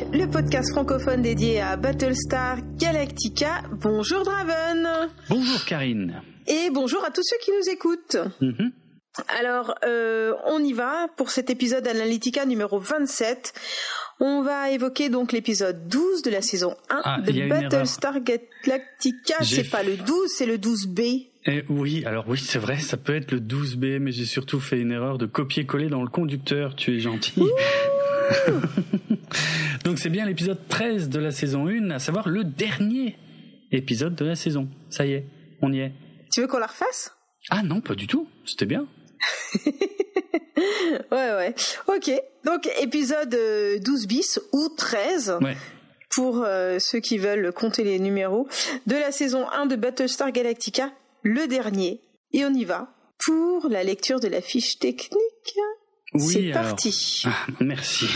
Le podcast francophone dédié à Battlestar Galactica. Bonjour Draven. Bonjour Karine. Et bonjour à tous ceux qui nous écoutent. Mhm. Alors, euh, on y va pour cet épisode Analytica numéro 27. On va évoquer donc l'épisode 12 de la saison 1 Ah, de Battlestar Galactica. C'est pas le 12, c'est le 12B. Eh oui, alors oui, c'est vrai, ça peut être le 12B, mais j'ai surtout fait une erreur de copier-coller dans le conducteur, tu es gentil. Donc c'est bien l'épisode 13 de la saison 1, à savoir le dernier épisode de la saison. Ça y est, on y est. Tu veux qu'on la refasse? Ah non, pas du tout, c'était bien. Ouais, ouais. Ok. Donc, épisode euh, 12 bis ou 13 Ouais. pour euh, ceux qui veulent compter les numéros de la saison 1 de Battlestar Galactica, le dernier. Et on y va pour la lecture de la fiche technique. Oui, C'est parti. Ah, merci.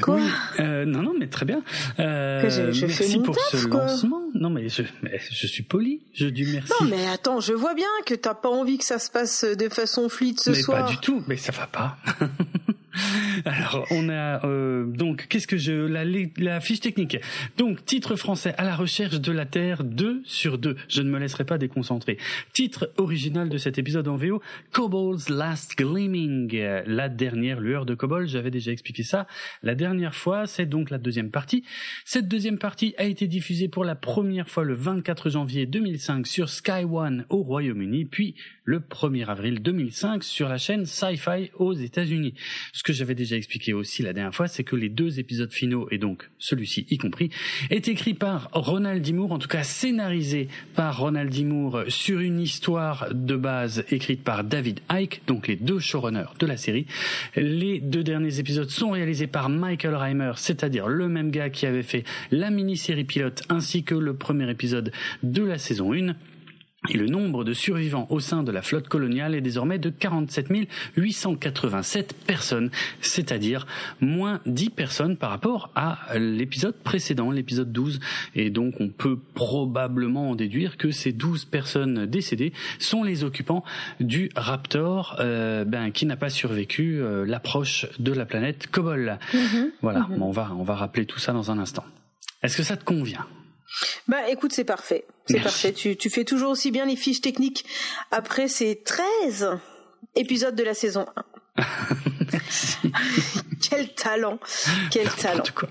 Quoi Oui, euh, non, non, mais très bien. Euh, Que je- je fais merci mon pour taf, ce quoi. lancement. Non, mais je, mais je suis poli. Je dis merci. Non, mais attends, je vois bien que t'as pas envie que ça se passe de façon fluide ce mais soir. pas du tout, mais ça va pas. Alors, on a euh, donc qu'est-ce que je la, la fiche technique. Donc titre français à la recherche de la Terre 2 sur 2. Je ne me laisserai pas déconcentrer. Titre original de cet épisode en VO Cobal's Last Gleaming, la dernière lueur de Cobol, j'avais déjà expliqué ça la dernière fois, c'est donc la deuxième partie. Cette deuxième partie a été diffusée pour la première fois le 24 janvier 2005 sur Sky One au Royaume-Uni, puis le 1er avril 2005 sur la chaîne Sci-Fi aux États-Unis. Ce que j'avais déjà expliqué aussi la dernière fois, c'est que les deux épisodes finaux, et donc celui-ci y compris, est écrit par Ronald D. Moore, en tout cas scénarisé par Ronald D. Moore sur une histoire de base écrite par David Icke, donc les deux showrunners de la série. Les deux derniers épisodes sont réalisés par Michael Reimer, c'est-à-dire le même gars qui avait fait la mini-série pilote ainsi que le premier épisode de la saison 1. Et le nombre de survivants au sein de la flotte coloniale est désormais de 47 887 personnes, c'est-à-dire moins 10 personnes par rapport à l'épisode précédent, l'épisode 12. Et donc on peut probablement en déduire que ces 12 personnes décédées sont les occupants du Raptor, euh, ben, qui n'a pas survécu euh, l'approche de la planète Kobol. Voilà, on va on va rappeler tout ça dans un instant. Est-ce que ça te convient? Bah écoute, c'est parfait. C'est parfait. Tu, tu fais toujours aussi bien les fiches techniques après ces 13 épisodes de la saison 1. Quel talent. Quel talent. Quoi.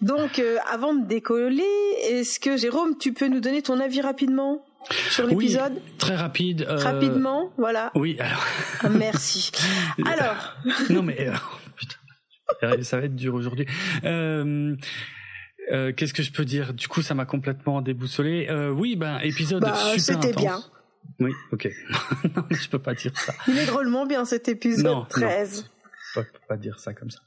Donc, euh, avant de décoller, est-ce que Jérôme, tu peux nous donner ton avis rapidement sur l'épisode? Oui, très rapide. euh, Rapidement, voilà. Oui, alors. Ah, Merci. Alors, non mais euh, putain, ça va être dur aujourd'hui. Euh, euh, Qu'est-ce que je peux dire? Du coup, ça m'a complètement déboussolé. Euh, oui, ben épisode bah, super c'était intense. bien. Oui, ok. non, je peux pas dire ça. Il est drôlement bien cet épisode Non, non. 13. Je peux pas dire ça comme ça.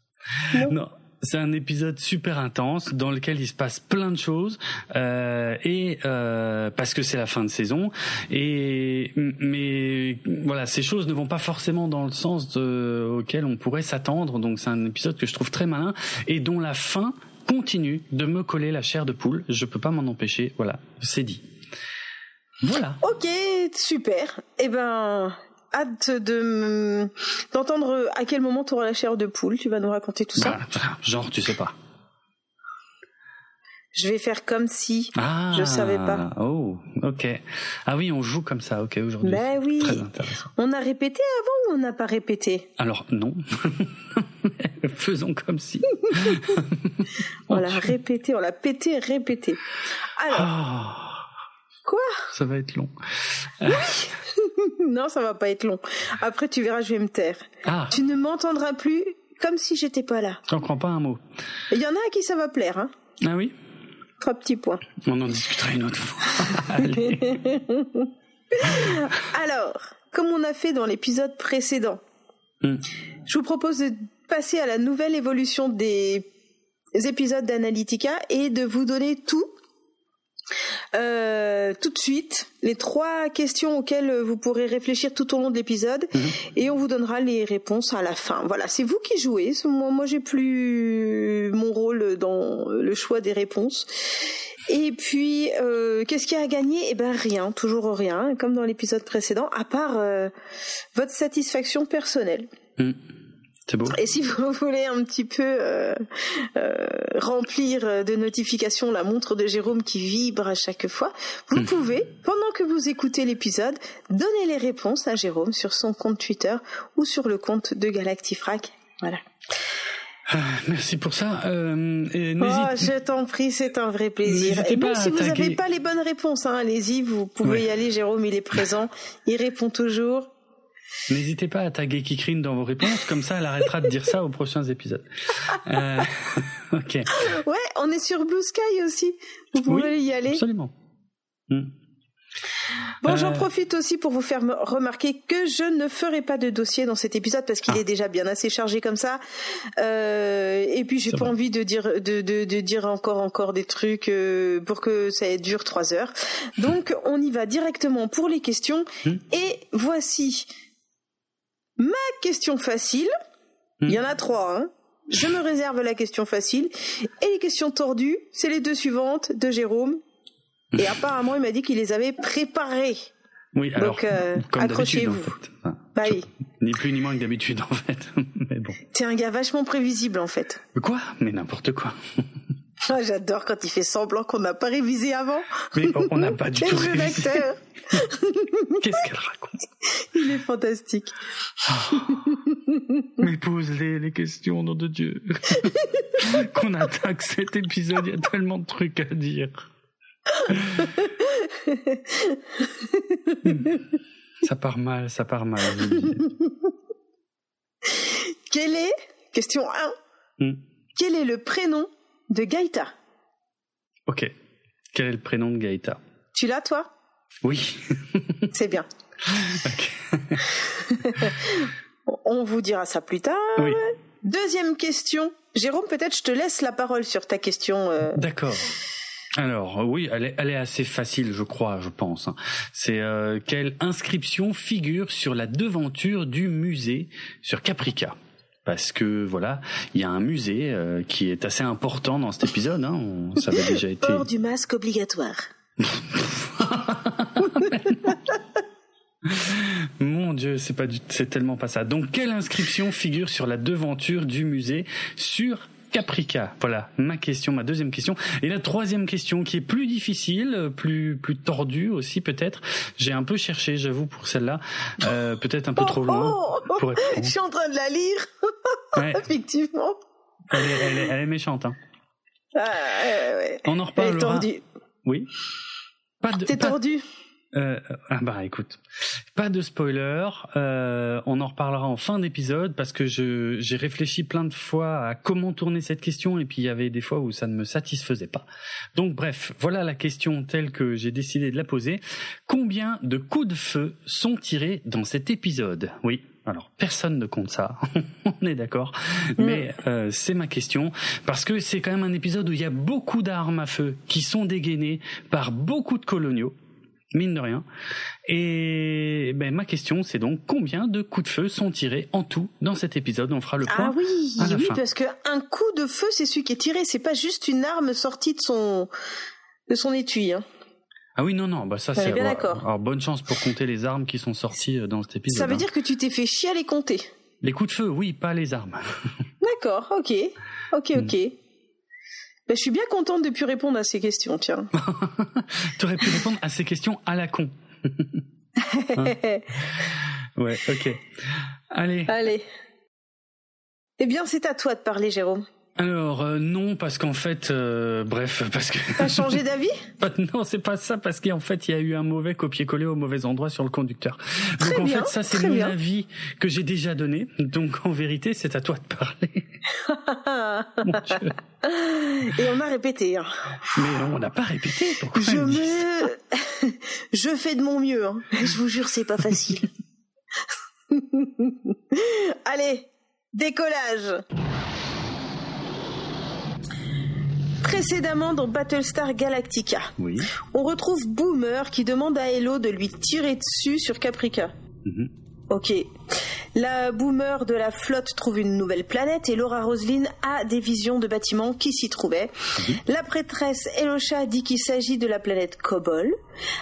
Non. Non. C'est un épisode super intense dans lequel il se passe plein de choses euh, et euh, parce que c'est la fin de saison et mais voilà ces choses ne vont pas forcément dans le sens de, auquel on pourrait s'attendre donc c'est un épisode que je trouve très malin et dont la fin continue de me coller la chair de poule. Je peux pas m'en empêcher. Voilà. C'est dit. Voilà. Ok, super. Eh ben, hâte de d'entendre à quel moment tu auras la chair de poule. Tu vas nous raconter tout ça. Bah, genre tu sais pas Je vais faire comme si. ah Je savais pas. oh ok ah oui on joue comme ça ok aujourd'hui Ben oui. très intéressant On a répété avant ou on n'a pas répété? Alors non. Faisons comme si. On l'a répété, on l'a pété, répété. Alors, Ah, quoi? Ça va être long. Non, ça va pas être long. Après, tu verras, je vais me taire. Ah, Tu ne m'entendras plus comme si j'étais pas là. j'en crois pas un mot. Il y en a à qui ça va plaire, hein. Ah oui? Trois petits points. On en discutera une autre fois. Allez. Alors, comme on a fait dans l'épisode précédent, Hmm. je vous propose de passer à la nouvelle évolution des épisodes d'Analytica et de vous donner tout. Euh, tout de suite les trois questions auxquelles vous pourrez réfléchir tout au long de l'épisode et on vous donnera les réponses à la fin. Voilà, c'est vous qui jouez. Moi, moi j'ai plus mon rôle dans le choix des réponses. Et puis, euh, qu'est-ce qu'il y a à gagner? Eh ben rien, toujours rien, comme dans l'épisode précédent, à part euh, votre satisfaction personnelle. Et si vous voulez un petit peu euh, euh, remplir de notifications la montre de Jérôme qui vibre à chaque fois, vous hmm. pouvez, pendant que vous écoutez l'épisode, donner les réponses à Jérôme sur son compte Twitter ou sur le compte de Galactifrac. Voilà. Ah, merci pour ça. Euh, oh, je t'en prie, c'est un vrai plaisir. Et même si vous n'avez pas les bonnes réponses, hein, allez-y, vous pouvez y aller. Jérôme, il est présent, il répond toujours. N'hésitez pas à taguer Kikrine dans vos réponses, comme ça elle arrêtera de dire ça aux prochains épisodes. Euh, ok. Ouais, on est sur Blue Sky aussi. Vous pouvez y aller. Absolument. Hmm. Bon, j'en euh. profite aussi pour vous faire remarquer que je ne ferai pas de dossier dans cet épisode parce qu'il ah. est déjà bien assez chargé comme ça. Euh, et puis j'ai pas envie de dire de, de, de, dire encore encore des trucs euh, pour que ça dure trois heures. Donc on y va directement pour les questions. Hmm. Et voici Ma question facile, il y en a trois, hein. Je me réserve la question facile. Et les questions tordues, c'est les deux suivantes de Jérôme. Et apparemment, il m'a dit qu'il les avait préparées. Oui, alors, Donc, euh, accrochez-vous. bah oui. Ni plus ni moins que d'habitude, en fait. Mais bon. T'es un gars vachement prévisible, en fait. Quoi? Mais n'importe quoi. Ah, j'adore quand il fait semblant qu'on n'a pas révisé avant. Mais on n'a pas du tout révisé. Qu'est-ce qu'elle raconte Il est fantastique. Oh. Mais pose-les les questions, nom de Dieu. Qu'on attaque cet épisode, il y a tellement de trucs à dire. ça part mal, ça part mal. Quel est, question 1, hmm. quel est le prénom de Gaïta Ok. Quel est le prénom de Gaïta? Tu l'as, toi? Oui. C'est bien. On vous dira ça plus tard. Deuxième question. Jérôme, peut-être je te laisse la parole sur ta question. Euh. D'accord. Alors oui, elle est, elle est, assez facile, je crois, je pense. Hein. C'est euh, quelle inscription figure sur la devanture du musée sur Caprica? Parce que voilà, il y a un musée euh, qui est assez important dans cet épisode. Hein, ça avait déjà été. Port du masque obligatoire. Mon Dieu, c'est pas c'est tellement pas ça. Donc, quelle inscription figure sur la devanture du musée sur Caprica Voilà, ma question, ma deuxième question. Et la troisième question qui est plus difficile, plus plus tordue aussi peut-être. J'ai un peu cherché, j'avoue, pour celle-là. Euh, peut-être un peu trop loin. Pour être Je suis en train de la lire. Effectivement. Elle est, elle, est, elle est, méchante. Hein. Ah, ouais. On en reparlera. Elle est tordue. Oui. Pas de. T'es tordu. Euh, ah bah écoute, pas de spoiler. Euh, on en reparlera en fin d'épisode parce que j'ai réfléchi plein de fois à comment tourner cette question et puis il y avait des fois où ça ne me satisfaisait pas. Donc bref, voilà la question telle que j'ai décidé de la poser. Combien de coups de feu sont tirés dans cet épisode? Oui. Alors personne ne compte ça, on est d'accord, mais euh, c'est ma question parce que c'est quand même un épisode où il y a beaucoup d'armes à feu qui sont dégainées par beaucoup de coloniaux mine de rien. Et ben, ma question, c'est donc combien de coups de feu sont tirés en tout dans cet épisode? On fera le point. Ah oui, oui, parce que un coup de feu, c'est celui qui est tiré. C'est pas juste une arme sortie de son de son étui. Hein. Ah oui, non, non, bah ça c'est. bien d'accord. Alors bonne chance pour compter les armes qui sont sorties euh, dans cet épisode. Ça veut hein. dire que tu t'es fait chier à les compter. Les coups de feu, oui, pas les armes. d'accord, ok, ok, ok. Ben, je suis bien contente de pu répondre à ces questions, tiens. tu aurais pu répondre à ces questions à la con. Hein ouais, ok. Allez. Allez. Eh bien, c'est à toi de parler, Jérôme. Alors euh, non parce qu'en fait euh, bref parce que t'as changé d'avis? Non c'est pas ça parce qu'en fait il y a eu un mauvais copier-coller au mauvais endroit sur le conducteur. Très donc en fait ça c'est mon avis que j'ai déjà donné donc en vérité c'est à toi de parler. Et on a répété. Hein. Mais on n'a pas répété. Pourquoi je me je fais de mon mieux. Hein. Je vous jure c'est pas facile. Allez décollage. Précédemment dans Battlestar Galactica, on retrouve Boomer qui demande à Hello de lui tirer dessus sur Caprica. Mhm. Ok. La boomer de la flotte trouve une nouvelle planète et Laura Roslin a des visions de bâtiments qui s'y trouvaient. Mhm. La prêtresse Elosha dit qu'il s'agit de la planète Kobol. Mhm.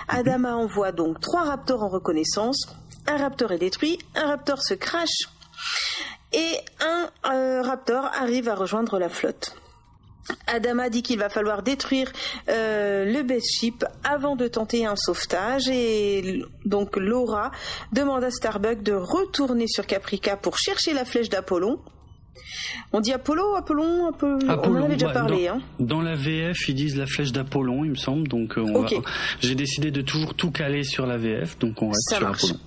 Adama envoie donc trois raptors en reconnaissance. Un raptor est détruit, un raptor se crache et un euh, Raptor arrive à rejoindre la flotte. Adama dit qu'il va falloir détruire euh, le base ship avant de tenter un sauvetage et donc Laura demande à Starbuck de retourner sur Caprica pour chercher la flèche d'Apollon. On dit Apollo, Apollon, Apollon, on en avait déjà parlé. Dans, hein. dans, la VF, ils disent la flèche d'Apollon, il me semble. Donc va- j'ai décidé de toujours tout caler sur la VF, donc on reste Ça sur marche. Apollon.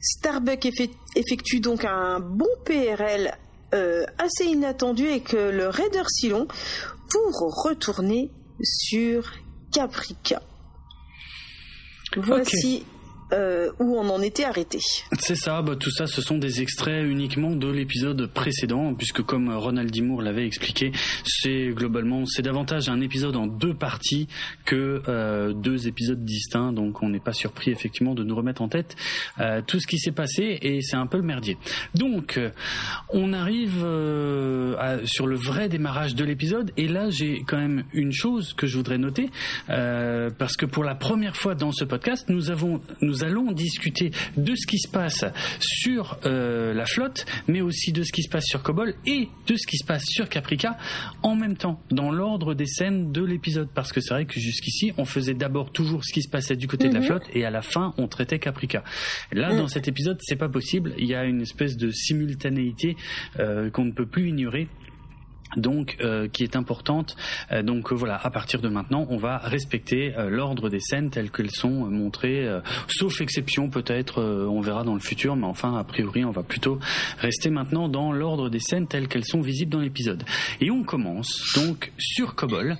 Starbuck effe- effectue donc un bon PRL euh, assez inattendu avec euh, le Raider Silon pour retourner sur Caprica. Voici euh, où on en était arrêté. C'est ça, bah, tout ça, ce sont des extraits uniquement de l'épisode précédent, puisque comme Ronald D. Moore l'avait expliqué, c'est globalement, c'est davantage un épisode en deux parties que euh, deux épisodes distincts, donc on n'est pas surpris effectivement de nous remettre en tête euh, tout ce qui s'est passé, et c'est un peu le merdier. Donc, euh, on arrive à- sur le vrai démarrage de l'épisode, et là j'ai quand même une chose que je voudrais noter, parce que pour la première fois dans ce podcast, nous avons, nous allons discuter de ce qui se passe sur euh, la flotte, mais aussi de ce qui se passe sur Cobol et de ce qui se passe sur Caprica en même temps, dans l'ordre des scènes de l'épisode, parce que c'est vrai que jusqu'ici, on faisait d'abord toujours ce qui se passait du côté de la Mhm. flotte, et à la fin, on traitait Caprica. Là, Mhm. dans cet épisode, c'est pas possible. Il y a une espèce de simultanéité euh, qu'on ne peut plus ignorer donc euh, qui est importante. Euh, donc euh, voilà, à partir de maintenant, on va respecter euh, l'ordre des scènes telles qu'elles sont euh, montrées, sauf exception peut-être, on verra dans le futur, mais enfin a priori, on va plutôt rester maintenant dans l'ordre des scènes telles qu'elles sont visibles dans l'épisode. Et on commence donc sur Cobol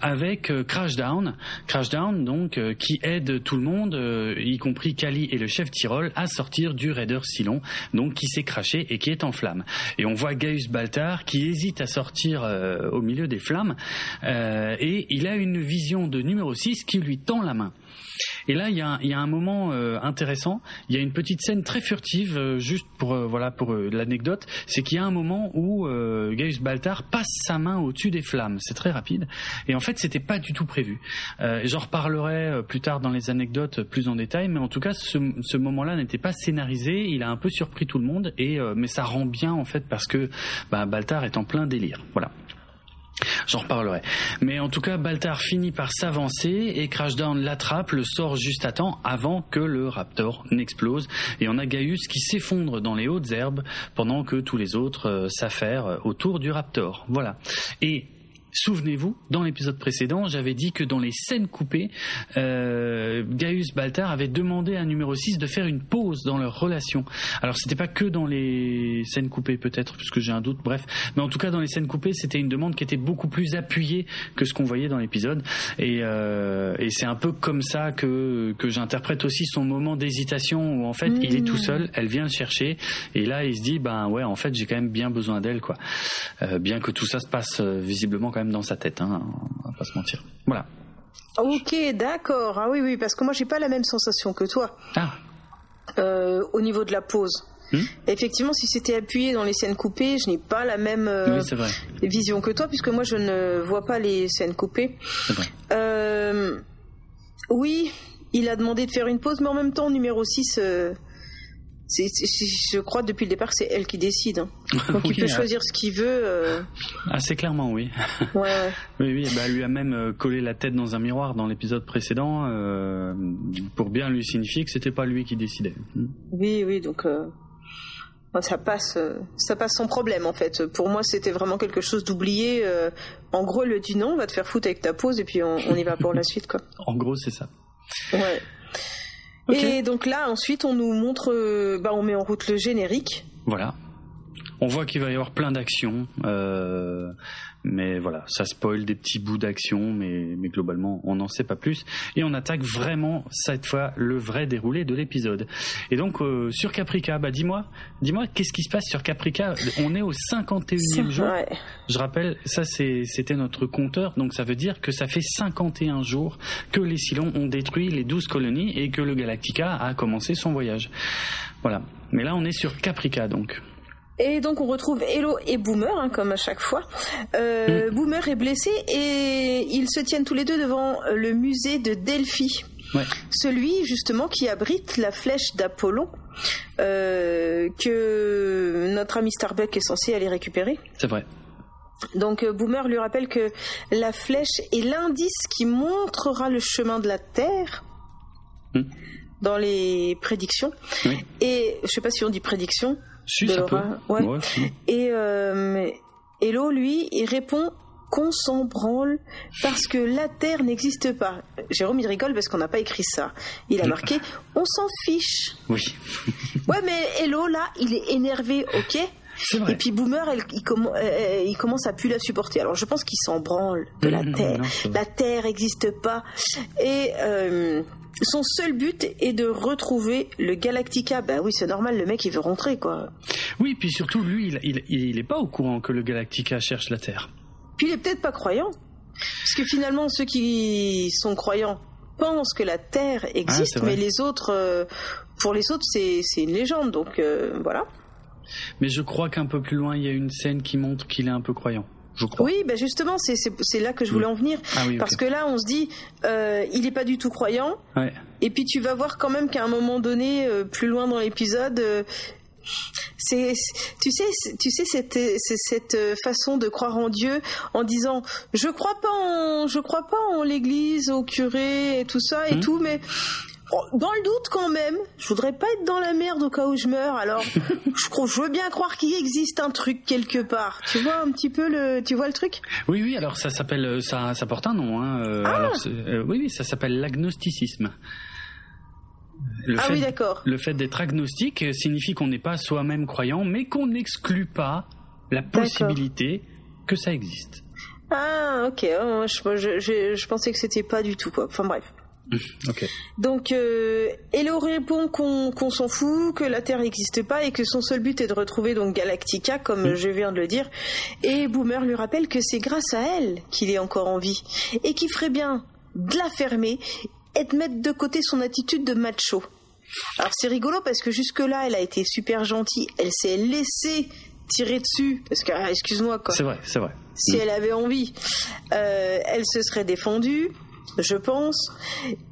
avec Crashdown, Crashdown donc qui aide tout le monde, y compris Kali et le chef Tyrol, à sortir du Raider Silon, donc qui s'est craché et qui est en flammes. Et on voit Gaius Baltar qui hésite à sortir euh, au milieu des flammes euh, et il a une vision de numéro 6 qui lui tend la main. Et là, il y a, y a un moment euh, intéressant. Il y a une petite scène très furtive, euh, juste pour euh, voilà pour euh, l'anecdote, c'est qu'il y a un moment où euh, Gaius Baltar passe sa main au-dessus des flammes. C'est très rapide. Et en fait, c'était pas du tout prévu. J'en reparlerai plus tard dans les anecdotes plus en détail, mais en tout cas, ce, ce moment-là n'était pas scénarisé. Il a un peu surpris tout le monde, et mais ça rend bien en fait parce que bah, Baltar est en plein délire. Voilà. J'en reparlerai. Mais en tout cas, Baltar finit par s'avancer et Crashdown l'attrape, le sort juste à temps avant que le Raptor n'explose. Et on a Gaius qui s'effondre dans les hautes herbes pendant que tous les autres euh, s'affairent autour du Raptor. Voilà. Et Souvenez-vous, dans l'épisode précédent, j'avais dit que dans les scènes coupées, euh, Gaius Baltar avait demandé à numéro 6 de faire une pause dans leur relation. Alors c'était pas que dans les scènes coupées peut-être, puisque j'ai un doute, bref. Mais en tout cas dans les scènes coupées, c'était une demande qui était beaucoup plus appuyée que ce qu'on voyait dans l'épisode. Et, euh, et c'est un peu comme ça que, que j'interprète aussi son moment d'hésitation où en fait il est tout seul, elle vient le chercher, et là il se dit, ben ouais, en fait j'ai quand même bien besoin d'elle, quoi. Euh, bien que tout ça se passe euh, visiblement quand même dans sa tête, hein, on va pas se mentir. Voilà. Ok, d'accord. Ah oui, oui, parce que moi j'ai pas la même sensation que toi Ah, euh, au niveau de la pause. Hmm. Effectivement, si c'était appuyé dans les scènes coupées, je n'ai pas la même euh, oui c'est vrai, vision que toi, puisque moi je ne vois pas les scènes coupées. vrai. Euh, oui, il a demandé de faire une pause, mais en même temps, numéro 6, je crois depuis le départ que c'est elle qui décide. hein. Donc il peut ah, choisir ce qu'il veut. euh, Assez clairement, oui. ouais, ouais. Oui, oui, bah, elle lui a même euh, collé la tête dans un miroir dans l'épisode précédent euh, pour bien lui signifier que c'était pas lui qui décidait. Hmm. Oui, oui, donc euh, ça passe, ça passe sans problème en fait. Pour moi, c'était vraiment quelque chose d'oublié. en gros, le dit non, on va te faire foutre avec ta pause et puis on, on y va pour la suite, quoi. En gros, c'est ça. Ouais. Et donc là, ensuite, on nous montre, euh, bah, on met en route le générique. Voilà. On voit qu'il va y avoir plein d'actions, euh, mais voilà, ça spoil des petits bouts d'action, mais, mais globalement, on n'en sait pas plus. Et on attaque vraiment cette fois le vrai déroulé de l'épisode. Et donc euh, sur Caprica, bah dis-moi, dis-moi, qu'est-ce qui se passe sur Caprica? On est au 51e jour. Je rappelle, ça c'est- c'était notre compteur, donc ça veut dire que ça fait 51 jours que les Cylons ont détruit les 12 colonies et que le Galactica a commencé son voyage. Voilà. Mais là on est sur Caprica donc. Et donc on retrouve Hello et Boomer, hein, comme à chaque fois. Euh, Boomer est blessé et ils se tiennent tous les deux devant le musée de Delphi. Celui justement qui abrite la flèche d'Apollon euh, que notre ami Starbuck est censé aller récupérer. C'est vrai. Donc euh, Boomer lui rappelle que la flèche est l'indice qui montrera le chemin de la Terre. Hmm. Dans les prédictions. Et je sais pas si on dit prédiction. Si, ça peut. Ouais. Et euh, Hello, lui, il répond qu'on s'en branle parce que la Terre n'existe pas. Jérôme, il rigole parce qu'on n'a pas écrit ça. Il a marqué on s'en fiche. Oui. ouais, mais Hello, là, il est énervé, ok Vrai. Et puis Boomer, elle, il, euh, il, commence à plus la supporter. Alors je pense qu'il s'en branle de la Terre. la Terre n'existe pas. Et euh, son seul but est de retrouver le Galactica. Ben oui, c'est normal, le mec il veut rentrer quoi. Oui, puis surtout lui, il, il, il est pas au courant que le Galactica cherche la Terre. Puis il est peut-être pas croyant. Parce que finalement, ceux qui sont croyants pensent que la Terre existe, ah, mais les autres, euh, pour les autres, c'est une légende. Donc euh, voilà. Mais je crois qu'un peu plus loin, il y a une scène qui montre qu'il est un peu croyant. Je crois. Oui, ben justement, c'est là que je voulais en venir. Ah parce que là, on se dit, euh, il n'est pas du tout croyant. Et puis tu vas voir quand même qu'à un moment donné, plus loin dans l'épisode, c'est, tu sais, tu sais cette, cette façon de croire en Dieu en disant, je crois pas en, je crois pas en l'Église, au curé et tout ça et hmm. tout, mais dans le doute quand même, je voudrais pas être dans la merde au cas où je meurs. Alors, je, je veux bien croire qu'il existe un truc quelque part. Tu vois un petit peu le, tu vois le truc? Oui, oui. Alors ça s'appelle, ça, ça porte un nom. Hein. Euh, ah. Euh, oui, oui, ça s'appelle l'agnosticisme. Le ah fait, oui, d'accord. Le fait d'être agnostique signifie qu'on n'est pas soi-même croyant, mais qu'on n'exclut pas la possibilité que ça existe. Ah, ok. Oh, je, je, je, pensais que c'était pas du tout quoi. Enfin bref. Ok. Donc, euh, Hello répond qu'on s'en fout, que la Terre n'existe pas et que son seul but est de retrouver donc Galactica, comme mm. je viens de le dire. Et Boomer lui rappelle que c'est grâce à elle qu'il est encore en vie et qu'il ferait bien de la fermer et de mettre de côté son attitude de macho. Alors c'est rigolo parce que jusque-là, elle a été super gentille. Elle s'est laissée tirer dessus parce que, ah, excuse-moi quoi. C'est vrai, c'est vrai. Si elle avait envie, euh, elle se serait défendue, je pense.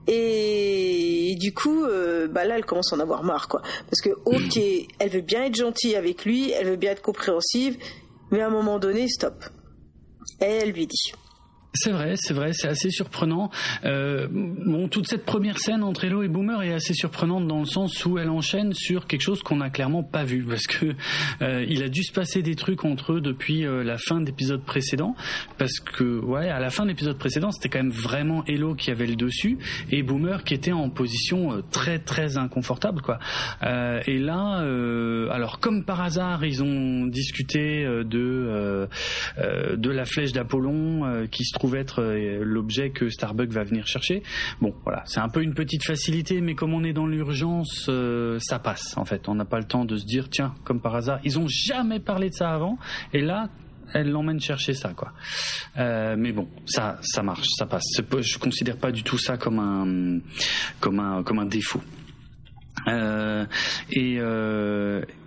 Et, du coup, euh, bah là, elle commence à en avoir marre quoi. Parce que ok, elle veut bien être gentille avec lui, elle veut bien être compréhensive, mais à un moment donné, stop. Et elle lui dit. C'est vrai, c'est vrai, c'est assez surprenant. Euh, bon, toute cette première scène entre Hello et Boomer est assez surprenante dans le sens où elle enchaîne sur quelque chose qu'on n'a clairement pas vu parce que euh, il a dû se passer des trucs entre eux depuis euh, la fin de l'épisode précédent parce que ouais, à la fin de l'épisode précédent, c'était quand même vraiment Hello qui avait le dessus et Boomer qui était en position euh, très très inconfortable quoi. Euh, et là, alors comme par hasard, ils ont discuté de de la flèche d'Apollon qui se trouve être euh, l'objet que Starbucks va venir chercher. Bon, voilà, c'est un peu une petite facilité, mais comme on est dans l'urgence, euh, ça passe en fait. On n'a pas le temps de se dire tiens, comme par hasard, ils ont jamais parlé de ça avant, et là, elle l'emmène chercher ça quoi. Euh, mais bon, ça ça marche, ça passe. Je considère pas du tout ça comme un défaut. Et,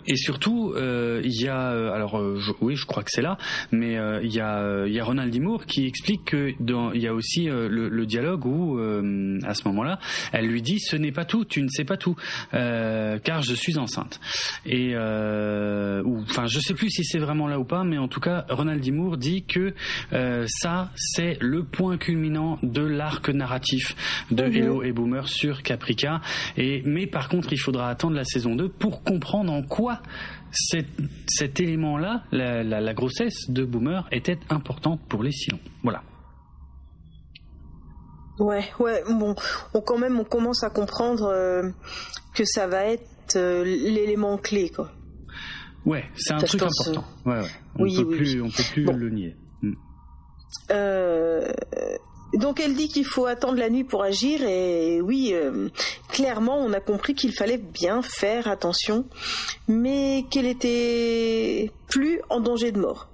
et surtout, euh, il y a, euh, alors euh, oui, je crois que c'est là, mais il y a, il y a Ronald Dimour qui explique que dans, il y a aussi le, le, dialogue où, à ce moment-là, elle lui dit "Ce n'est pas tout, tu ne sais pas tout, car je suis enceinte." Et ou, enfin, je sais plus si c'est vraiment là ou pas, mais en tout cas, Ronald Dimour dit que ça, c'est le point culminant de l'arc narratif de mhm. Hello et Boomer sur Caprica. Et mais par contre, il faudra attendre la saison 2 pour comprendre en quoi cet, élément-là, la, grossesse de Boomer, était importante pour les Silons. Voilà. Ouais, ouais, bon, on, quand même, on commence à comprendre euh, que ça va être euh, l'élément clé, quoi. Ouais, c'est un truc important. Ouais, ouais. On oui, peut plus, on peut plus le nier. Mm. Euh, donc elle dit qu'il faut attendre la nuit pour agir et oui, euh, clairement on a compris qu'il fallait bien faire attention, mais qu'elle était plus en danger de mort.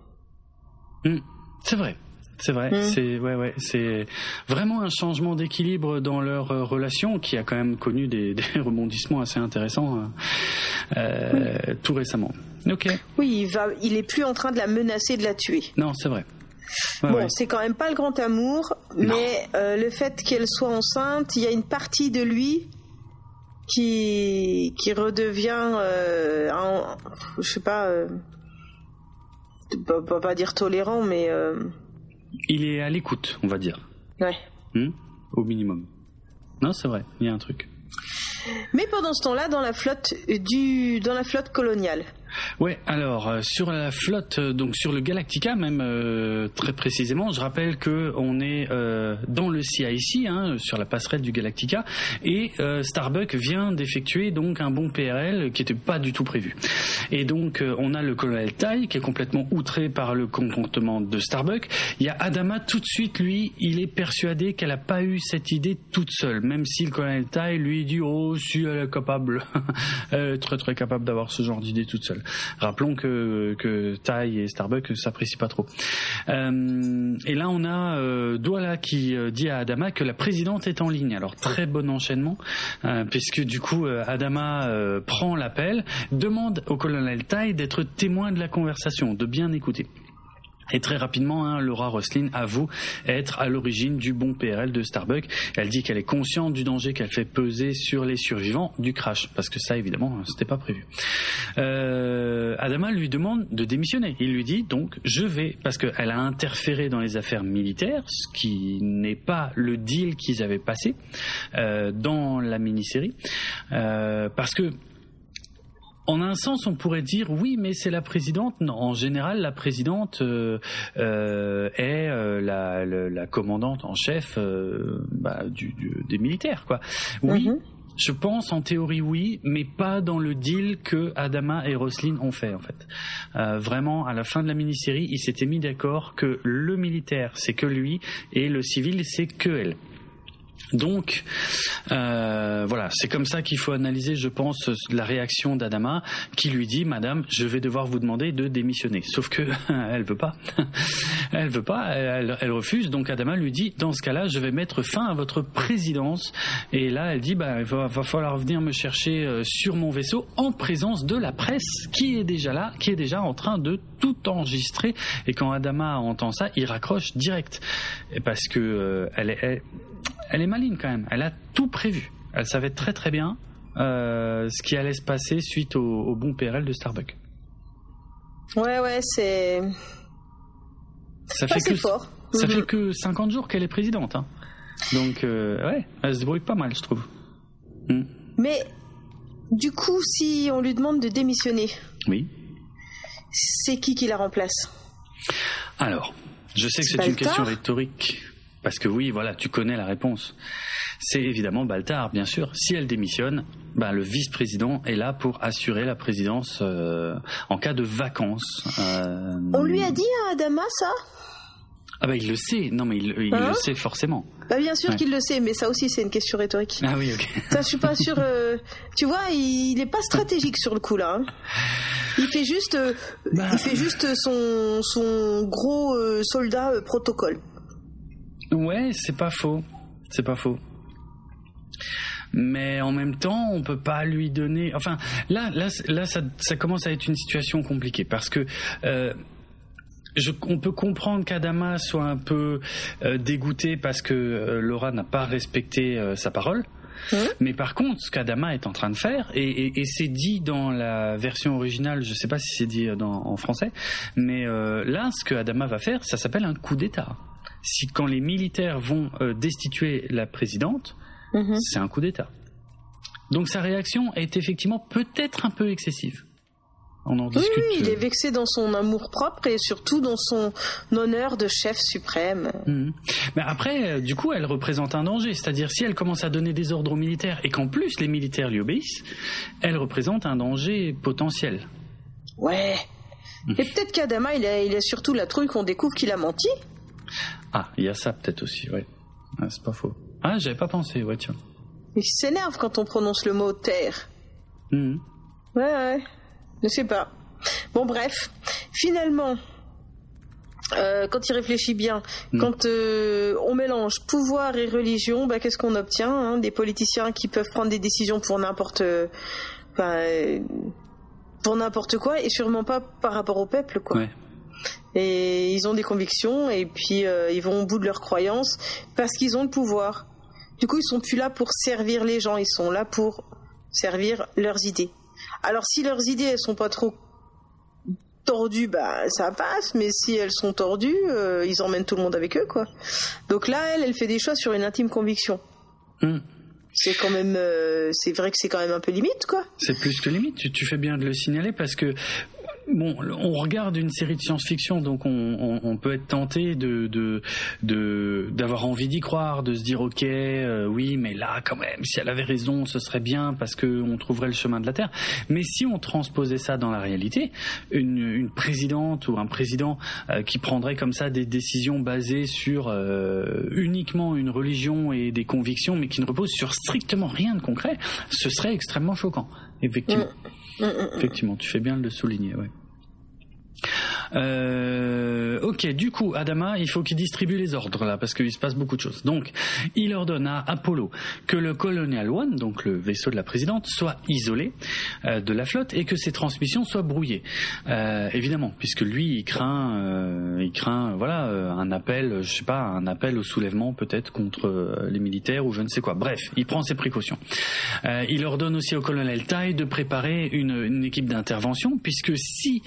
Hmm, c'est vrai. C'est vrai, hmm. c'est ouais ouais, c'est vraiment un changement d'équilibre dans leur euh, relation qui a quand même connu des, rebondissements assez intéressants euh, tout récemment. Ok. Oui, il va, il est plus en train de la menacer de la tuer. Non, c'est vrai. Bon, c'est quand même pas le grand amour, mais euh, le fait qu'elle soit enceinte, il y a une partie de lui qui qui redevient, euh, je sais pas, euh, pas, pas dire tolérant, mais euh, il est à l'écoute, on va dire. Ouais. Hmm? Au minimum. Non, c'est vrai, il y a un truc. Mais pendant ce temps-là, dans la flotte du, dans la flotte coloniale, Ouais, alors euh, sur la flotte, euh, donc sur le Galactica même euh, très précisément, je rappelle que on est dans le CIC, hein, sur la passerelle du Galactica, et Starbuck vient d'effectuer donc un bon PRL qui n'était pas du tout prévu. Et donc on a le colonel Tai qui est complètement outré par le comportement de Starbuck. Il y a Adama tout de suite, lui, il est persuadé qu'elle a pas eu cette idée toute seule, même si le colonel Tai lui dit oh si elle est capable, très très capable d'avoir ce genre d'idée toute seule. Rappelons que, que Thai et Starbucks s'apprécient pas trop. Euh, et là, on a euh, Douala qui euh, dit à Adama que la présidente est en ligne. Alors très bon enchaînement, euh, puisque du coup Adama prend l'appel, demande au colonel Thai d'être témoin de la conversation, de bien écouter. Et très rapidement, hein, Laura Roslin avoue être à l'origine du bon PRL de Starbucks. Elle dit qu'elle est consciente du danger qu'elle fait peser sur les survivants du crash, parce que ça, évidemment, c'était pas prévu. Euh, Adama lui demande de démissionner. Il lui dit donc je vais, parce qu'elle a interféré dans les affaires militaires, ce qui n'est pas le deal qu'ils avaient passé euh, dans la mini-série, euh, parce que en un sens, on pourrait dire oui, mais c'est la présidente. Non, en général, la présidente euh, euh, est euh, la, commandante en chef bah, des militaires, quoi. Oui. Mhm. Je pense en théorie oui, mais pas dans le deal que Adama et Roslin ont fait en fait. vraiment, à la fin de la mini-série, ils s'étaient mis d'accord que le militaire c'est que lui et le civil c'est que elle. Donc euh, voilà, c'est comme ça qu'il faut analyser, je pense, la réaction d'Adama, qui lui dit, Madame, je vais devoir vous demander de démissionner. Sauf que elle veut pas, elle veut pas, elle, refuse. Donc Adama lui dit, dans ce cas-là, je vais mettre fin à votre présidence. Et là, elle dit, bah, il va, falloir venir me chercher euh, sur mon vaisseau en présence de la presse, qui est déjà là, qui est déjà en train de tout enregistrer. Et quand Adama entend ça, il raccroche direct, parce que euh, elle est elle est maligne quand même. Elle a tout prévu. Elle savait très très bien euh, ce qui allait se passer suite au, bon PRL de Starbucks. Ouais, ouais, c'est. Ça fait que fort. Ça fait mhm. que 50 jours qu'elle est présidente. Hein. Donc, euh, ouais, elle se débrouille pas mal, je trouve. Hmm. Mais, du coup, si on lui demande de démissionner. Oui. C'est qui qui la remplace? Alors, je sais que c'est une question rhétorique. Parce que oui, voilà, tu connais la réponse. C'est évidemment Baltar, bien sûr. Si elle démissionne, bah, le vice-président est là pour assurer la présidence euh, en cas de vacances. Euh, On lui a dit à Adama ça? Ah bah il le sait, non mais il, il hein? le sait forcément. Bah bien sûr qu'il le sait, mais ça aussi c'est une question rhétorique. Ah oui, ok. Ça je suis pas sûr. Euh, tu vois, il, n'est pas stratégique sur le coup là. Hein. Il fait juste, bah. il fait juste son son gros soldat protocole. Ouais, c'est pas faux. C'est pas faux. Mais en même temps, on peut pas lui donner. Enfin, là, là, là, ça, ça commence à être une situation compliquée parce que. Euh, je, on peut comprendre qu'Adama soit un peu euh, dégoûté parce que euh, Laura n'a pas respecté sa parole. Mmh. Mais par contre, ce qu'Adama est en train de faire, et, et, et c'est dit dans la version originale, je sais pas si c'est dit dans, en français, mais là, ce que Adama va faire, ça s'appelle un coup d'État si quand les militaires vont euh, destituer la présidente, mhm. c'est un coup d'État. Donc sa réaction est effectivement peut-être un peu excessive. On en discute. Oui, il est vexé dans son amour propre et surtout dans son honneur de chef suprême. Mhm. Mais après, euh, du coup, elle représente un danger. C'est-à-dire, si elle commence à donner des ordres aux militaires et qu'en plus les militaires lui obéissent, elle représente un danger potentiel. Ouais. Et peut-être qu'Adama, il a, il a surtout la trouille qu'on découvre qu'il a menti. Ah, il y a ça peut-être aussi, ouais. c'est pas faux. Ah, j'avais pas pensé, ouais, tiens. Il s'énerve quand on prononce le mot terre. Mhm. Ouais, ouais. Je sais pas. Bon, bref. Finalement, euh, quand il réfléchit bien, mhm. quand euh, on mélange pouvoir et religion, bah, qu'est-ce qu'on obtient hein? Des politiciens qui peuvent prendre des décisions pour n'importe, bah, pour n'importe quoi et sûrement pas par rapport au peuple, quoi. Ouais. Et ils ont des convictions et puis euh, ils vont au bout de leurs croyances parce qu'ils ont le pouvoir. Du coup, ils sont plus là pour servir les gens, ils sont là pour servir leurs idées. Alors si leurs idées elles sont pas trop tordues, bah ça passe, mais si elles sont tordues, euh, ils emmènent tout le monde avec eux, quoi. Donc là, elle, elle fait des choix sur une intime conviction. Hmm. C'est quand même, euh, c'est vrai que c'est quand même un peu limite, quoi. C'est plus que limite. Tu, tu fais bien de le signaler parce que bon, on regarde une série de science-fiction, donc on, peut être tenté de d'avoir envie d'y croire, de se dire ok, euh, oui, mais là quand même, si elle avait raison, ce serait bien parce que on trouverait le chemin de la Terre. Mais si on transposait ça dans la réalité, une, présidente ou un président euh, qui prendrait comme ça des décisions basées sur euh, uniquement une religion et des convictions, mais qui ne reposent sur strictement rien de concret, ce serait extrêmement choquant. Effectivement. Mm. Mm, mm, Effectivement, tu fais bien de le souligner, ouais. Euh, ok, du coup, Adama, il faut qu'il distribue les ordres là, parce qu'il se passe beaucoup de choses. Donc, il ordonne à Apollo que le Colonial One, donc le vaisseau de la présidente, soit isolé euh, de la flotte et que ses transmissions soient brouillées. Euh, évidemment, puisque lui, il craint, il craint, voilà, un appel, je sais pas, un appel au soulèvement peut-être contre les militaires ou je ne sais quoi. Bref, il prend ses précautions. il ordonne aussi au colonel Tai de préparer une, une équipe d'intervention, puisque si,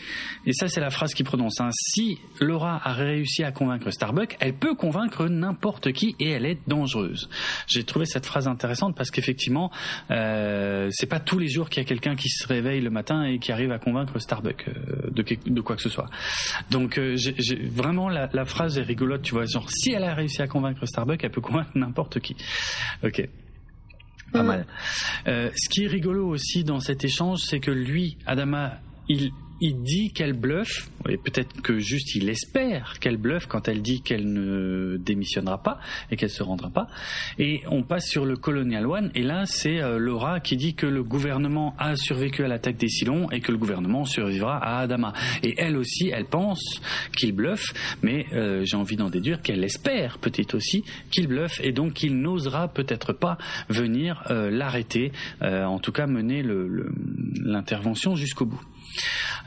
et ça c'est la phrase qui prononce, hein, si Laura a réussi à convaincre Starbuck, elle peut convaincre n'importe qui et elle est dangereuse. J'ai trouvé cette phrase intéressante parce qu'effectivement, euh, c'est pas tous les jours qu'il y a quelqu'un qui se réveille le matin et qui arrive à convaincre Starbuck euh, de, de, quoi que ce soit. Donc euh, vraiment la, la, phrase est rigolote, tu vois, genre si elle a réussi à convaincre Starbuck, elle peut convaincre n'importe qui. Ok. Pas mal. Euh, ce qui est rigolo aussi dans cet échange, c'est que lui, Adama, il, il dit qu'elle bluffe, et peut-être que juste il espère qu'elle bluffe quand elle dit qu'elle ne démissionnera pas et qu'elle se rendra pas. Et on passe sur le Colonial One, et là c'est euh, Laura qui dit que le gouvernement a survécu à l'attaque des Silons et que le gouvernement survivra à Adama. Et elle aussi, elle pense qu'il bluffe, mais euh, j'ai envie d'en déduire qu'elle espère peut-être aussi qu'il bluffe, et donc qu'il n'osera peut-être pas venir euh, l'arrêter, en tout cas mener l'intervention jusqu'au bout.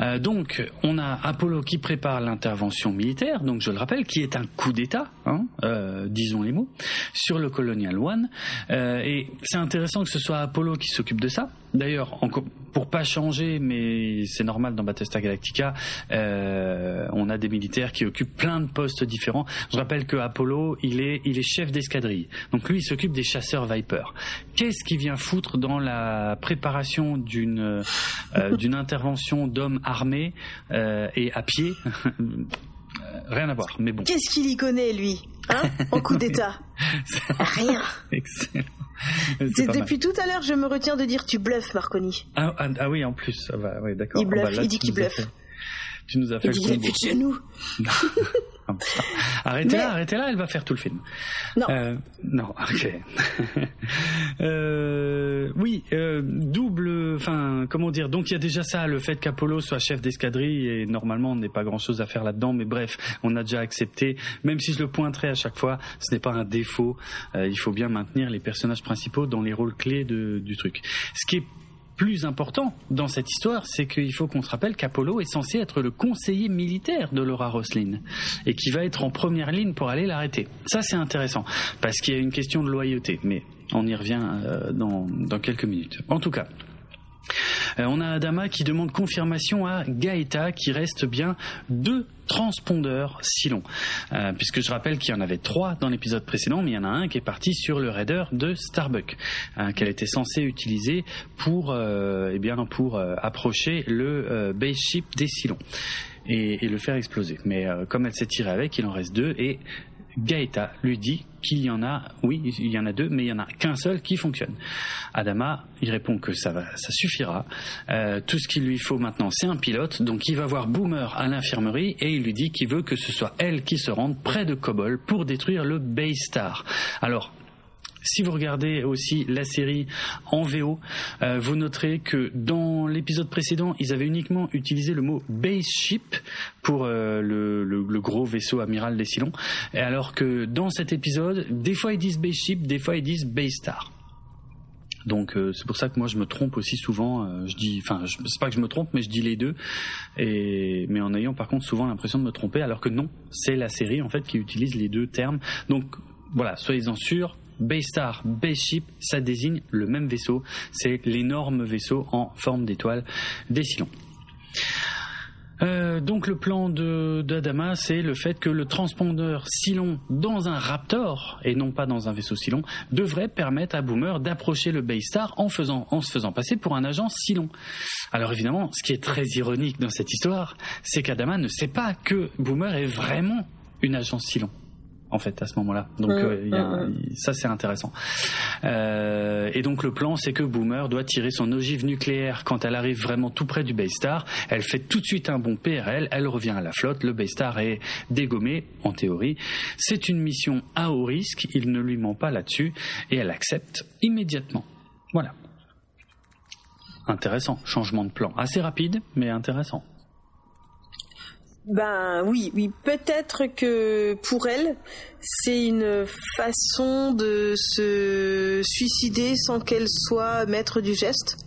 Euh, donc, on a Apollo qui prépare l'intervention militaire, donc je le rappelle, qui est un coup d'État, hein, euh, disons les mots, sur le Colonial One. Euh, et c'est intéressant que ce soit Apollo qui s'occupe de ça. D'ailleurs, pour pas changer, mais c'est normal dans Battlestar Galactica, euh, on a des militaires qui occupent plein de postes différents. Je rappelle que Apollo, il est, il est chef d'escadrille. Donc lui, il s'occupe des chasseurs Viper. Qu'est-ce qui vient foutre dans la préparation d'une euh, d'une intervention d'hommes armés euh, et à pied? Rien à voir, mais bon. Qu'est-ce qu'il y connaît, lui Hein En coup d'État? Rien. Excellent. Depuis tout à l'heure, je me retiens de dire tu bluffes, Marconi. Ah, ah, ah oui, en plus, ouais, d'accord. Il bluffe, ah bah il dit qu'il bluffe. Tu nous as fait le chez nous. arrêtez-la, arrêtez-la, elle va faire tout le film. Non. Euh, non, ok. euh, oui, euh, double, enfin, comment dire, donc il y a déjà ça, le fait qu'Apollo soit chef d'escadrille, et normalement on n'est pas grand-chose à faire là-dedans, mais bref, on a déjà accepté, même si je le pointerai à chaque fois, ce n'est pas un défaut, euh, il faut bien maintenir les personnages principaux dans les rôles clés de, du truc. Ce qui est plus important dans cette histoire, c'est qu'il faut qu'on se rappelle qu'Apollo est censé être le conseiller militaire de Laura Roslin et qui va être en première ligne pour aller l'arrêter. Ça, c'est intéressant parce qu'il y a une question de loyauté, mais on y revient euh, dans, dans quelques minutes. En tout cas, euh, on a Adama qui demande confirmation à Gaeta qui reste bien deux transpondeurs si longs. Euh, puisque je rappelle qu'il y en avait trois dans l'épisode précédent, mais il y en a un qui est parti sur le raider de Starbuck, hein, qu'elle était censée utiliser pour, eh bien, pour approcher le base ship des Silons. Et, et, le faire exploser. Mais comme elle s'est tirée avec, il en reste deux et Gaeta lui dit qu'il y en a, oui, il y en a deux, mais il y en a qu'un seul qui fonctionne. Adama, il répond que ça va, ça suffira. Euh, tout ce qu'il lui faut maintenant, c'est un pilote. Donc il va voir Boomer à l'infirmerie et il lui dit qu'il veut que ce soit elle qui se rende près de Kobol pour détruire le Baystar. Alors, si vous regardez aussi la série en VO, euh, vous noterez que dans l'épisode précédent, ils avaient uniquement utilisé le mot base ship pour euh, le, le, gros vaisseau amiral des Silons, alors que dans cet épisode, des fois ils disent base ship, des fois ils disent base star. Donc euh, c'est pour ça que moi je me trompe aussi souvent. Euh, je dis, enfin, c'est pas que je me trompe, mais je dis les deux. Et mais en ayant par contre souvent l'impression de me tromper, alors que non, c'est la série en fait qui utilise les deux termes. Donc voilà, soyez-en sûrs. Baystar, Bayship, ça désigne le même vaisseau. C'est l'énorme vaisseau en forme d'étoile des Cylons. Euh, donc le plan d'Adama, c'est le fait que le transpondeur Cylon dans un Raptor et non pas dans un vaisseau Cylon devrait permettre à Boomer d'approcher le Baystar en en se faisant passer pour un agent Cylon. Alors évidemment, ce qui est très ironique dans cette histoire, c'est qu'Adama ne sait pas que Boomer est vraiment une agence Cylon en fait à ce moment-là. Donc mmh, euh, mmh, mmh. ça c'est intéressant. Euh, et donc le plan c'est que Boomer doit tirer son ogive nucléaire quand elle arrive vraiment tout près du Baystar. Elle fait tout de suite un bon PRL, elle revient à la flotte, le Baystar est dégommé en théorie. C'est une mission à haut risque, il ne lui ment pas là-dessus et elle accepte immédiatement. Voilà. Intéressant, changement de plan. Assez rapide, mais intéressant. Ben oui, oui, peut-être que pour elle, c'est une façon de se suicider sans qu'elle soit maître du geste.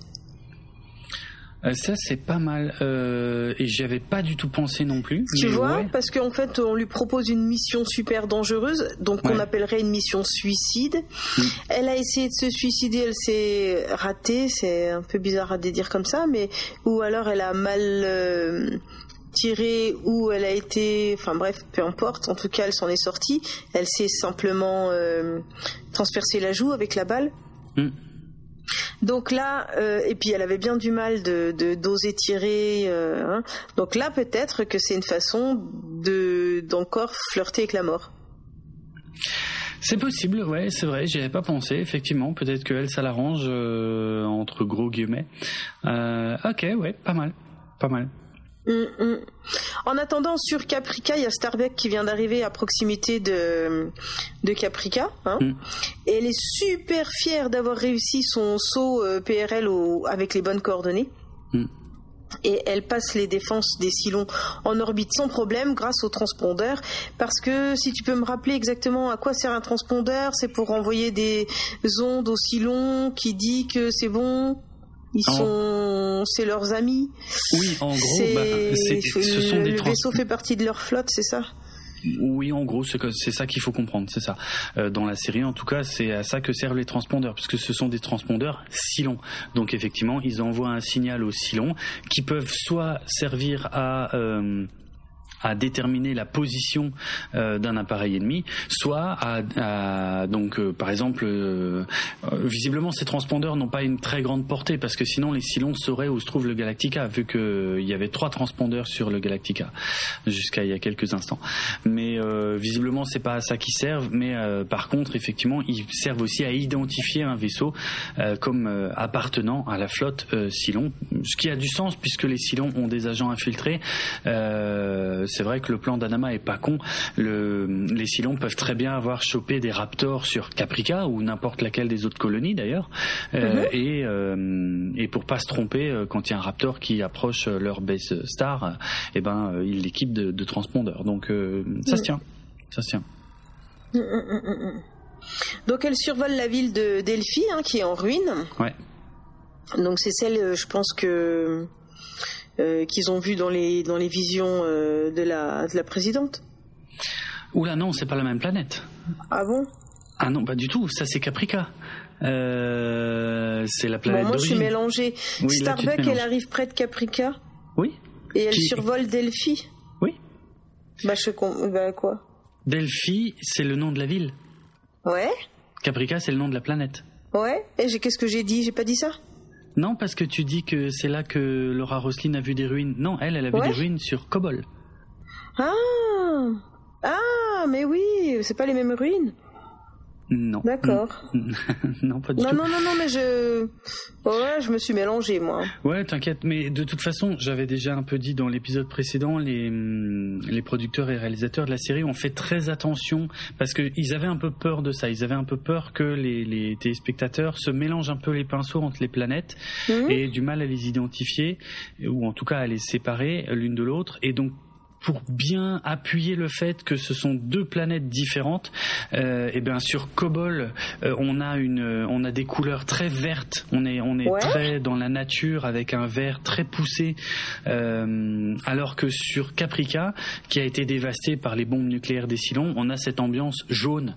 Euh, ça c'est pas mal euh, et j'y avais pas du tout pensé non plus. Tu vois, parce qu'en fait on lui propose une mission super dangereuse, donc on appellerait une mission suicide. Mm. Elle a essayé de se suicider, elle s'est ratée, c'est un peu bizarre à dire comme ça, mais ou alors elle a mal euh, tirée où elle a été, enfin bref, peu importe. En tout cas, elle s'en est sortie. Elle s'est simplement euh, transpercée la joue avec la balle. Hmm. Donc là, euh, et puis elle avait bien du mal de d'oser tirer. Euh, hein. Donc là, peut-être que c'est une façon de d'encore flirter avec la mort. C'est possible, ouais, c'est vrai, j'y avais pas pensé, effectivement. Peut-être qu'elle, ça l'arrange, entre gros guillemets. ok, ouais, pas mal, pas mal. Mm, mm. En attendant, sur Caprica, il y a Starbuck qui vient d'arriver à proximité de, de Caprica. Hein. Mm. Et elle est super fière d'avoir réussi son saut euh, PRL avec les bonnes coordonnées. Et elle passe les défenses des Silons en orbite sans problème grâce au transpondeur. Parce que si tu peux me rappeler exactement à quoi sert un transpondeur, c'est pour envoyer des ondes aux Silons qui dit que c'est bon? Ils sont, c'est leurs amis. Oui, en gros, bah, ce sont des le vaisseau fait partie de leur flotte, c'est ça? Oui, en gros, c'est ça qu'il faut comprendre, c'est ça. Euh, dans la série, en tout cas, c'est à ça que servent les transpondeurs, puisque ce sont des transpondeurs silons. Donc, effectivement, ils envoient un signal aux silons qui peuvent soit servir à euh, à déterminer la position euh, d'un appareil ennemi, soit à, donc euh, par exemple euh, visiblement ces transpondeurs n'ont pas une très grande portée parce que sinon les Cylons sauraient où se trouve le Galactica vu qu'il y avait trois transpondeurs sur le Galactica jusqu'à il y a quelques instants. Mais visiblement c'est pas à ça qu'ils servent, mais par contre effectivement ils servent aussi à identifier un vaisseau comme appartenant à la flotte Cylon, ce qui a du sens puisque les Cylons ont des agents infiltrés c'est vrai que le plan d'Anama est pas con. les Cylons peuvent très bien avoir chopé des Raptors sur Caprica ou n'importe laquelle des autres colonies d'ailleurs. Euh, mhm. et, euh, et pour pas se tromper, euh, quand il y a un Raptor qui approche leur base star, eh ben il l'équipe de, de transpondeurs. Donc ça se tient, ça se tient. Mhm, Donc elle survole la ville de Delphi, hein, qui est en ruine. Ouais. Donc c'est celle, je pense que euh, qu'ils ont vu dans les dans les visions euh, de la de la présidente. Oula non, c'est pas la même planète. Ah bon? Ah non, pas du tout. Ça c'est Caprica. Euh, c'est la planète. Bon, moi je suis mélangée. Starbuck, elle arrive près de Caprica. Oui. Et elle survole Delphi. Oui. Bah je bah quoi? Delphi, c'est le nom de la ville. Ouais. Caprica, c'est le nom de la planète. Ouais. Et qu'est-ce que j'ai dit? J'ai pas dit ça? Non, parce que tu dis que c'est là que Laura Roslin a vu des ruines. Non, elle, elle a vu des ruines sur Kobol. Ah Ah, mais oui, c'est pas les mêmes ruines. Non. D'accord. non, pas du tout. Non, non, non, mais je. Ouais, je me suis mélangé, moi. Ouais, t'inquiète, mais de toute façon, j'avais déjà un peu dit dans l'épisode précédent, les, hum, les producteurs et réalisateurs de la série ont fait très attention parce qu'ils avaient un peu peur de ça. Ils avaient un peu peur que les, les téléspectateurs se mélangent un peu les pinceaux entre les planètes mhm. et du mal à les identifier, ou en tout cas à les séparer l'une de l'autre. Et donc, pour bien appuyer le fait que ce sont deux planètes différentes, euh, et bien sur Kobol, euh, on a une, on a des couleurs très vertes. On est, on est très dans la nature avec un vert très poussé, euh, alors que sur Caprica, qui a été dévasté par les bombes nucléaires des Silons, on a cette ambiance jaune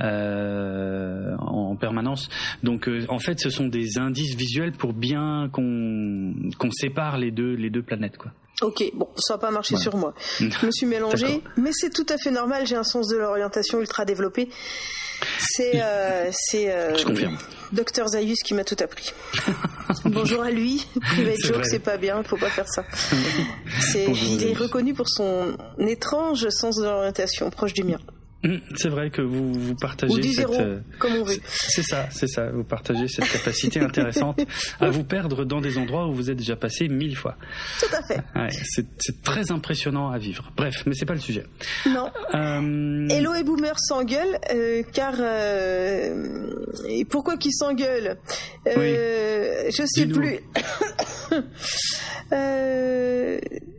euh, en permanence. Donc, euh, en fait, ce sont des indices visuels pour bien qu'on qu'on sépare les deux les deux planètes, quoi. Ok, bon, ça n'a pas marché sur moi. Je me suis mélangé, mais c'est tout à fait normal. J'ai un sens de l'orientation ultra développé. C'est euh, c'est euh, Docteur Zayus qui m'a tout appris. Bonjour à lui. Private joke, c'est pas bien, faut pas faire ça. il est reconnu pour son étrange sens de l'orientation proche du mien. Hum, c'est vrai que vous, vous partagez Ou zéro, euh, comme on veut. C'est ça, c'est ça. Vous partagez cette capacité intéressante à vous perdre dans des endroits où vous êtes déjà passé mille fois. Tout à fait. Ouais, c'est, très impressionnant à vivre. Bref, mais c'est pas le sujet. Non. Euh... Hello et Boomer s'engueulent euh, car et pourquoi qu'ils s'engueulent? Euh, Je sais plus.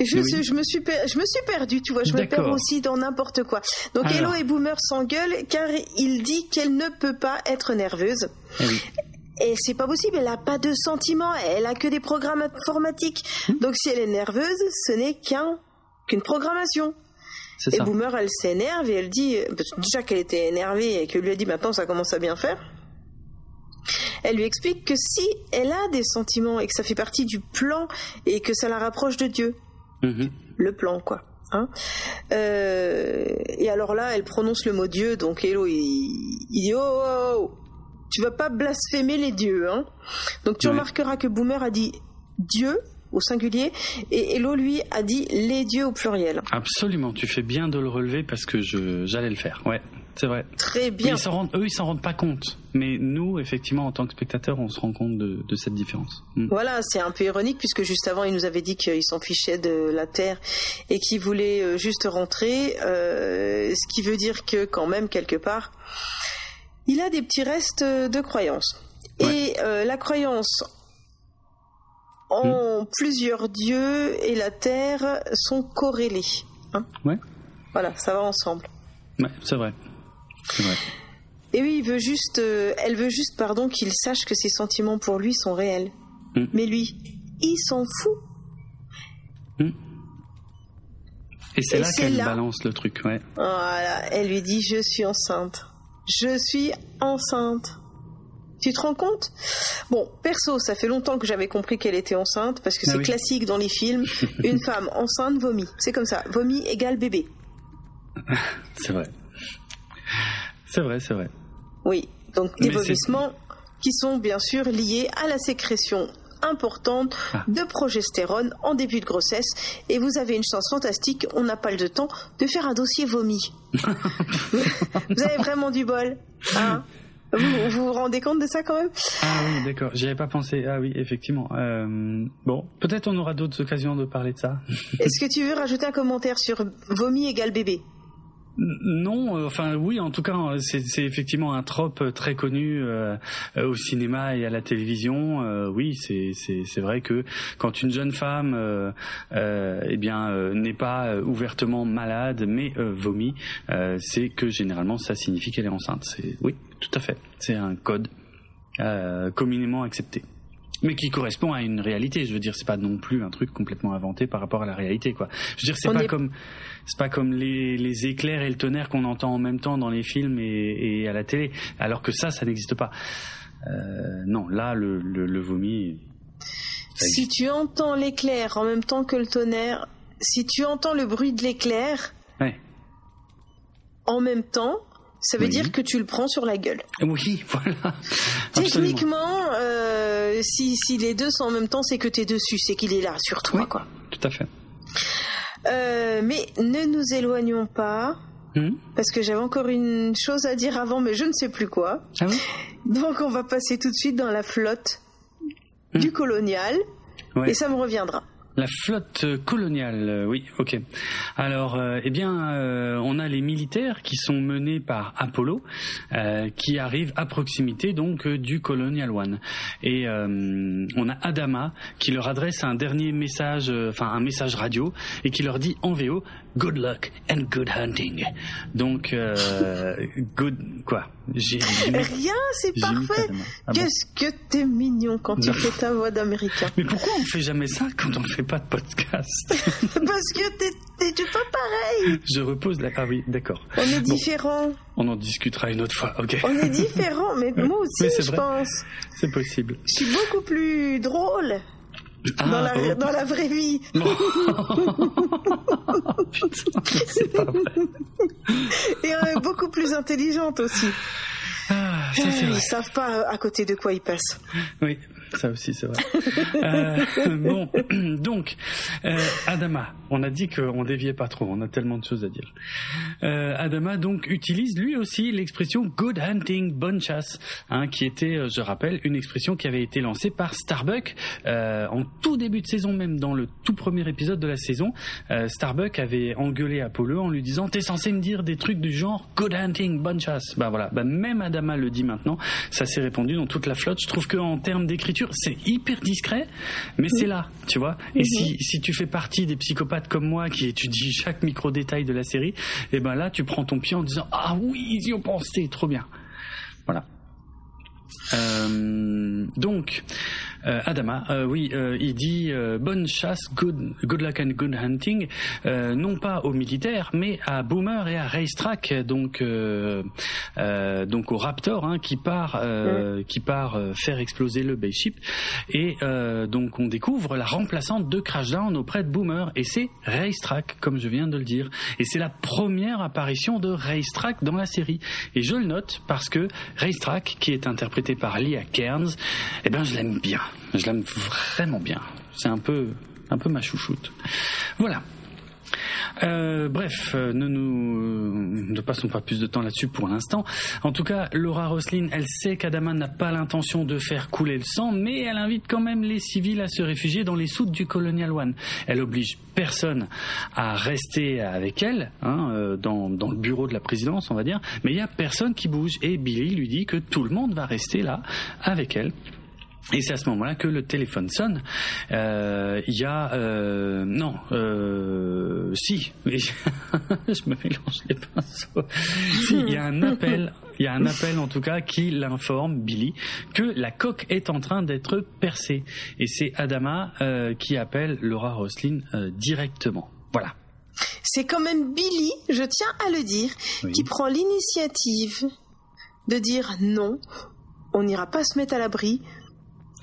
je, je, me suis je me suis perdu, tu vois, je me perds aussi dans n'importe quoi. Donc Hello et Boomer s'engueule car il dit qu'elle ne peut pas être nerveuse. Eh et c'est pas possible, elle a pas de sentiments, elle a que des programmes informatiques. Hmm. Donc si elle est nerveuse, ce n'est qu'un qu'une programmation. Et ça. Boomer, elle s'énerve et elle dit déjà qu'elle était énervée et que lui a dit maintenant ça commence à bien faire. Elle lui explique que si elle a des sentiments et que ça fait partie du plan et que ça la rapproche de Dieu, Mhm. Le plan, quoi. Hein euh, et alors là, elle prononce le mot Dieu, donc Hello, il, dit oh, oh, oh, tu vas pas blasphémer les dieux, hein Donc tu remarqueras que Boomer a dit Dieu au singulier et Hello lui a dit les dieux au pluriel. Absolument, tu fais bien de le relever parce que j'allais le faire. Ouais. C'est vrai. Très bien. ils rendent, eux, ils s'en rendent pas compte. Mais nous, effectivement, en tant que spectateurs, on se rend compte de, cette différence. Mm. Voilà, c'est un peu ironique puisque juste avant, ils nous avaient dit qu'ils s'en fichaient de la Terre et qu'ils voulaient euh, juste rentrer. Euh, ce qui veut dire que quand même, quelque part, il a des petits restes de croyance. Et euh, la croyance en mm. plusieurs dieux et la Terre sont corrélés. Hein ouais. Voilà, ça va ensemble. Ouais, c'est vrai. Et oui, il veut juste, euh, elle veut juste, pardon, qu'il sache que ses sentiments pour lui sont réels. Mm. Mais lui, il s'en fout. Mm. Et c'est là qu'elle balance le truc, ouais. Voilà, elle lui dit Je suis enceinte. Je suis enceinte. Tu te rends compte? Bon, perso, ça fait longtemps que j'avais compris qu'elle était enceinte parce que ah c'est classique dans les films. Une femme enceinte vomit. C'est comme ça. Vomit égale bébé. c'est vrai. C'est vrai, c'est vrai. Oui, donc des vomissements qui sont bien sûr liés à la sécrétion importante ah. de progestérone en début de grossesse et vous avez une chance fantastique, on n'a pas le temps de faire un dossier vomi. vous avez vraiment du bol. Hein? Vous, vous, rendez compte de ça quand même? Ah oui, d'accord. J'y avais pas pensé. Ah oui, effectivement. Euh, bon, peut-être on aura d'autres occasions de parler de ça. Est-ce que tu veux rajouter un commentaire sur vomi égale bébé? Non, euh, enfin oui, en tout cas, c'est effectivement un trope très connu euh, au cinéma et à la télévision. Euh, oui, c'est vrai que quand une jeune femme, eh bien, n'est pas ouvertement malade mais vomit, c'est que généralement ça signifie qu'elle est enceinte. C'est oui, tout à fait. C'est un code communément accepté mais qui correspond à une réalité. Je veux dire, c'est pas non plus un truc complètement inventé par rapport à la réalité, quoi. Je veux dire, c'est pas comme c'est pas comme les, les éclairs et le tonnerre qu'on entend en même temps dans les films et, et à la télé, alors que ça, ça n'existe pas. Euh, non, là, le, le, le vomi. Si tu entends l'éclair en même temps que le tonnerre, si tu entends le bruit de l'éclair ouais. en même temps, ça veut dire que tu le prends sur la gueule. Oui, voilà. Techniquement, euh, si, si, les deux sont en même temps, c'est que tu es dessus, c'est qu'il est là sur toi, quoi. Tout à fait. Euh, mais ne nous éloignons pas, hmm? parce que j'avais encore une chose à dire avant, mais je ne sais plus quoi. Ah oui? Donc on va passer tout de suite dans la flotte hmm. du colonial, et ça me reviendra. La flotte coloniale, euh, oui, ok. Alors, euh, eh bien, euh, on a les militaires qui sont menés par Apollo, qui arrivent à proximité donc du Colonial One, et on a Adama qui leur adresse un dernier message, enfin un message radio, et qui leur dit en VO Good luck and good hunting. Donc, good quoi Rien, c'est parfait. Ah Qu'est-ce que t'es mignon quand tu fais ta voix d'américain. Mais pourquoi on fait jamais ça quand on fait pas de podcast Parce que t'es pas pareil. Je repose la. Ah oui, d'accord. On est différents. On en discutera une autre fois, ok. On est différents, mais moi aussi, je pense. C'est possible. Je suis beaucoup plus drôle. Ah, dans, la, oh. dans, la, vraie vie. Putain, c'est pas vrai. Et est beaucoup plus intelligente aussi. Ah, ça, vrai. Ils savent pas à côté de quoi ils passent. Oui, ça aussi, c'est vrai. euh, bon, donc, euh, Adama, on a dit qu'on déviait pas trop, on a tellement de choses à dire. Euh, Adama, donc, utilise lui aussi l'expression good hunting, bonne chasse, hein, qui était, je rappelle, une expression qui avait été lancée par Starbuck en tout début de saison, même dans le tout premier épisode de la saison. Starbuck avait engueulé Apollo en lui disant T'es censé me dire des trucs du genre good hunting, bonne chasse. Bah voilà, bah, même Adama le dit maintenant, ça s'est répandu dans toute la flotte. Je trouve qu'en termes d'écriture, c'est hyper discret, mais c'est là, tu vois. Et si, si tu fais partie des psychopathes comme moi qui étudient chaque micro-détail de la série, et eh ben là, tu prends ton pied en disant Ah oui, ils y ont pensé, trop bien. Voilà. Euh, donc, Adama, euh, oui, euh, il dit bonne chasse, good, good luck and good hunting, non pas aux militaires, mais à Boomer et à Racetrack, donc donc au Raptor, hein, qui part qui part faire exploser le base ship, et donc on découvre la remplaçante de Crashdown auprès de Boomer, et c'est Racetrack, comme je viens de le dire, et c'est la première apparition de Racetrack dans la série, et je le note parce que Racetrack, qui est interprété par Leah Cairns, eh ben je l'aime bien. Je l'aime vraiment bien. C'est un peu, un peu ma chouchoute. Voilà. Euh, bref, euh, ne nous ne passons pas plus de temps là-dessus pour l'instant. En tout cas, Laura Roslin, elle sait qu'Adama n'a pas l'intention de faire couler le sang, mais elle invite quand même les civils à se réfugier dans les soutes du Colonial One. Elle oblige personne à rester avec elle hein, euh, dans, dans le bureau de la présidence, on va dire, mais il y a personne qui bouge et Billy lui dit que tout le monde va rester là avec elle. Et c'est à ce moment-là que le téléphone sonne. Euh, il y a euh, non, euh, si, je me mélange les pinceaux. si, il y a un appel. Il y a un appel en tout cas qui l'informe Billy que la coque est en train d'être percée et c'est Adama qui appelle Laura Roslin directement. Voilà. C'est quand même Billy, je tiens à le dire, qui prend l'initiative de dire non, on n'ira pas se mettre à l'abri,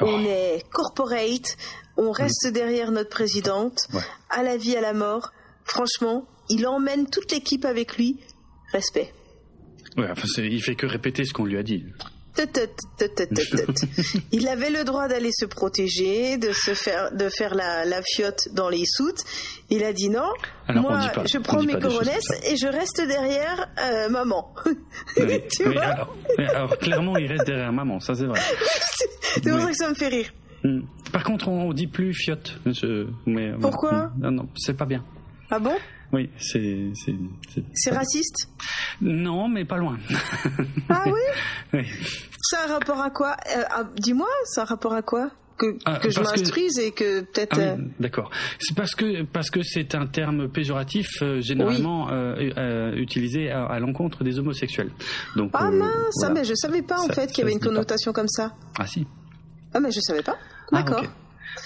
on oh. est corporate, on reste derrière notre présidente, à la vie, à la mort. Franchement, il emmène toute l'équipe avec lui. Respect. Ouais, enfin, il fait que répéter ce qu'on lui a dit. Il avait le droit d'aller se protéger, de se faire, de faire la, la fiotte dans les soutes. Il a dit non. moi, je prends mes coronesses et je reste derrière euh, maman. tu vois alors, clairement, il reste derrière maman, ça c'est vrai. c'est pour ça que ça me fait rire. Hmm. Par contre, on dit plus fiotte. mais, Pourquoi Non, non, c'est pas bien. Ah bon? Oui, c'est. C'est raciste? Non, mais pas loin. ah oui? Oui. Ça a un rapport à quoi? Euh, Dis-moi, ça a un rapport à quoi? Que, ah, que je m'instruise et que peut-être. Ah oui, euh, D'accord. C'est parce que parce que c'est un terme péjoratif euh, généralement utilisé à, l'encontre des homosexuels. Donc. Ah mince, mais je savais pas en fait qu'il y avait une connotation comme ça. Ah si. Ah mais je savais pas. Ah, D'accord.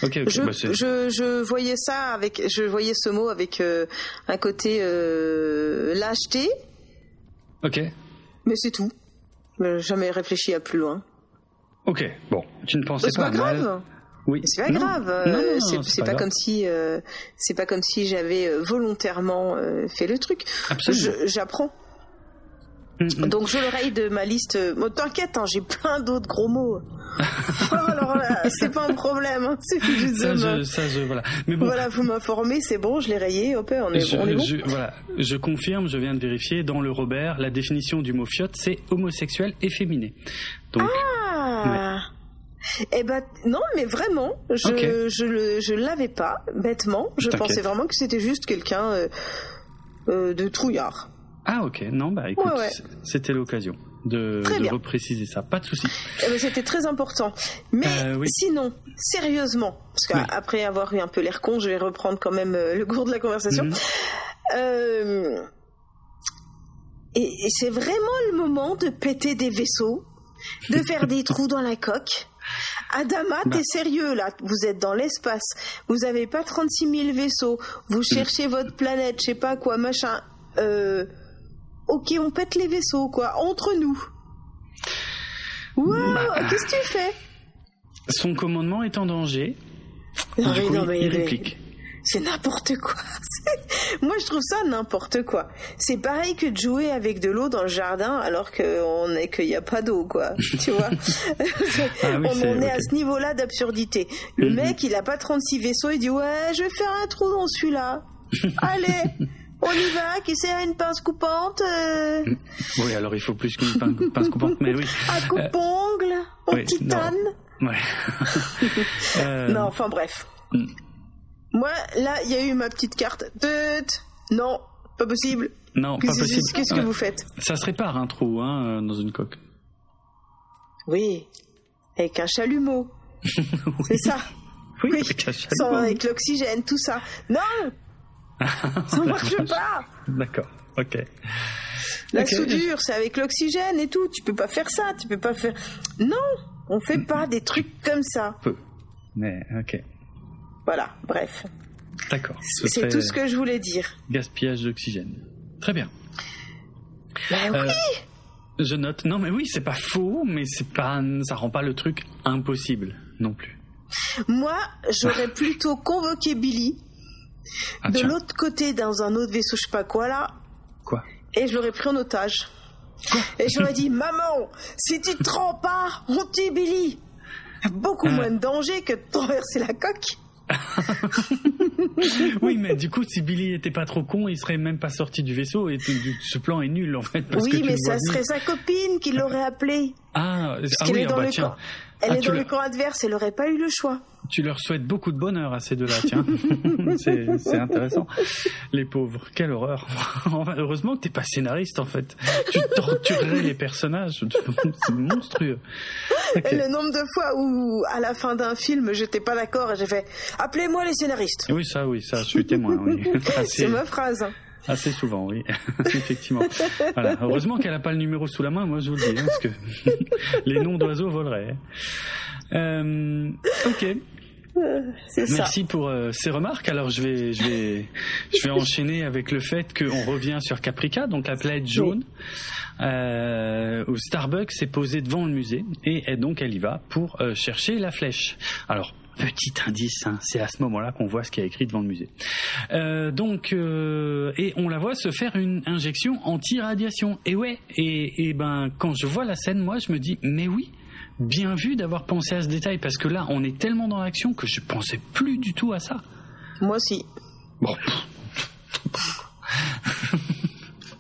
Okay, je, bah, je, je, voyais ça avec, je voyais ce mot avec euh, un côté euh, lâcheté. Ok. Mais c'est tout. Jamais réfléchi à plus loin. Ok, bon, tu ne pensais pas, pas grave. Oui. C'est pas grave. Euh, c'est pas, comme si c'est pas comme si j'avais volontairement fait le truc. J'apprends. Donc je le raye de ma liste. T'inquiète, hein, j'ai plein d'autres gros mots. Oh, alors là, c'est pas un problème, hein, c'est juste ça, je, ça je, voilà. Mais bon. Voilà, vous m'informez, c'est bon, je l'ai rayé, hop, on est, on est bon. Je, voilà, je confirme, je viens de vérifier, dans le Robert, la définition du mot fiotte, c'est homosexuel efféminé. Donc, ah Eh ben non, mais vraiment, je je le je l'avais pas bêtement. Je pensais vraiment que c'était juste quelqu'un euh, euh, de trouillard. Ah ok, non bah écoute, c'était l'occasion de, de repréciser ça, pas de souci. Eh ben, c'était très important. Mais euh, sinon, sérieusement, parce qu'après avoir eu un peu l'air con, je vais reprendre quand même le cours de la conversation. Mhm. et c'est vraiment le moment de péter des vaisseaux, de faire des trous dans la coque Adama, bah. t'es sérieux là? Vous êtes dans l'espace, vous avez pas 36 000 vaisseaux, vous cherchez votre planète, je sais pas quoi, machin. Euh, ok, on pète les vaisseaux, quoi, entre nous. Wow, bah. qu'est-ce que tu fais? Son commandement est en danger. Non, il, réplique c'est n'importe quoi. Moi, je trouve ça n'importe quoi. C'est pareil que de jouer avec de l'eau dans le jardin alors qu'on est qu'il n'y a pas d'eau, quoi. tu vois? Ah On en est à ce niveau-là d'absurdité. Le mec, il a pas 36 vaisseaux, il dit ouais, je vais faire un trou dans celui-là. Allez. On y va, qui c'est une pince coupante euh? Oui, alors il faut plus qu'une pince coupante, mais oui. Un coupe-ongle en titane Ouais. euh... Non, enfin bref. Mm. Moi, là, il y a eu ma petite carte. Non, pas possible. Non, pas possible. Qu'est-ce que vous faites? Ça se répare un trou hein, euh, dans une coque. Oui, avec un chalumeau. C'est ça. Oui, avec un chalumeau. avec l'oxygène, tout ça. Non Ça marche pas D'accord, ok. La soudure, c'est avec l'oxygène et tout. Tu peux pas faire ça, tu peux pas faire. Non, on fait pas des trucs comme ça. Peu. Mais ok. Voilà, bref. D'accord. C'est tout ce que je voulais dire. Gaspillage d'oxygène. Très bien. Ben oui. Euh, je note. Non, mais oui, c'est pas faux, mais c'est pas, ça rend pas le truc impossible non plus. Moi, j'aurais plutôt convoqué Billy ah, de l'autre côté dans un autre vaisseau, je sais pas quoi là. Quoi Et je l'aurais pris en otage. et j'aurais dit, maman, si tu te rends pas, on tue Billy. Beaucoup euh. moins de danger que de traverser la coque. oui, mais du coup, si Billy était pas trop con, il serait même pas sorti du vaisseau et ce plan est nul en fait. oui, mais ça serait sa copine qui l'aurait appelé. Ah, ah oui, ah bah, tiens. Elle ah, est dans le camp adverse, elle n'aurait pas eu le choix. Tu leur souhaites beaucoup de bonheur à ces deux-là, tiens. c'est intéressant. Les pauvres, quelle horreur. Heureusement que t'es pas scénariste, en fait. Tu torturerais les personnages. C'est monstrueux. Le nombre de fois où, à la fin d'un film, j'étais pas d'accord et j'ai fait « Appelez-moi les scénaristes ». Oui, ça, oui, ça, je suis témoin, oui. C'est ma phrase. Assez souvent, oui, effectivement. Voilà. Heureusement qu'elle n'a pas le numéro sous la main, moi je vous le dis, hein, parce que les noms d'oiseaux voleraient. Euh, ok. Merci pour euh, ces remarques. Alors je vais, je vais, je vais enchaîner avec le fait qu'on revient sur Caprica, donc la planète jaune, euh, où Starbucks s'est posé devant le musée et, et, donc elle y va pour euh, chercher la flèche. Alors petit indice, hein, c'est à ce moment-là qu'on voit ce qui est écrit devant le musée. Euh, donc, euh, et on la voit se faire une injection anti-radiation. Et ouais, et, et ben quand je vois la scène, moi je me dis, mais oui, bien vu d'avoir pensé à ce détail parce que là, on est tellement dans l'action que je pensais plus du tout à ça. Moi aussi. Bon.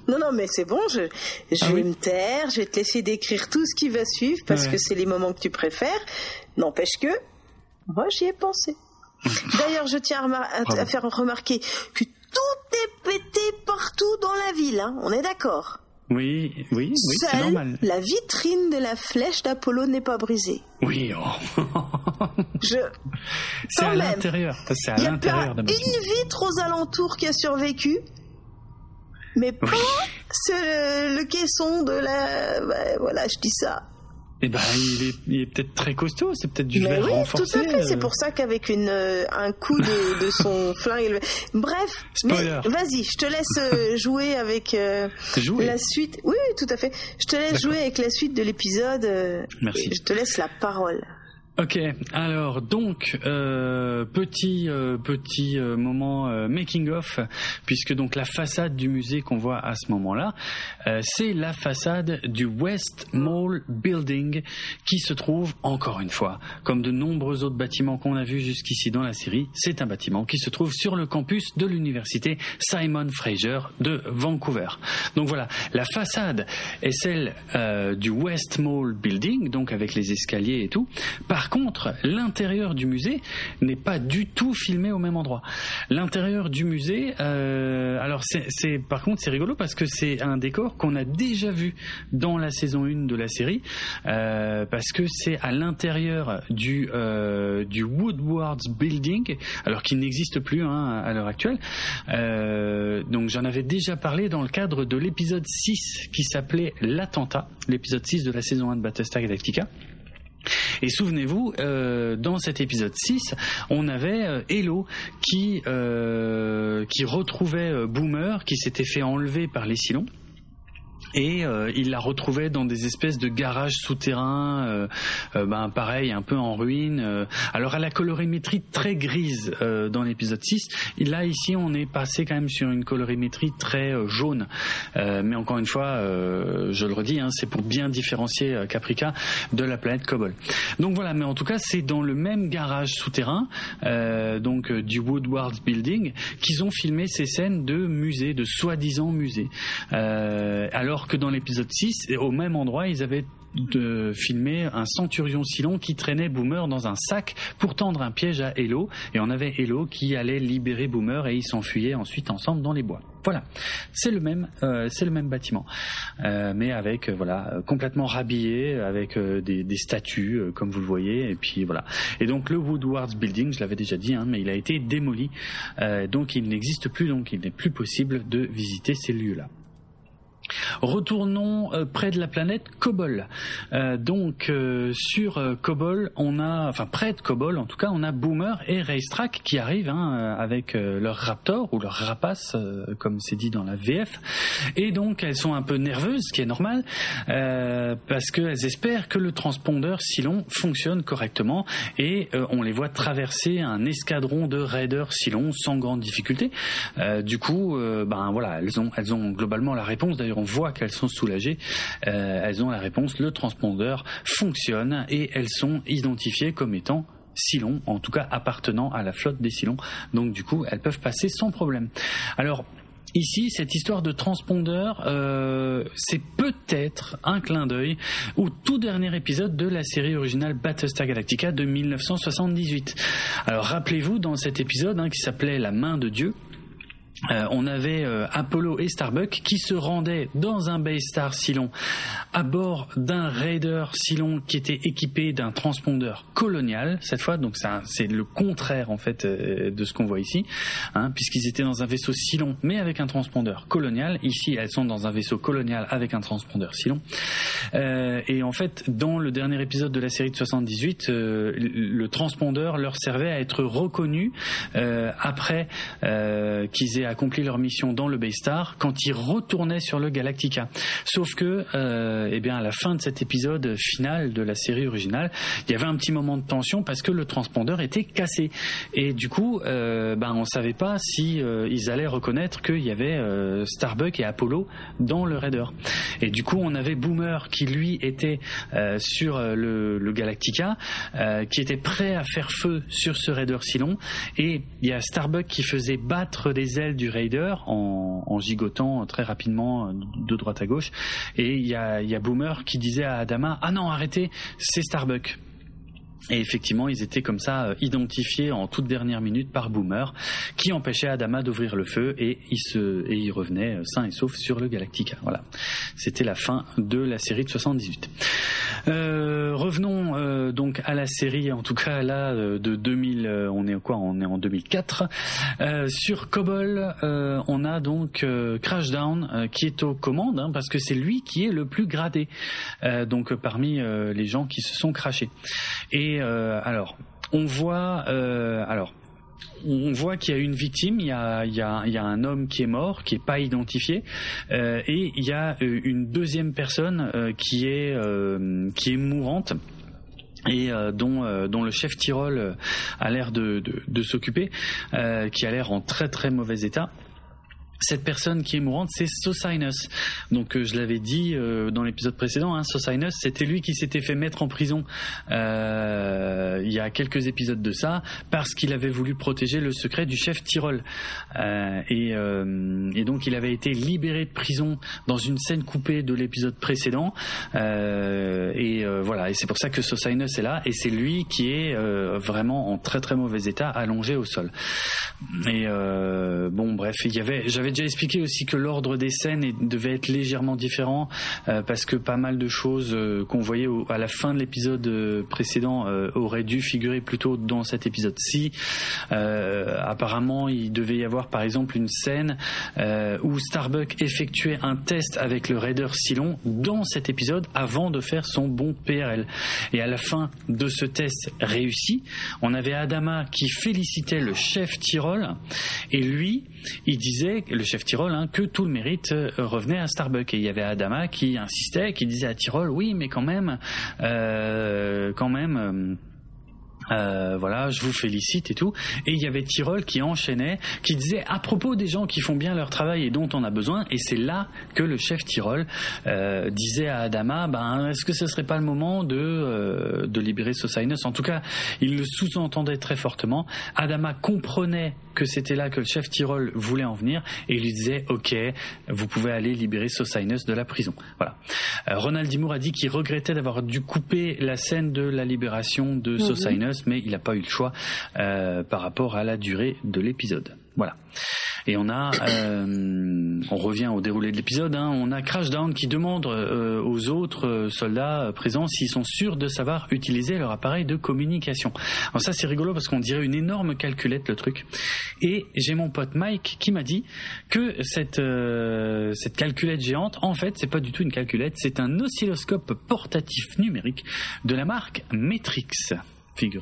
Non, non, mais c'est bon, je, je ah vais me taire, je vais te laisser décrire tout ce qui va suivre parce que c'est les moments que tu préfères. N'empêche que moi, j'y ai pensé. D'ailleurs, je tiens à, faire remarquer que tout est pété partout dans la ville. Hein. On est d'accord Oui, oui, oui, c'est normal. La vitrine de la flèche d'Apollo n'est pas brisée. Oui. Oh. je. C'est à l'intérieur. C'est à l'intérieur de Une vitre aux alentours qui a survécu, mais pas le, caisson de la. voilà, je dis ça. Eh ben, il est, peut-être très costaud, c'est peut-être du verre oui, renforcé. Tout à fait, c'est euh. pour ça qu'avec une euh, un coup de, de son flingue. Bref, vas-y, je te laisse euh, jouer avec la suite. Oui, tout à fait. Je te laisse jouer avec la suite de l'épisode. Merci. Je te laisse la parole. Ok, alors donc euh, petit euh, petit euh, moment making of puisque donc la façade du musée qu'on voit à ce moment-là, c'est la façade du West Mall Building qui se trouve encore une fois, comme de nombreux autres bâtiments qu'on a vus jusqu'ici dans la série, c'est un bâtiment qui se trouve sur le campus de l'université Simon Fraser de Vancouver. Donc voilà, la façade est celle du West Mall Building, donc avec les escaliers et tout. Par Par contre, l'intérieur du musée n'est pas du tout filmé au même endroit. L'intérieur du musée, euh, alors c'est par contre c'est rigolo parce que c'est un décor qu'on a déjà vu dans la saison 1 de la série, euh, parce que c'est à l'intérieur du euh, du Woodwards Building, alors qu'il n'existe plus hein, à l'heure actuelle. Euh, donc j'en avais déjà parlé dans le cadre de l'épisode 6 qui s'appelait l'attentat, l'épisode 6 de la saison 1 de Battlestar Galactica. Et souvenez-vous, euh, dans cet épisode 6, on avait euh, qui euh, qui retrouvait euh, Boomer qui s'était fait enlever par les Silons et euh, il la retrouvait dans des espèces de garages souterrains, euh, euh, ben pareil, un peu en ruine. alors à la colorimétrie très grise dans l'épisode 6, là ici on est passé quand même sur une colorimétrie très jaune. mais encore une fois, je le redis, hein, c'est pour bien différencier Caprica de la planète Cobol. Donc voilà, mais en tout cas c'est dans le même garage souterrain, donc du Woodward Building, qu'ils ont filmé ces scènes de musée, de soi-disant musée. alors alors que dans l'épisode 6, au même endroit, ils avaient de filmer un centurion Silon qui traînait Boomer dans un sac pour tendre un piège à Hello et on avait Hello qui allait libérer Boomer et ils s'enfuyaient ensuite ensemble dans les bois. Voilà, c'est le même, euh, c'est le même bâtiment, euh, mais avec euh, voilà complètement rhabillé, avec des, des, statues comme vous le voyez, et puis voilà. Et donc le Woodwards Building, je l'avais déjà dit, hein, mais il a été démoli, donc il n'existe plus, donc il n'est plus possible de visiter ces lieux-là. Retournons euh, près de la planète Kobol. Euh, donc euh, sur Kobol, on a, enfin près de Kobol en tout cas, on a Boomer et Racetrack qui arrivent hein, avec leur Raptor ou leur Rapace, comme c'est dit dans la VF. Et donc elles sont un peu nerveuses, ce qui est normal, parce qu'elles espèrent que le transpondeur Silon fonctionne correctement et on les voit traverser un escadron de raiders Silon sans grande difficulté. du coup, ben voilà, elles ont, elles ont globalement la réponse. D'ailleurs, on voit qu'elles sont soulagées. Euh, elles ont la réponse, le transpondeur fonctionne et elles sont identifiées comme étant Silon, en tout cas appartenant à la flotte des Silons. Donc du coup, elles peuvent passer sans problème. Alors, Ici, cette histoire de transpondeur, euh, c'est peut-être un clin d'œil au tout dernier épisode de la série originale Battlestar Galactica de 1978. Alors rappelez-vous, dans cet épisode hein, qui s'appelait La main de Dieu, euh, on avait euh, Apollo et Starbuck qui se rendaient dans un Baystar Cylon à bord d'un Raider Cylon qui était équipé d'un transpondeur colonial. Cette fois donc c'est le contraire en fait euh, de ce qu'on voit ici hein, puisqu'ils étaient dans un vaisseau Cylon mais avec un transpondeur colonial. Ici elles sont dans un vaisseau colonial avec un transpondeur Cylon. Et en fait dans le dernier épisode de la série de 78 le transpondeur leur servait à être reconnu après qu'ils aient accompli leur mission dans le Baystar quand ils retournaient sur le Galactica. Sauf que, euh, eh bien, à la fin de cet épisode final de la série originale, il y avait un petit moment de tension parce que le transpondeur était cassé. Et du coup, euh, ben, on savait pas si euh, ils allaient reconnaître qu'il y avait euh, Starbuck et Apollo dans le Raider. Et du coup, on avait Boomer qui lui était sur le, le Galactica, qui était prêt à faire feu sur ce Raider Silon. Et il y a Starbuck qui faisait battre les ailes du Raider en, gigotant très rapidement de droite à gauche. Et il y a, y a Boomer qui disait à Adama Ah non, arrêtez, c'est Starbuck. Et effectivement, ils étaient comme ça euh, identifiés en toute dernière minute par Boomer, qui empêchait Adama d'ouvrir le feu et il se et il revenait euh, sain et sauf sur le Galactica. Voilà, c'était la fin de la série de 78. Euh, revenons donc à la série, en tout cas là de 2000, on est quoi? On est en 2004. Euh, sur Cobol, on a donc Crashdown qui est aux commandes hein, parce que c'est lui qui est le plus gradé. donc parmi les gens qui se sont crachés. Et euh, alors, on voit, euh, alors, on voit qu'il y a une victime, il y a, un homme qui est mort, qui est pas identifié, euh, et il y a une deuxième personne qui est qui est mourante et dont, le chef Tyrol a l'air de s'occuper, qui a l'air en très très mauvais état. Cette personne qui est mourante, c'est Sosinus. Donc euh, je l'avais dit euh, dans l'épisode précédent, hein, Sosinus, c'était lui qui s'était fait mettre en prison euh, il y a quelques épisodes de ça parce qu'il avait voulu protéger le secret du chef Tyrol. Et, donc il avait été libéré de prison dans une scène coupée de l'épisode précédent. et voilà, et c'est pour ça que Sosinus est là et c'est lui qui est vraiment en très très mauvais état, allongé au sol. Et bon bref, il y avait, j'avais déjà expliqué aussi que l'ordre des scènes devait être légèrement différent euh, parce que pas mal de choses euh, qu'on voyait à la fin de l'épisode euh, précédent auraient dû figurer plutôt dans cet épisode-ci. apparemment, il devait y avoir par exemple une scène où Starbuck effectuait un test avec le Raider Silon dans cet épisode avant de faire son bon PRL. Et à la fin de ce test réussi, on avait Adama qui félicitait le chef Tyrol et lui, il disait le chef Tyrol hein, que tout le mérite euh, revenait à Starbuck et il y avait Adama qui insistait, qui disait à Tyrol oui mais quand même, euh, quand même. Euh, voilà, je vous félicite et tout. Et il y avait Tyrol qui enchaînait, qui disait à propos des gens qui font bien leur travail et dont on a besoin. Et c'est là que le chef Tyrol euh, disait à Adama, ben est-ce que ce serait pas le moment de de libérer Sosinus En tout cas, il le sous-entendait très fortement. Adama comprenait que c'était là que le chef Tyrol voulait en venir et il lui disait ok, vous pouvez aller libérer Sosinus de la prison. Voilà. Ronald Dimour a dit qu'il regrettait d'avoir dû couper la scène de la libération de. Sosinus mais il n'a pas eu le choix euh, par rapport à la durée de l'épisode. Voilà. Et on a, euh, on revient au déroulé de l'épisode, hein, on a Crashdown qui demande euh, aux autres soldats présents s'ils sont sûrs de savoir utiliser leur appareil de communication. Alors ça c'est rigolo parce qu'on dirait une énorme calculette le truc. Et j'ai mon pote Mike qui m'a dit que cette cette calculette géante, en fait, c'est pas du tout une calculette, c'est un oscilloscope portatif numérique de la marque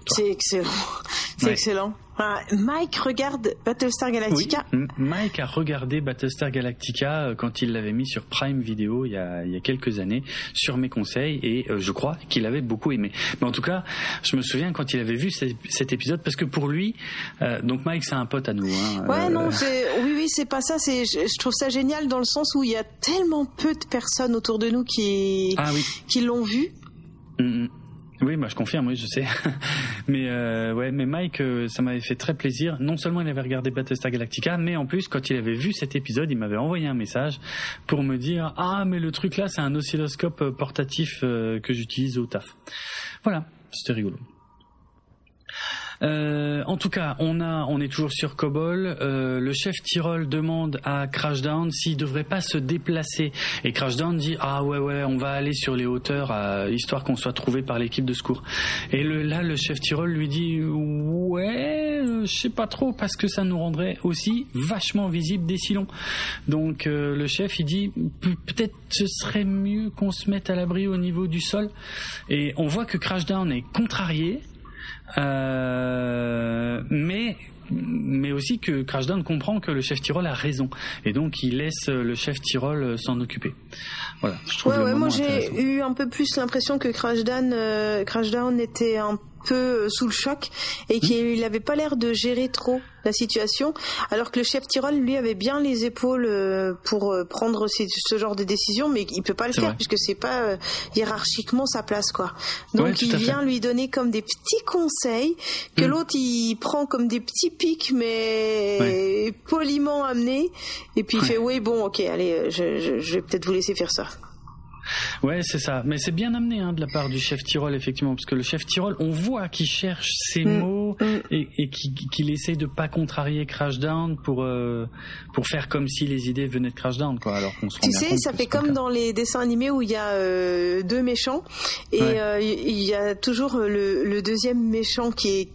C'est excellent. C'est excellent. Mike regarde Battlestar Galactica. Oui, Mike a regardé Battlestar Galactica euh, quand il l'avait mis sur Prime Video il y a, il y a quelques années sur mes conseils et euh, je crois qu'il avait beaucoup aimé. Mais en tout cas, je me souviens quand il avait vu cet épisode parce que pour lui, euh, donc Mike c'est un pote à nous. Hein, ouais non, oui oui c'est pas ça. C'est je, trouve ça génial dans le sens où il y a tellement peu de personnes autour de nous qui ah qui l'ont vu. Mm, mm. Oui, bah, je confirme, oui, je sais. mais euh, ouais, mais Mike, euh, ça m'avait fait très plaisir. Non seulement il avait regardé Battlestar Galactica, mais en plus, quand il avait vu cet épisode, il m'avait envoyé un message pour me dire ah mais le truc là, c'est un oscilloscope euh, portatif que j'utilise au taf. Voilà, c'était rigolo. Euh, en tout cas, on a, on est toujours sur Cobol. Euh, le chef Tyrol demande à Crashdown s'il devrait pas se déplacer. Et Crashdown dit ah ouais ouais, on va aller sur les hauteurs histoire qu'on soit trouvé par l'équipe de secours. Et le, là, le chef Tyrol lui dit ouais, je sais pas trop parce que ça nous rendrait aussi vachement visible des silons. Donc euh, le chef il dit peut-être ce serait mieux qu'on se mette à l'abri au niveau du sol. Et on voit que Crashdown est contrarié euh, mais mais aussi que Crashdown comprend que le chef Tyrol a raison et donc il laisse le chef Tyrol s'en occuper. Voilà. Je trouve ouais, ouais, moi j'ai eu un peu plus l'impression que Crashdown, euh, Crashdown était un peu euh, sous le choc et qu'il n'avait pas l'air de gérer trop la situation, alors que le chef Tyrol, lui, avait bien les épaules euh, pour euh, prendre ce genre de décision, mais il peut pas le faire puisque c'est pas hiérarchiquement sa place, quoi. Donc il vient lui donner comme des petits conseils que mm. l'autre il prend comme des petits pics, mais poliment amenés, et puis il fait oui bon ok allez je, je vais peut-être vous laisser faire ça. Ouais, c'est ça. Mais c'est bien amené hein, de la part du chef Tyrol, effectivement, parce que le chef Tyrol, on voit qu'il cherche ses mm. mots mm. et, et qu'il essaie de pas contrarier Crashdown pour euh, pour faire comme si les idées venaient de Crashdown, quoi. Alors qu'on se Tu sais, ça fait comme dans les dessins animés où il y a euh, deux méchants et euh, il y a toujours le, le deuxième méchant qui est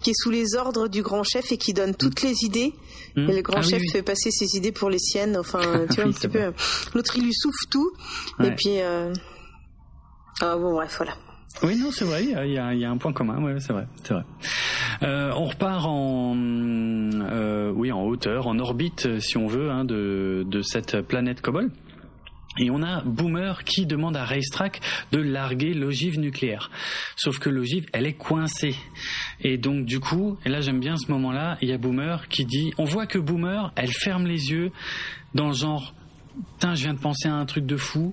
qui est sous les ordres du grand chef et qui donne toutes les idées. Hmm. Et le grand ah chef fait passer ses idées pour les siennes. Enfin, tu vois, un petit peu. L'autre, il lui souffle tout. Et puis. Euh... Ah bon, bref, voilà. Oui, non, c'est vrai, il y a, y a, un point commun, ouais, c'est vrai, c'est vrai. Euh, on repart en, euh, oui, en hauteur, en orbite, si on veut, hein, de, de cette planète Cobol. Et on a Boomer qui demande à Racetrack de larguer l'ogive nucléaire. Sauf que l'ogive, elle est coincée. Et donc du coup, et là j'aime bien ce moment-là, il y a Boomer qui dit, on voit que Boomer, elle ferme les yeux dans le genre, putain, je viens de penser à un truc de fou,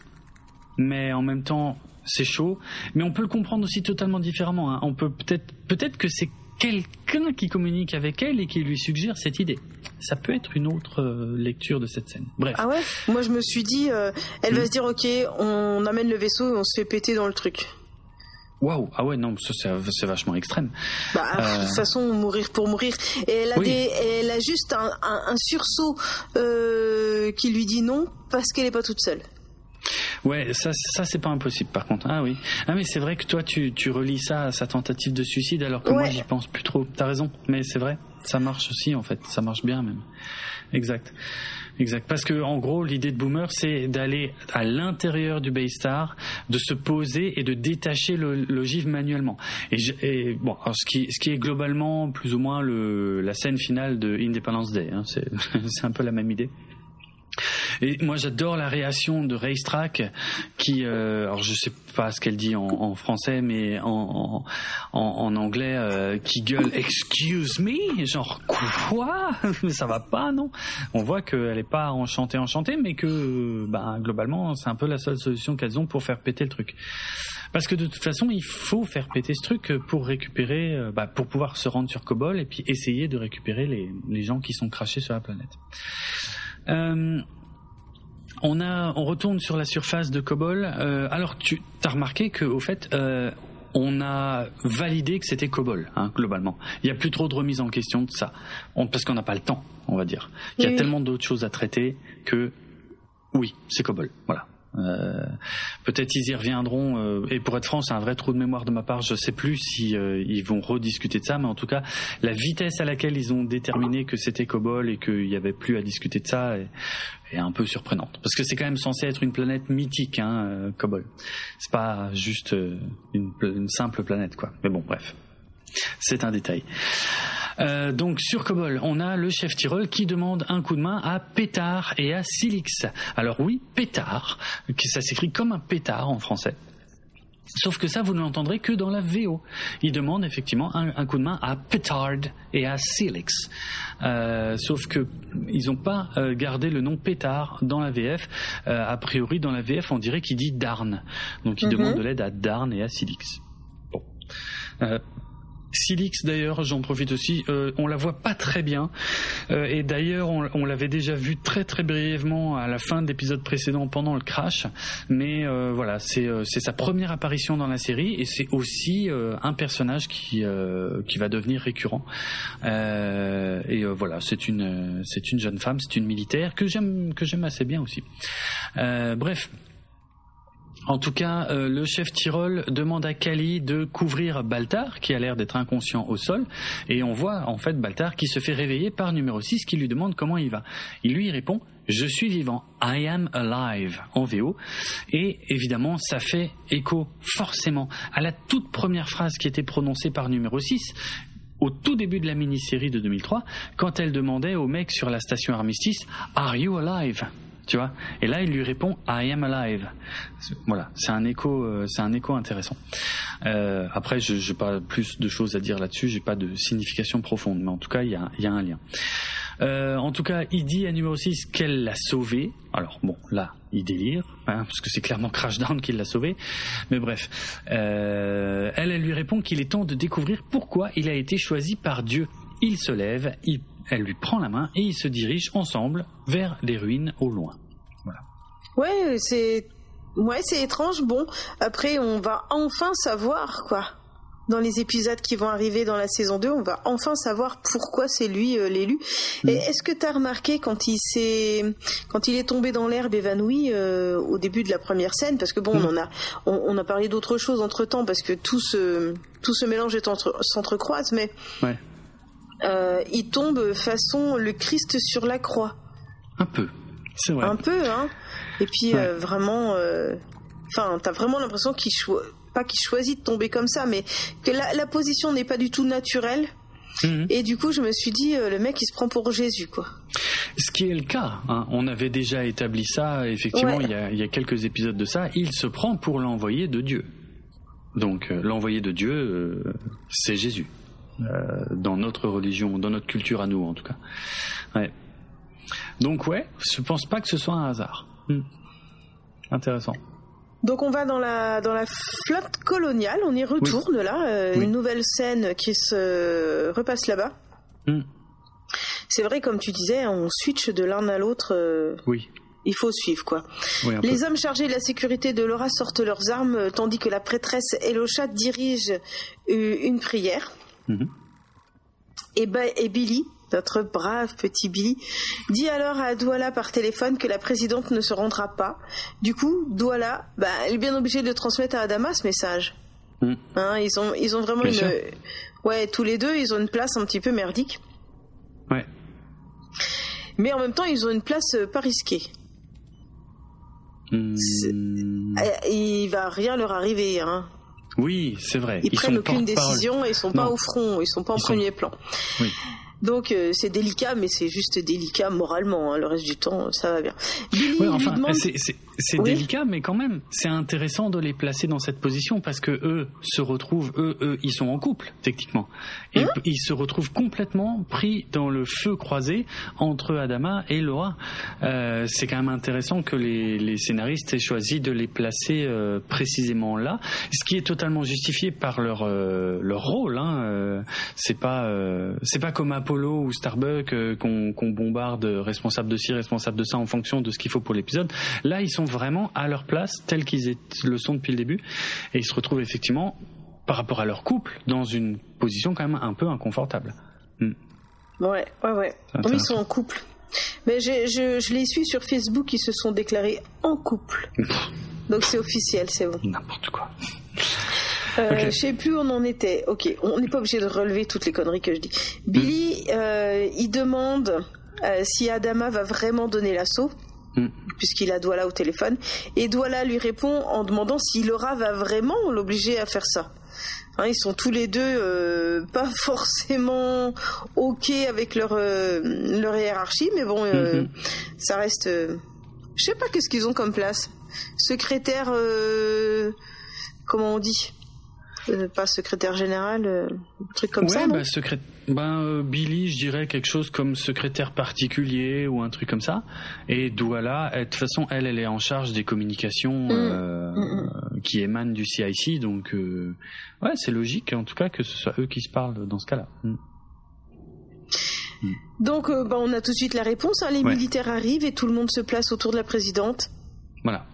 mais en même temps, c'est chaud. Mais on peut le comprendre aussi totalement différemment. Hein. On peut peut-être, peut-être que c'est quelqu'un qui communique avec elle et qui lui suggère cette idée. Ça peut être une autre euh, lecture de cette scène. Bref. Ah ouais? Moi je me suis dit, euh, elle va Hmm. se dire ok, on amène le vaisseau et on se fait péter dans le truc. Waouh, ah ouais, non, c'est vachement extrême. Bah, Euh. de toute façon, mourir pour mourir. Et elle a, Oui. des, elle a juste un, un- un sursaut euh, qui lui dit non parce qu'elle est pas toute seule. Ouais, ça, ça c'est pas impossible par contre. Ah oui. Ah mais c'est vrai que toi tu, tu relis ça à sa tentative de suicide alors que moi j'y pense plus trop. T'as raison, mais c'est vrai, ça marche aussi en fait, ça marche bien même. Exact. Exact. Parce que en gros, l'idée de Boomer, c'est d'aller à l'intérieur du Baystar, de se poser et de détacher le- l'ogive manuellement. Et, bon, alors ce qui, ce qui est globalement plus ou moins le, la scène finale de Independence Day. Hein, c'est un peu la même idée. Et moi, j'adore la réaction de Racetrack, qui, euh, alors je sais pas ce qu'elle dit en, en français, mais en, en, en- anglais, euh, qui gueule "Excuse me", genre quoi? Ça va pas, non? On voit qu'elle est pas enchantée, enchantée, mais que, ben, globalement, c'est un peu la seule solution qu'elles ont pour faire péter le truc. Parce que de toute façon, il faut faire péter ce truc pour récupérer, euh, bah, pour pouvoir se rendre sur Kobol et puis essayer de récupérer les, les gens qui sont crachés sur la planète. Euh, on a, on retourne sur la surface de Kobol. Euh, alors, tu as remarqué que, au fait, euh, on a validé que c'était Kobol, hein, globalement. Il n'y a plus trop de remise en question de ça, On- parce qu'on n'a pas le temps, on va dire. Il y a Oui. tellement d'autres choses à traiter que, oui, c'est Kobol. Voilà. Euh, Peut-être ils y reviendront. euh, et pour être franc, c'est un vrai trou de mémoire de ma part. Je sais plus si euh, ils vont rediscuter de ça, mais en tout cas, la vitesse à laquelle ils ont déterminé que c'était Kobol et qu'il n'y avait plus à discuter de ça est, est un peu surprenante. Parce que c'est quand même censé être une planète mythique, hein, Kobol. C'est pas juste une, une simple planète, quoi. Mais bon, bref. C'est un détail. Euh, donc sur Kobol, on a le chef Tyrol qui demande un coup de main à Pétard et à Silix. Alors oui, Pétard, ça s'écrit comme un pétard en français. Sauf que ça, vous ne l'entendrez que dans la VO. Il demande effectivement un, un coup de main à Petard et à Silix. Euh, sauf que ils n'ont pas euh, gardé le nom Pétard dans la VF. Euh, a priori, dans la VF, on dirait qu'il dit Darn. Donc il Mhm. demande de l'aide à Darn et à Silix. Bon. Silix d'ailleurs, j'en profite aussi, euh, on la voit pas très bien Euh, et d'ailleurs on, l'avait déjà vu très très brièvement à la fin de l'épisode précédent pendant le crash, mais euh, voilà c'est euh, sa première apparition dans la série et c'est aussi euh, un personnage qui euh, qui va devenir récurrent et voilà c'est une c'est une jeune femme, c'est une militaire que j'aime que j'aime assez bien aussi. Bref. En tout cas, euh, le chef Tyrol demande à Kali de couvrir Baltar, qui a l'air d'être inconscient au sol, et on voit en fait Baltar qui se fait réveiller par numéro 6, qui lui demande comment il va. Il lui répond « Je suis vivant, I am alive » en VO, et évidemment ça fait écho forcément à la toute première phrase qui était prononcée par numéro 6, au tout début de la mini-série de 2003, quand elle demandait au mec sur la station Armistice « Are you alive ?» Tu vois? Et là il lui répond I am alive. Voilà c'est un écho euh, c'est un écho intéressant. Euh, après je j'ai pas plus de choses à dire là-dessus j'ai pas de signification profonde mais en tout cas il y a un lien. Euh, en tout cas il dit à numéro 6 qu'elle l'a sauvé. Alors bon là il délire hein, parce que c'est clairement Crashdown qui l'a sauvé. Mais bref elle elle lui répond qu'il est temps de découvrir pourquoi il a été choisi par Dieu. Il se lève il elle lui prend la main et ils se dirigent ensemble vers les ruines au loin. Ouais, c'est ouais, c'est étrange. Bon, après, on va enfin savoir quoi. Dans les épisodes qui vont arriver dans la saison 2, on va enfin savoir pourquoi c'est lui euh, l'élu. Mm. Et est-ce que tu as remarqué quand il s'est quand il est tombé dans l'herbe évanoui euh, au début de la première scène? Parce que bon, Mm. on en a on, on a parlé d'autres choses entre-temps parce que tout ce tout ce mélange est entre s'entrecroise mais Ouais. Euh, il tombe façon le Christ sur la croix. Un peu. C'est vrai. Un peu, hein. Et puis Ouais. euh, vraiment, euh, enfin, t'as vraiment l'impression qu'il cho- pas qu'il choisit de tomber comme ça, mais que la, la position n'est pas du tout naturelle. Mhm. Et du coup, je me suis dit, euh, le mec, il se prend pour Jésus, quoi. Ce qui est le cas. Hein. On avait déjà établi ça, effectivement, il, y a, il, y a, quelques épisodes de ça. Il se prend pour l'envoyé de Dieu. Donc euh, l'envoyé de Dieu, euh, c'est Jésus. Euh, dans notre religion, dans notre culture à nous en tout cas. Ouais. Donc ouais, je pense pas que ce soit un hasard. Hmm. Intéressant. Donc on va dans la dans la flotte coloniale, on y retourne là, une nouvelle scène qui se repasse là-bas. Hmm. C'est vrai, comme tu disais, on switch de l'un à l'autre. oui il faut suivre quoi. les hommes chargés de la sécurité de Laura sortent leurs armes euh, tandis que la prêtresse Elocha dirige euh, une prière. Mhm. et, Billy, notre brave petit Billy, dit alors à Douala par téléphone que la présidente ne se rendra pas. Du coup, Douala, bah, elle est bien obligée de transmettre à Adama ce message. Mhm. Hein, ils ont, ils ont vraiment une, ouais, tous les deux, ils ont une place un petit peu merdique. Ouais. Mais en même temps, ils ont une place euh, pas risquée. Eh, il va rien leur arriver. Hein. Oui, c'est vrai. Ils, prennent aucune décision et ils sont pas au front, ils sont pas en premier plan. Oui. Donc euh, c'est délicat, mais c'est juste délicat moralement. Hein. Le reste du temps, ça va bien. oui, enfin, c'est délicat, mais quand même, c'est intéressant de les placer dans cette position parce que eux se retrouvent, eux, eux, ils sont en couple techniquement, et hein ils se retrouvent complètement pris dans le feu croisé entre Adama et Laura. Euh, c'est quand même intéressant que les, les, scénaristes aient choisi de les placer euh, précisément là, ce qui est totalement justifié par leur euh, leur rôle. Hein. Euh, c'est pas c'est pas comme Apollo ou Starbuck qu'on bombarde responsable de ci, responsable de ça en fonction de ce qu'il faut pour l'épisode. Là, ils sont vraiment à leur place, tels qu'ils le sont depuis le début, et ils se retrouvent effectivement, par rapport à leur couple, dans une position quand même un peu inconfortable. Hmm. Ouais, ouais, ouais. Oui, ils sont en couple. Mais je, je, les suis sur Facebook, ils se sont déclarés en couple. Donc c'est officiel, c'est bon. N'importe quoi. Euh, Je sais plus où on en était. Ok, on n'est pas obligé de relever toutes les conneries que je dis. Billy, euh, il demande euh, si Adama va vraiment donner l'assaut. Mm. puisqu'il a Douala au téléphone. Et Douala lui répond en demandant si Laura va vraiment l'obliger à faire ça. Hein, ils sont tous les deux euh, pas forcément ok avec leur euh, leur hiérarchie, mais bon, euh, mm-hmm. ça reste. je sais pas qu'est-ce qu'ils ont comme place. Secrétaire, comment on dit? Pas secrétaire général, un truc comme ça. Bah, secrétaire ben euh, Billy, je dirais quelque chose comme secrétaire particulier ou un truc comme ça. Et Douala, de toute façon, elle, elle est en charge des communications mm. Euh, mm, mm. qui émanent du CIC, donc euh, ouais, c'est logique en tout cas que ce soit eux qui se parlent dans ce cas-là. Donc, ben, on a tout de suite la réponse. Hein. les militaires arrivent et tout le monde se place autour de la présidente. Voilà.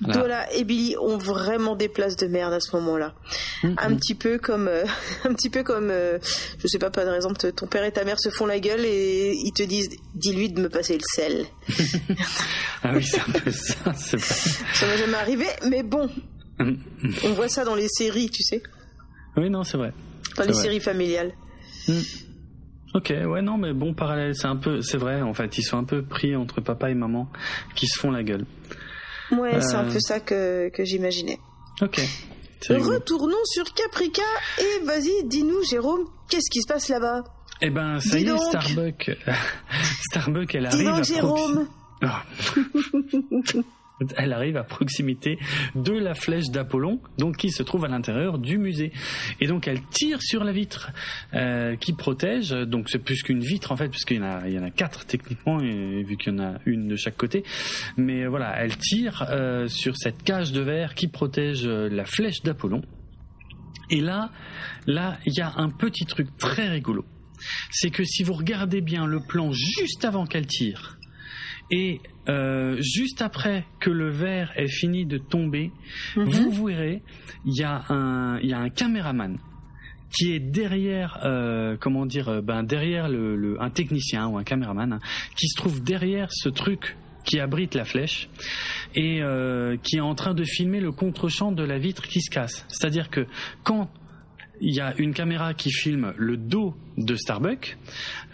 Dola et Billy ont vraiment des places de merde à ce moment-là. Mm-hmm. Un petit peu comme, euh, un petit peu comme, euh, je sais pas, par exemple, ton père et ta mère se font la gueule et ils te disent, dis-lui de me passer le sel. ah oui, c'est un peu ça. Ça m'est jamais arrivé, mais bon, mm-hmm. on voit ça dans les séries, tu sais. Oui, non, c'est vrai. Dans les séries familiales. Mm. Ok, ouais, non, mais bon parallèle, c'est un peu, c'est vrai, en fait, ils sont un peu pris entre papa et maman qui se font la gueule. Ouais, c'est un euh. peu ça que, que j'imaginais. Ok. Retournons sur Caprica et vas-y, dis-nous, Jérôme, qu'est-ce qui se passe là-bas? Eh ben, ça y est, Starbuck. Starbuck, elle arrive. Donc, Jérôme. Oh. elle arrive à proximité de la flèche d'Apollon, donc qui se trouve à l'intérieur du musée. Et donc elle tire sur la vitre euh, qui protège. Donc c'est plus qu'une vitre en fait, puisqu'il y en a, y en a quatre techniquement, vu qu'il y en a une de chaque côté. Mais voilà, elle tire euh, sur cette cage de verre qui protège euh, la flèche d'Apollon. Et là, là, il y a un petit truc très rigolo. C'est que si vous regardez bien le plan juste avant qu'elle tire, et euh, juste après que le verre ait fini de tomber, mhm. vous verrez, il y a un, il y a un caméraman qui est derrière, euh, comment dire, euh, ben derrière le, un technicien ou un caméraman hein, qui se trouve derrière ce truc qui abrite la flèche et euh, qui est en train de filmer le contre-champ de la vitre qui se casse. C'est-à-dire que quand il y a une caméra qui filme le dos de Starbuck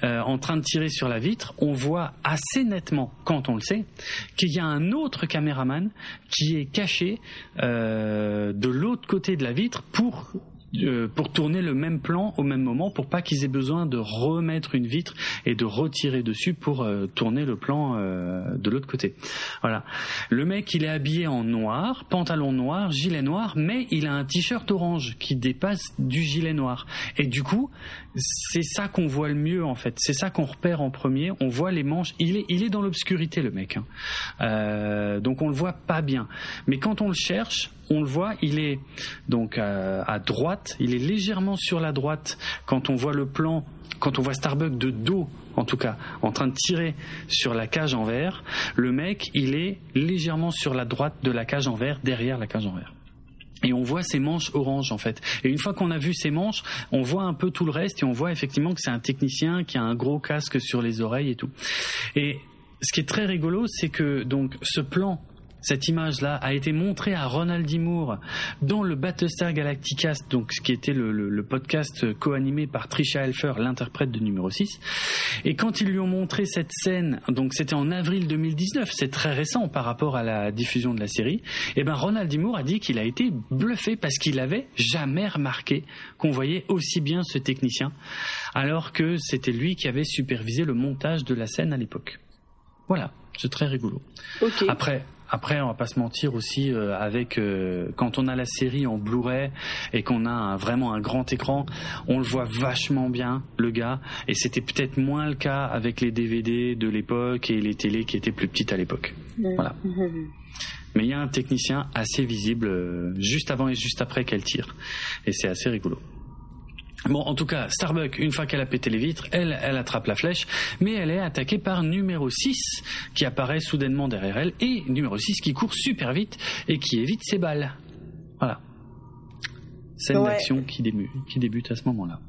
euh, en train de tirer sur la vitre. On voit assez nettement, quand on le sait, qu'il y a un autre caméraman qui est caché euh, de l'autre côté de la vitre pour euh, pour tourner le même plan au même moment pour pas qu'ils aient besoin de remettre une vitre et de retirer dessus pour euh, tourner le plan euh, de l'autre côté. Voilà. Le mec, il est habillé en noir, pantalon noir, gilet noir, mais il a un t-shirt orange qui dépasse du gilet noir. Et du coup, c'est ça qu'on voit le mieux en fait. C'est ça qu'on repère en premier. On voit les manches. Il est, il est dans l'obscurité le mec. Hein. donc on le voit pas bien. Mais quand on le cherche, on le voit, il est donc à, droite, il est légèrement sur la droite quand on voit le plan, quand on voit Starbuck de dos en tout cas, en train de tirer sur la cage en verre, le mec, il est légèrement sur la droite de la cage en verre, derrière la cage en verre. Et on voit ses manches orange en fait. Et une fois qu'on a vu ses manches, on voit un peu tout le reste et on voit effectivement que c'est un technicien qui a un gros casque sur les oreilles et tout. Et ce qui est très rigolo, c'est que donc ce plan cette image-là a été montrée à Ronald D. Moore dans le Battlestar Galacticast, donc ce qui était le, le, podcast co-animé par Trisha Helfer, l'interprète de numéro 6. Et quand ils lui ont montré cette scène, donc c'était en avril 2019, c'est très récent par rapport à la diffusion de la série, et eh ben Ronald D. Moore a dit qu'il a été bluffé parce qu'il avait jamais remarqué qu'on voyait aussi bien ce technicien, alors que c'était lui qui avait supervisé le montage de la scène à l'époque. Voilà, c'est très rigolo. Après, après, on va pas se mentir aussi euh, avec euh, quand on a la série en Blu-ray et qu'on a vraiment un grand écran, on le voit vachement bien le gars et c'était peut-être moins le cas avec les DVD de l'époque et les télés qui étaient plus petites à l'époque. Voilà. Mais il y a un technicien assez visible euh, juste avant et juste après qu'elle tire et c'est assez rigolo. Bon, en tout cas, Starbuck, une fois qu'elle a pété les vitres, elle, elle attrape la flèche, mais elle est attaquée par numéro 6, qui apparaît soudainement derrière elle, et numéro 6 qui court super vite et qui évite ses balles. Voilà. Scène d'action qui, débute, qui débute à ce moment-là.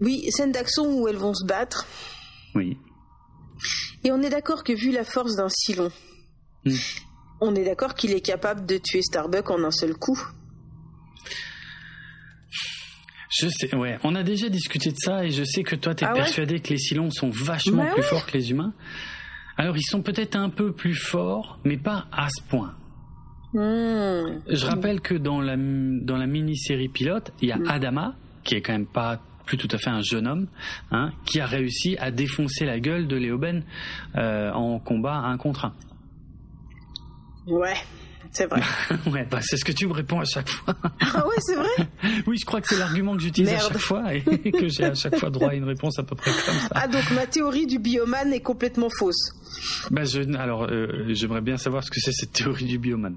Oui, scène d'action où elles vont se battre. Oui. Et on est d'accord que vu la force d'un Silon, hmm. on est d'accord qu'il est capable de tuer Starbuck en un seul coup. Je sais, ouais. On a déjà discuté de ça et je sais que toi, tu es ah persuadé que les Silons sont vachement plus forts que les humains. Alors, ils sont peut-être un peu plus forts, mais pas à ce point. Hmm. Je rappelle que dans la, dans la mini-série pilote, il y a hmm. Adama, qui est quand même pas plus tout à fait un jeune homme, hein, qui a réussi à défoncer la gueule de Léoben euh, en combat un contre un. Ouais. C'est vrai. ouais, bah, c'est ce que tu me réponds à chaque fois. ah ouais, c'est vrai Oui, je crois que c'est l'argument que j'utilise à chaque fois et que j'ai à chaque fois droit à une réponse à peu près comme ça. Ah, donc ma théorie du bioman est complètement fausse. Bah, je, alors, euh, j'aimerais bien savoir ce que c'est cette théorie du bioman.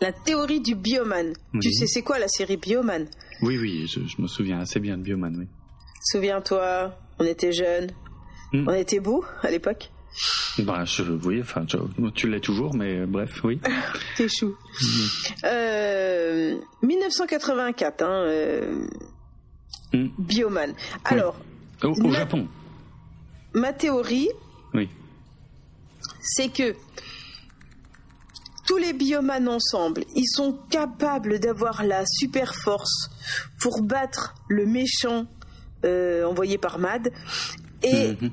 La théorie du bioman. Tu sais, c'est quoi la série Bioman? Oui, oui, je, me souviens assez bien de Bioman, oui. Souviens-toi, on était jeunes, hmm. on était beaux à l'époque. Bah, je, oui, enfin, tu l'es toujours, mais euh, bref, oui. T'es chou. 1984, mm. euh, hein, euh, mm. Bioman. Alors. Au, Japon. Ma théorie. Oui. C'est que tous les bioman ensemble, ils sont capables d'avoir la super force pour battre le méchant envoyé par Mad. Et. Mm-hmm.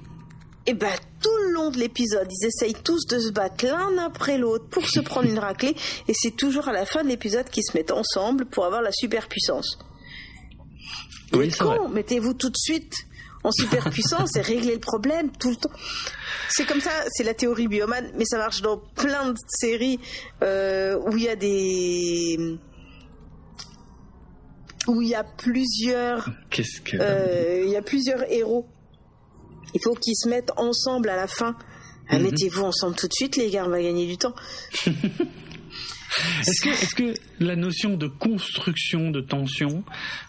Et ben tout le long de l'épisode, ils essayent tous de se battre l'un après l'autre pour se prendre une raclée, et c'est toujours à la fin de l'épisode qu'ils se mettent ensemble pour avoir la superpuissance. Oui, con, mettez-vous tout de suite en superpuissance et réglez le problème tout le temps. C'est comme ça, c'est la théorie bioman, mais ça marche dans plein de séries euh, où il y a des où il y a plusieurs Qu'est-ce que euh, il y a plusieurs héros il faut qu'ils se mettent ensemble à la fin. Ah, mhm. Mettez-vous ensemble tout de suite, les gars, on va gagner du temps. Est-ce que, est que, la notion de construction de tension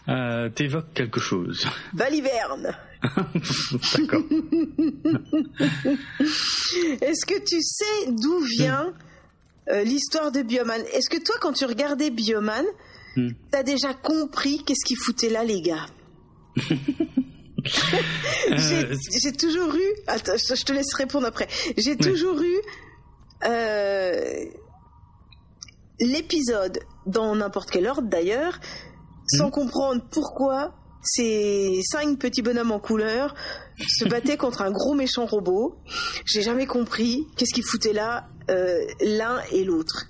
euh, t'évoque quelque chose? Valiverne D'accord. Est-ce que tu sais d'où vient euh, l'histoire de Bioman? Est-ce que toi, quand tu regardais Bioman, hmm. t'as déjà compris qu'est-ce qu'il foutait là, les gars? Euh, j'ai toujours eu. Attends, je te laisse répondre après. J'ai toujours eu euh, l'épisode dans n'importe quel ordre d'ailleurs, sans hmm. comprendre pourquoi ces cinq petits bonhommes en couleur se battaient contre un gros méchant robot. J'ai jamais compris qu'est-ce qu'ils foutaient là euh, l'un et l'autre.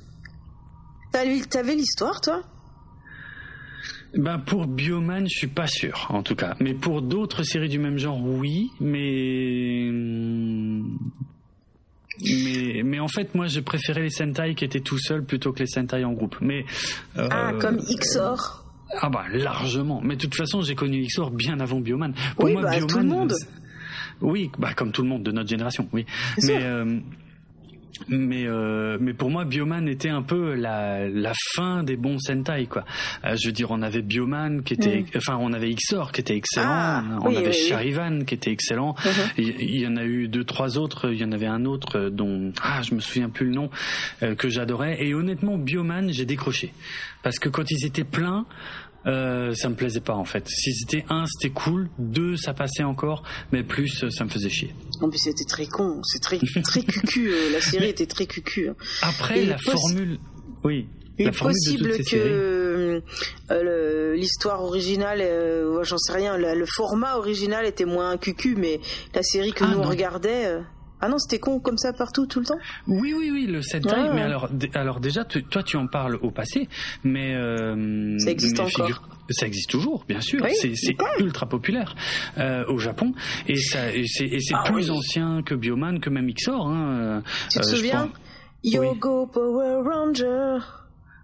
T'avais l'histoire, toi? Ben pour Bioman, je suis pas sûr, en tout cas. Mais pour d'autres séries du même genre, oui. Mais mais mais en fait, moi, je préférais les Sentai qui étaient tout seuls plutôt que les Sentai en groupe. Mais euh, ah, comme Xor. Ah bah largement. Mais de toute façon, j'ai connu Xor bien avant Bioman. Pour oui, moi, bah, tout le monde. Oui, bah comme tout le monde de notre génération, oui. Mais euh, mais euh, mais pour moi Bioman était un peu la la fin des bons Sentai quoi. Euh, je veux dire on avait Bioman qui était mm. enfin on avait Xor qui était excellent, ah, on avait Charivan qui était excellent. Mm-hmm. Il, y en a eu deux trois autres, il y en avait un autre dont ah je me souviens plus le nom euh, que j'adorais et honnêtement Bioman j'ai décroché parce que quand ils étaient pleins euh, ça me plaisait pas en fait. Si c'était un, c'était cool. Deux, ça passait encore, mais plus, ça me faisait chier. En plus, c'était très con. C'est très très cucu. Euh, la série était très cucu. Hein. Après, la formule, oui. Il est possible que euh, l'histoire originale, euh, j'en sais rien, le, format original était moins cucu, mais la série que ah, nous on regardait. Ah non, c'était con comme ça partout, tout le temps? Oui, oui, oui, le Sentai. Mais alors, alors déjà, toi, tu en parles au passé, mais... Euh, ça existe encore ça existe toujours, bien sûr. c'est ultra populaire euh, au Japon et ça c'est ah plus ancien que Bioman, que même Xor. Hein, tu te euh, souviens? Yogo Power Ranger.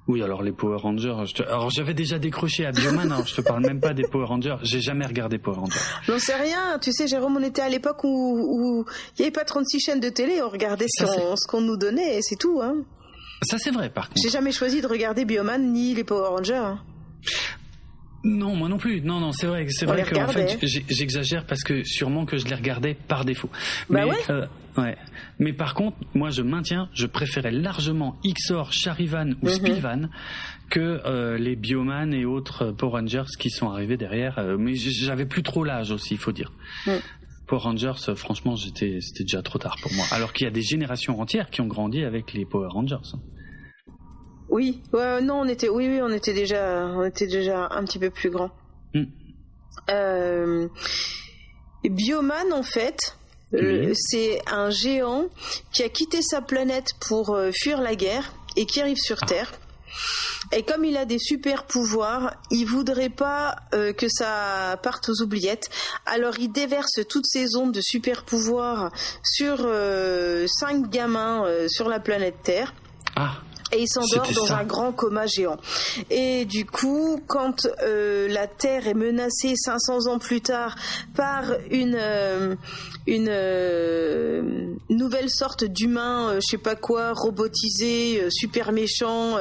Oui, alors les Power Rangers. Alors j'avais déjà décroché à Bioman. alors je te parle même pas des Power Rangers. J'ai jamais regardé Power Rangers. J'en sais rien. Tu sais, Jérôme, on était à l'époque où il n'y avait pas 36 chaînes de télé. On regardait ce qu'on nous donnait et c'est tout. Hein. Ça c'est vrai, par contre. J'ai jamais choisi de regarder Bioman ni les Power Rangers. Hein. Non, moi non plus. Non, non, c'est vrai, c'est vrai que en fait, j'exagère parce que sûrement que je les regardais par défaut. Bah mais, ouais. Euh, ouais. Mais par contre, moi, je maintiens, je préférais largement Xor, Charivan ou mm que euh, les Bioman et autres Power Rangers qui sont arrivés derrière. Euh, mais j'avais plus trop l'âge aussi, il faut dire. Mm. Power Rangers, franchement, j'étais, c'était déjà trop tard pour moi. Alors qu'il y a des générations entières qui ont grandi avec les Power Rangers. Oui, ouais, non, on était, oui, oui, on était déjà, on était déjà un petit peu plus grand. Mm. Euh, Bioman, en fait, euh, c'est un géant qui a quitté sa planète pour euh, fuir la guerre et qui arrive sur ah. Terre. Et comme il a des super pouvoirs, il voudrait pas que ça parte aux oubliettes. Alors il déverse toutes ses ondes de super pouvoirs sur cinq gamins sur la planète Terre. Ah et il s'endort dans un grand coma géant. Et du coup, quand euh, la Terre est menacée 500 ans plus tard par une euh, une euh, nouvelle sorte d'humain, je sais pas quoi, robotisé, super méchant.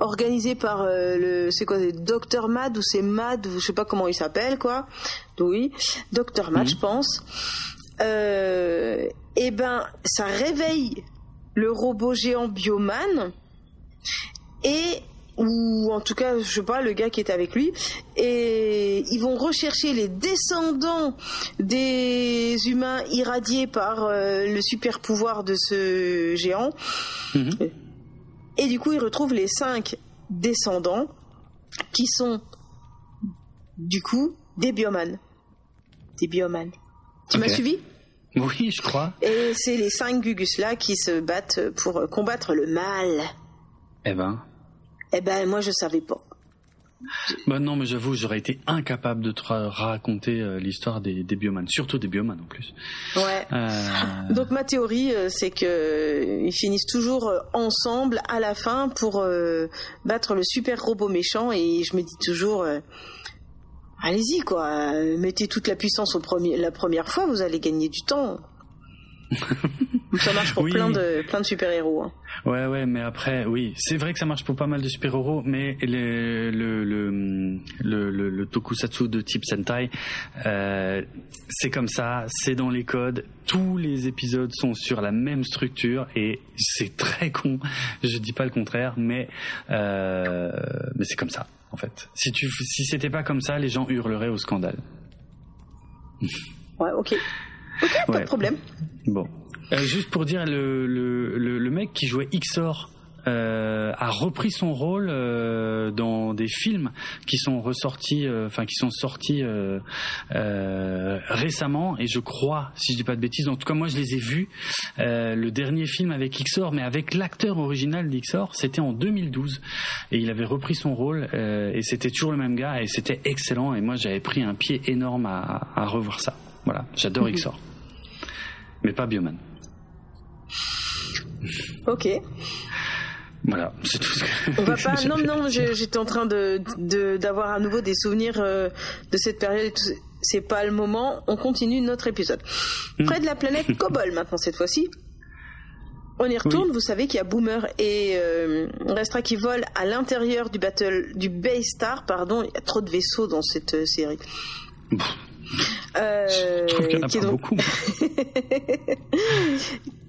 organisé par le c'est quoi Docteur Mad ou c'est Mad ou je sais pas comment il s'appelle quoi oui Docteur Mad je pense euh, et ben ça réveille le robot géant Bioman et ou en tout cas, je sais pas, le gars qui est avec lui, et ils vont rechercher les descendants des humains irradiés par euh, le super pouvoir de ce géant. Mhm. Et du coup, ils retrouvent les cinq descendants qui sont, du coup, des biomanes. Des biomanes. Tu m'as suivi? Oui, je crois. Et c'est les cinq Gugus là qui se battent pour combattre le mal. Eh ben. Eh ben, moi je savais pas. Ben non, mais j'avoue, j'aurais été incapable de te raconter euh, l'histoire des, des biomanes, surtout des biomanes en plus. Ouais. Euh, Donc ma théorie, euh, c'est que ils finissent toujours ensemble à la fin pour battre le super robot méchant, et je me dis toujours allez-y quoi, mettez toute la puissance au premier, la première fois, vous allez gagner du temps. ça marche pour plein de plein de super héros. Hein. Ouais ouais, mais après oui, c'est vrai que ça marche pour pas mal de super héros, mais le le le le, le, tokusatsu de type Sentai, euh, c'est comme ça, c'est dans les codes. Tous les épisodes sont sur la même structure et c'est très con. Je dis pas le contraire, mais euh, mais c'est comme ça en fait. Si tu, si c'était pas comme ça, les gens hurleraient au scandale. Ouais, ok. Ok, pas de problème. Bon. Euh, juste pour dire, le, le, le, mec qui jouait Xor euh, a repris son rôle euh, dans des films qui sont ressortis, euh, enfin qui sont sortis récemment. Et je crois, si je dis pas de bêtises, en tout cas moi je les ai vus. le dernier film avec Xor, mais avec l'acteur original d'Xor, c'était en 2012 et il avait repris son rôle et c'était toujours le même gars et c'était excellent. Et moi j'avais pris un pied énorme à, à revoir ça. Voilà, j'adore mhm. Xor, mais pas Bioman. Ok. Voilà, c'est tout. Ce que On va pas. Non, non, j'étais en train de d'avoir à nouveau des souvenirs euh, de cette période. C'est pas le moment. On continue notre épisode. Hmm. Près de la planète Cobol maintenant cette fois-ci. On y retourne. Vous savez qu'il y a Boomer et euh, Restra qui volent à l'intérieur du battle du Baystar. Pardon, il y a trop de vaisseaux dans cette euh, série. Euh, Je trouve qu'il y en a pas beaucoup.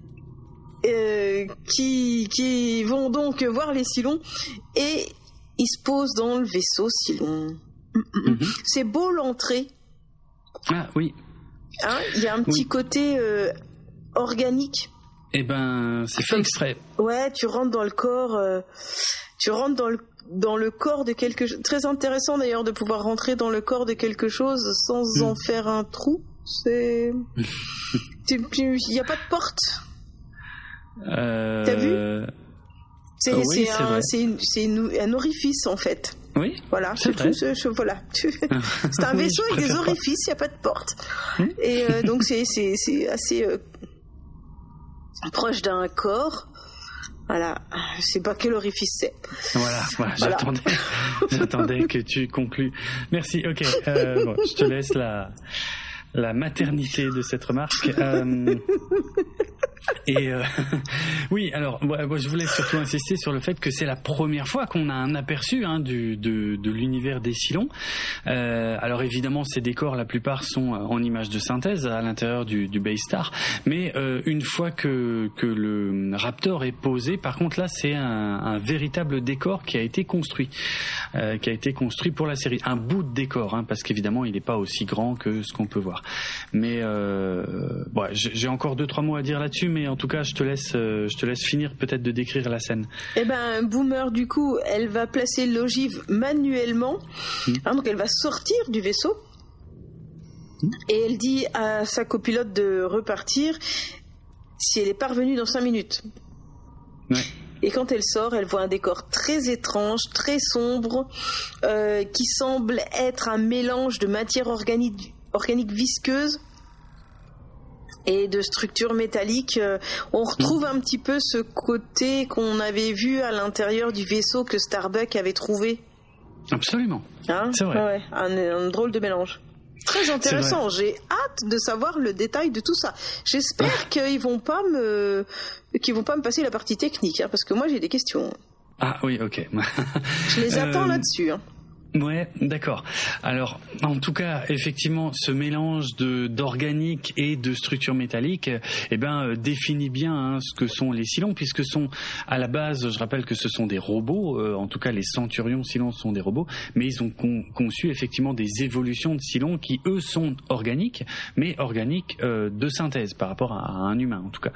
Euh, qui, qui vont donc voir les Silons et ils se posent dans le vaisseau Silon. Mhm. C'est beau l'entrée. Ah oui. Hein, il y a un petit côté euh, organique. Eh ben, c'est fait exprès. Ouais, tu rentres dans le corps, euh, tu rentres dans le dans le corps de quelque chose. Très intéressant d'ailleurs de pouvoir rentrer dans le corps de quelque chose sans mm. en faire un trou. C'est, il n'y a pas de porte. Euh... T'as vu C'est un, un, orifice en fait. Oui. Voilà, c'est voilà. un vaisseau avec des orifices, il n'y a pas de porte. Hmm Et euh, donc c'est assez euh, proche d'un corps. Voilà, je sais pas quel orifice c'est. Voilà, voilà, j'attendais, j'attendais que tu conclues. Merci. Ok, euh, bon, je te laisse la la maternité de cette remarque. Euh, et euh, oui, alors je voulais surtout insister sur le fait que c'est la première fois qu'on a un aperçu hein, du, de, de l'univers des Silons. Euh, alors évidemment, ces décors, la plupart sont en images de synthèse à l'intérieur du, du Baystar, mais euh, une fois que, que le Raptor est posé, par contre là, c'est un, un, véritable décor qui a été construit, euh, qui a été construit pour la série, un bout de décor, hein, parce qu'évidemment, il n'est pas aussi grand que ce qu'on peut voir. Mais euh, ouais, j'ai encore deux trois mots à dire là-dessus mais en tout cas, je te laisse, euh, je te laisse finir peut-être de décrire la scène. Eh ben, Boomer, du coup, elle va placer l'ogive manuellement. Hmm. Hein, donc, elle va sortir du vaisseau. Hmm. Et elle dit à sa copilote de repartir si elle est parvenue dans 5 minutes. Et quand elle sort, elle voit un décor très étrange, très sombre, euh, qui semble être un mélange de matière organique, organique visqueuse et de structures métalliques. Euh, on retrouve mm. un petit peu ce côté qu'on avait vu à l'intérieur du vaisseau que Starbuck avait trouvé. Absolument. Hein c'est vrai. Ouais, un, drôle de mélange. Très intéressant. J'ai hâte de savoir le détail de tout ça. J'espère qu'ils vont pas me qu'ils vont pas me passer la partie technique, hein, parce que moi j'ai des questions. Ah oui, ok. Je les attends euh, là-dessus. Hein. Ouais, d'accord. Alors, en tout cas, effectivement, ce mélange de d'organique et de structure métallique, eh ben, euh, définit bien hein, ce que sont les Silons, puisque sont à la base, je rappelle que ce sont des robots. Euh, en tout cas, les Centurions Silons sont des robots, mais ils ont conçu effectivement des évolutions de Silons qui eux sont organiques, mais organiques euh, de synthèse par rapport à, un humain, en tout cas.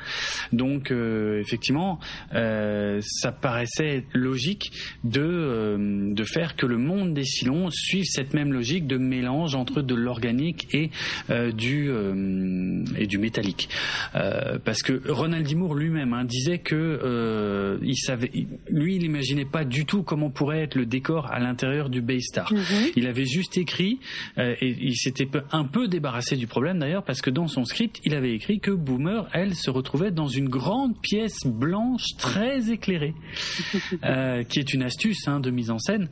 Donc, effectivement, ça paraissait logique de de faire que le monde des Silons suivent cette même logique de mélange entre de l'organique et euh, du euh, et du métallique. Euh, parce que Ronald Dimour lui-même hein, disait que il savait, lui, il n'imaginait pas du tout comment pourrait être le décor à l'intérieur du Baystar. Mhm. Il avait juste écrit et il s'était un peu débarrassé du problème d'ailleurs parce que dans son script, il avait écrit que Boomer, elle, se retrouvait dans une grande pièce blanche très éclairée, qui est une astuce hein, de mise en scène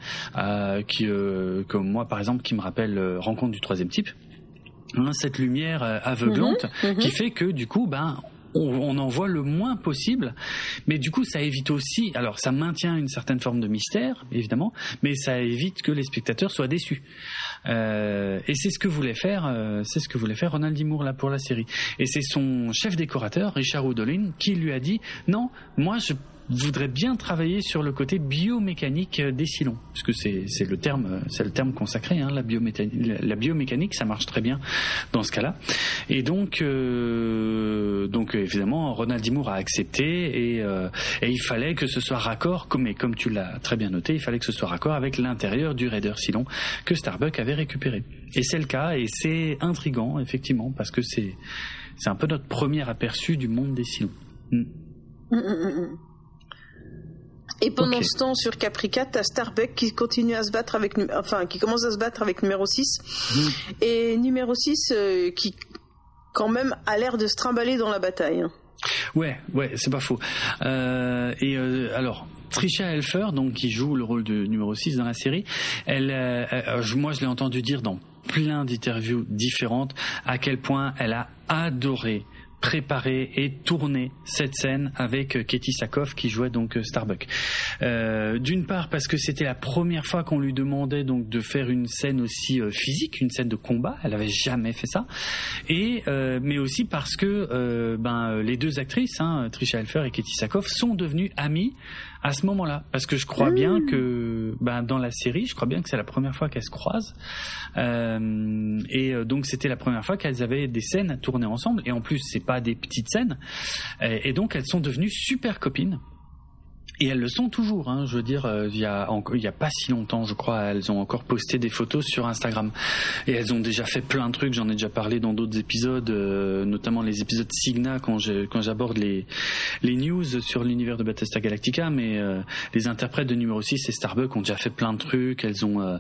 qui euh, comme moi par exemple qui me rappelle euh, Rencontre du troisième type. Hein, cette lumière euh, aveuglante mhm, mhm. qui fait que du coup ben on, en voit le moins possible, mais du coup ça évite aussi, alors ça maintient une certaine forme de mystère évidemment, mais ça évite que les spectateurs soient déçus. et c'est ce que voulait faire, c'est ce que voulait faire Ronald Dimour là pour la série. Et c'est son chef décorateur Richard Oudolin qui lui a dit non, moi je voudrait bien travailler sur le côté biomécanique des Cylons, parce que c'est le terme c'est le terme consacré, hein, la biomécanique. La biomécanique, ça marche très bien dans ce cas-là. Et donc euh, donc évidemment, Ronald Dimour a accepté et, euh, et il fallait que ce soit raccord, comme comme tu l'as très bien noté, il fallait que ce soit raccord avec l'intérieur du Raider Cylon que Starbuck avait récupéré. Et c'est le cas, et c'est intrigant effectivement parce que c'est c'est un peu notre premier aperçu du monde des Cylons. Mm. Mm, mm, et pendant ce temps, sur Caprica, t'as Starbuck qui continue à se battre avec, enfin, qui commence à se battre avec numéro 6. Et numéro 6 euh, qui, quand même, a l'air de se trimballer dans la bataille. Hein. Ouais, ouais, c'est pas faux. Euh, et euh, alors, Trisha Helfer, donc qui joue le rôle de numéro 6 dans la série, elle, moi je l'ai entendu dire dans plein d'interviews différentes à quel point elle a adoré préparer et tourner cette scène avec euh, Katie Sakoff qui jouait donc euh, Starbuck. Euh, D'une part parce que c'était la première fois qu'on lui demandait donc de faire une scène aussi euh, physique, une scène de combat. Elle avait jamais fait ça. Et euh, mais aussi parce que euh, ben les deux actrices, hein, Trisha Helfer et Katie Sakoff, sont devenues amies à ce moment-là, parce que je crois bien que ben, dans la série, je crois bien que c'est la première fois qu'elles se croisent, euh, et euh, donc c'était la première fois qu'elles avaient des scènes à tourner ensemble, et en plus c'est pas des petites scènes, et, et donc elles sont devenues super copines. Et elles le sont toujours. Hein. Je veux dire, euh, il y a y a pas si longtemps, je crois, elles ont encore posté des photos sur Instagram. Et elles ont déjà fait plein de trucs. J'en ai déjà parlé dans d'autres épisodes, euh, notamment les épisodes Signa quand j'aborde les les news sur l'univers de Battlestar Galactica. Mais euh, les interprètes de numéro 6 et Starbuck ont déjà fait plein de trucs. Elles ont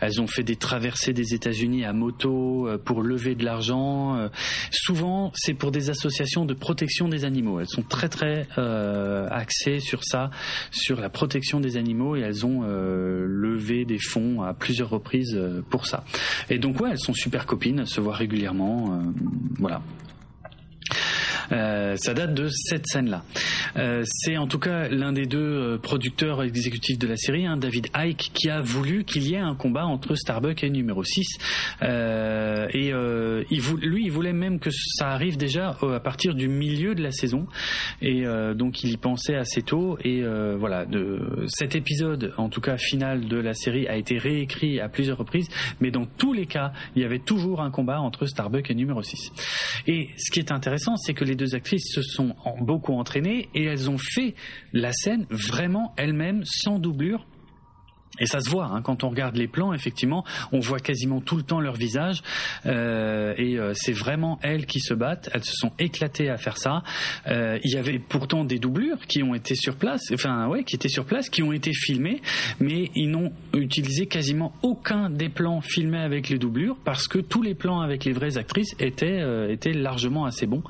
elles ont fait des traversées des États-Unis à moto pour lever de l'argent. souvent, c'est pour des associations de protection des animaux. Elles sont très très axées sur ça sur la protection des animaux et elles ont euh, levé des fonds à plusieurs reprises euh, pour ça. Et donc ouais, elles sont super copines, elles se voient régulièrement, euh, voilà. Euh, ça date de cette scène-là. Euh, c'est en tout cas l'un des deux euh, producteurs exécutifs de la série, hein, David Icke, qui a voulu qu'il y ait un combat entre Starbuck et numéro 6. et lui, il voulait même que ça arrive déjà à partir du milieu de la saison. Et donc il y pensait assez tôt. Et voilà, cet épisode, en tout cas final de la série, a été réécrit à plusieurs reprises. Mais dans tous les cas, il y avait toujours un combat entre Starbuck et numéro 6. Et ce qui est intéressant, c'est que les deux actrices se sont beaucoup entraînées et elles ont fait la scène vraiment elles-mêmes sans doublure et ça se voit hein, quand on regarde les plans. Effectivement, on voit quasiment tout le temps leur visage, euh, et euh, c'est vraiment elles qui se battent. Elles se sont éclatées à faire ça. Euh, il y avait pourtant des doublures qui ont été sur place, enfin ouais, qui étaient sur place, qui ont été filmées, mais ils n'ont utilisé quasiment aucun des plans filmés avec les doublures parce que tous les plans avec les vraies actrices étaient euh, étaient largement assez bons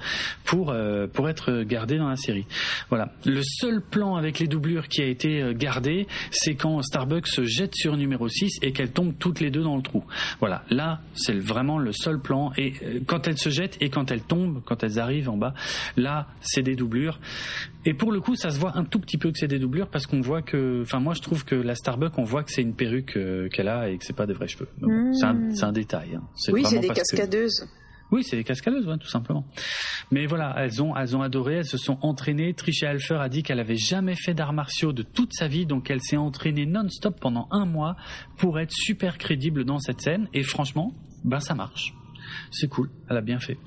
pour euh, pour être gardés dans la série. Voilà. Le seul plan avec les doublures qui a été gardé, c'est quand Starbucks se jette sur numéro 6 et qu'elles tombent toutes les deux dans le trou. Voilà, là, c'est vraiment le seul plan. Et euh, quand elles se jettent et quand elles tombent, quand elles arrivent en bas, là, c'est des doublures. Et pour le coup, ça se voit un tout petit peu que c'est des doublures parce qu'on voit que, enfin, moi, je trouve que la Starbuck, on voit que c'est une perruque euh, qu'elle a et que c'est pas des vrais cheveux. C'est un, détail. Hein. Oui, c'est des cascadeuses. Oui, c'est des cascadeuses, tout simplement. Mais voilà, elles ont, elles ont adoré, elles se sont entraînées. Tricia Alfer a dit qu'elle avait jamais fait d'arts martiaux de toute sa vie, donc elle s'est entraînée non-stop pendant un mois pour être super crédible dans cette scène. Et franchement, ben ça marche. C'est cool, elle a bien fait.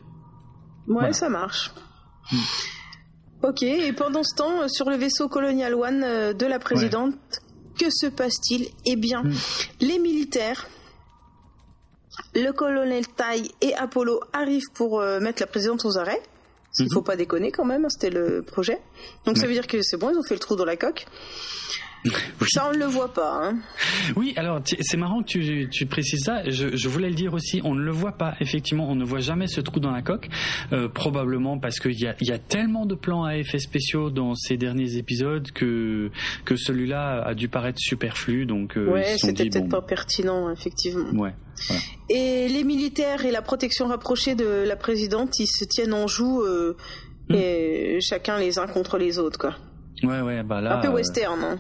Ouais, ça marche. Hmm. Ok, et pendant ce temps, sur le vaisseau Colonial One euh, de la présidente, que se passe-t-il? Eh bien, hmm. les militaires le colonel Tai et Apollo arrivent pour euh, mettre la présidente aux arrêts. Il ne faut mhm. pas déconner quand même, c'était le projet. Donc ça veut dire que c'est bon, ils ont fait le trou dans la coque. Ça, on ne le voit pas. Hein. Oui, alors c'est marrant que tu, tu précises ça. Je, je, voulais le dire aussi, on ne le voit pas. Effectivement, on ne voit jamais ce trou dans la coque. Euh, probablement parce qu'il y a, y a tellement de plans à effets spéciaux dans ces derniers épisodes que, que celui-là a dû paraître superflu. Donc, euh, ouais, c'était peut-être pas pertinent, effectivement. Ouais. Et les militaires et la protection rapprochée de la présidente, ils se tiennent en joue, euh, hmm. et chacun les uns contre les autres, quoi. Ouais, ouais, bah là. Un peu western, hein.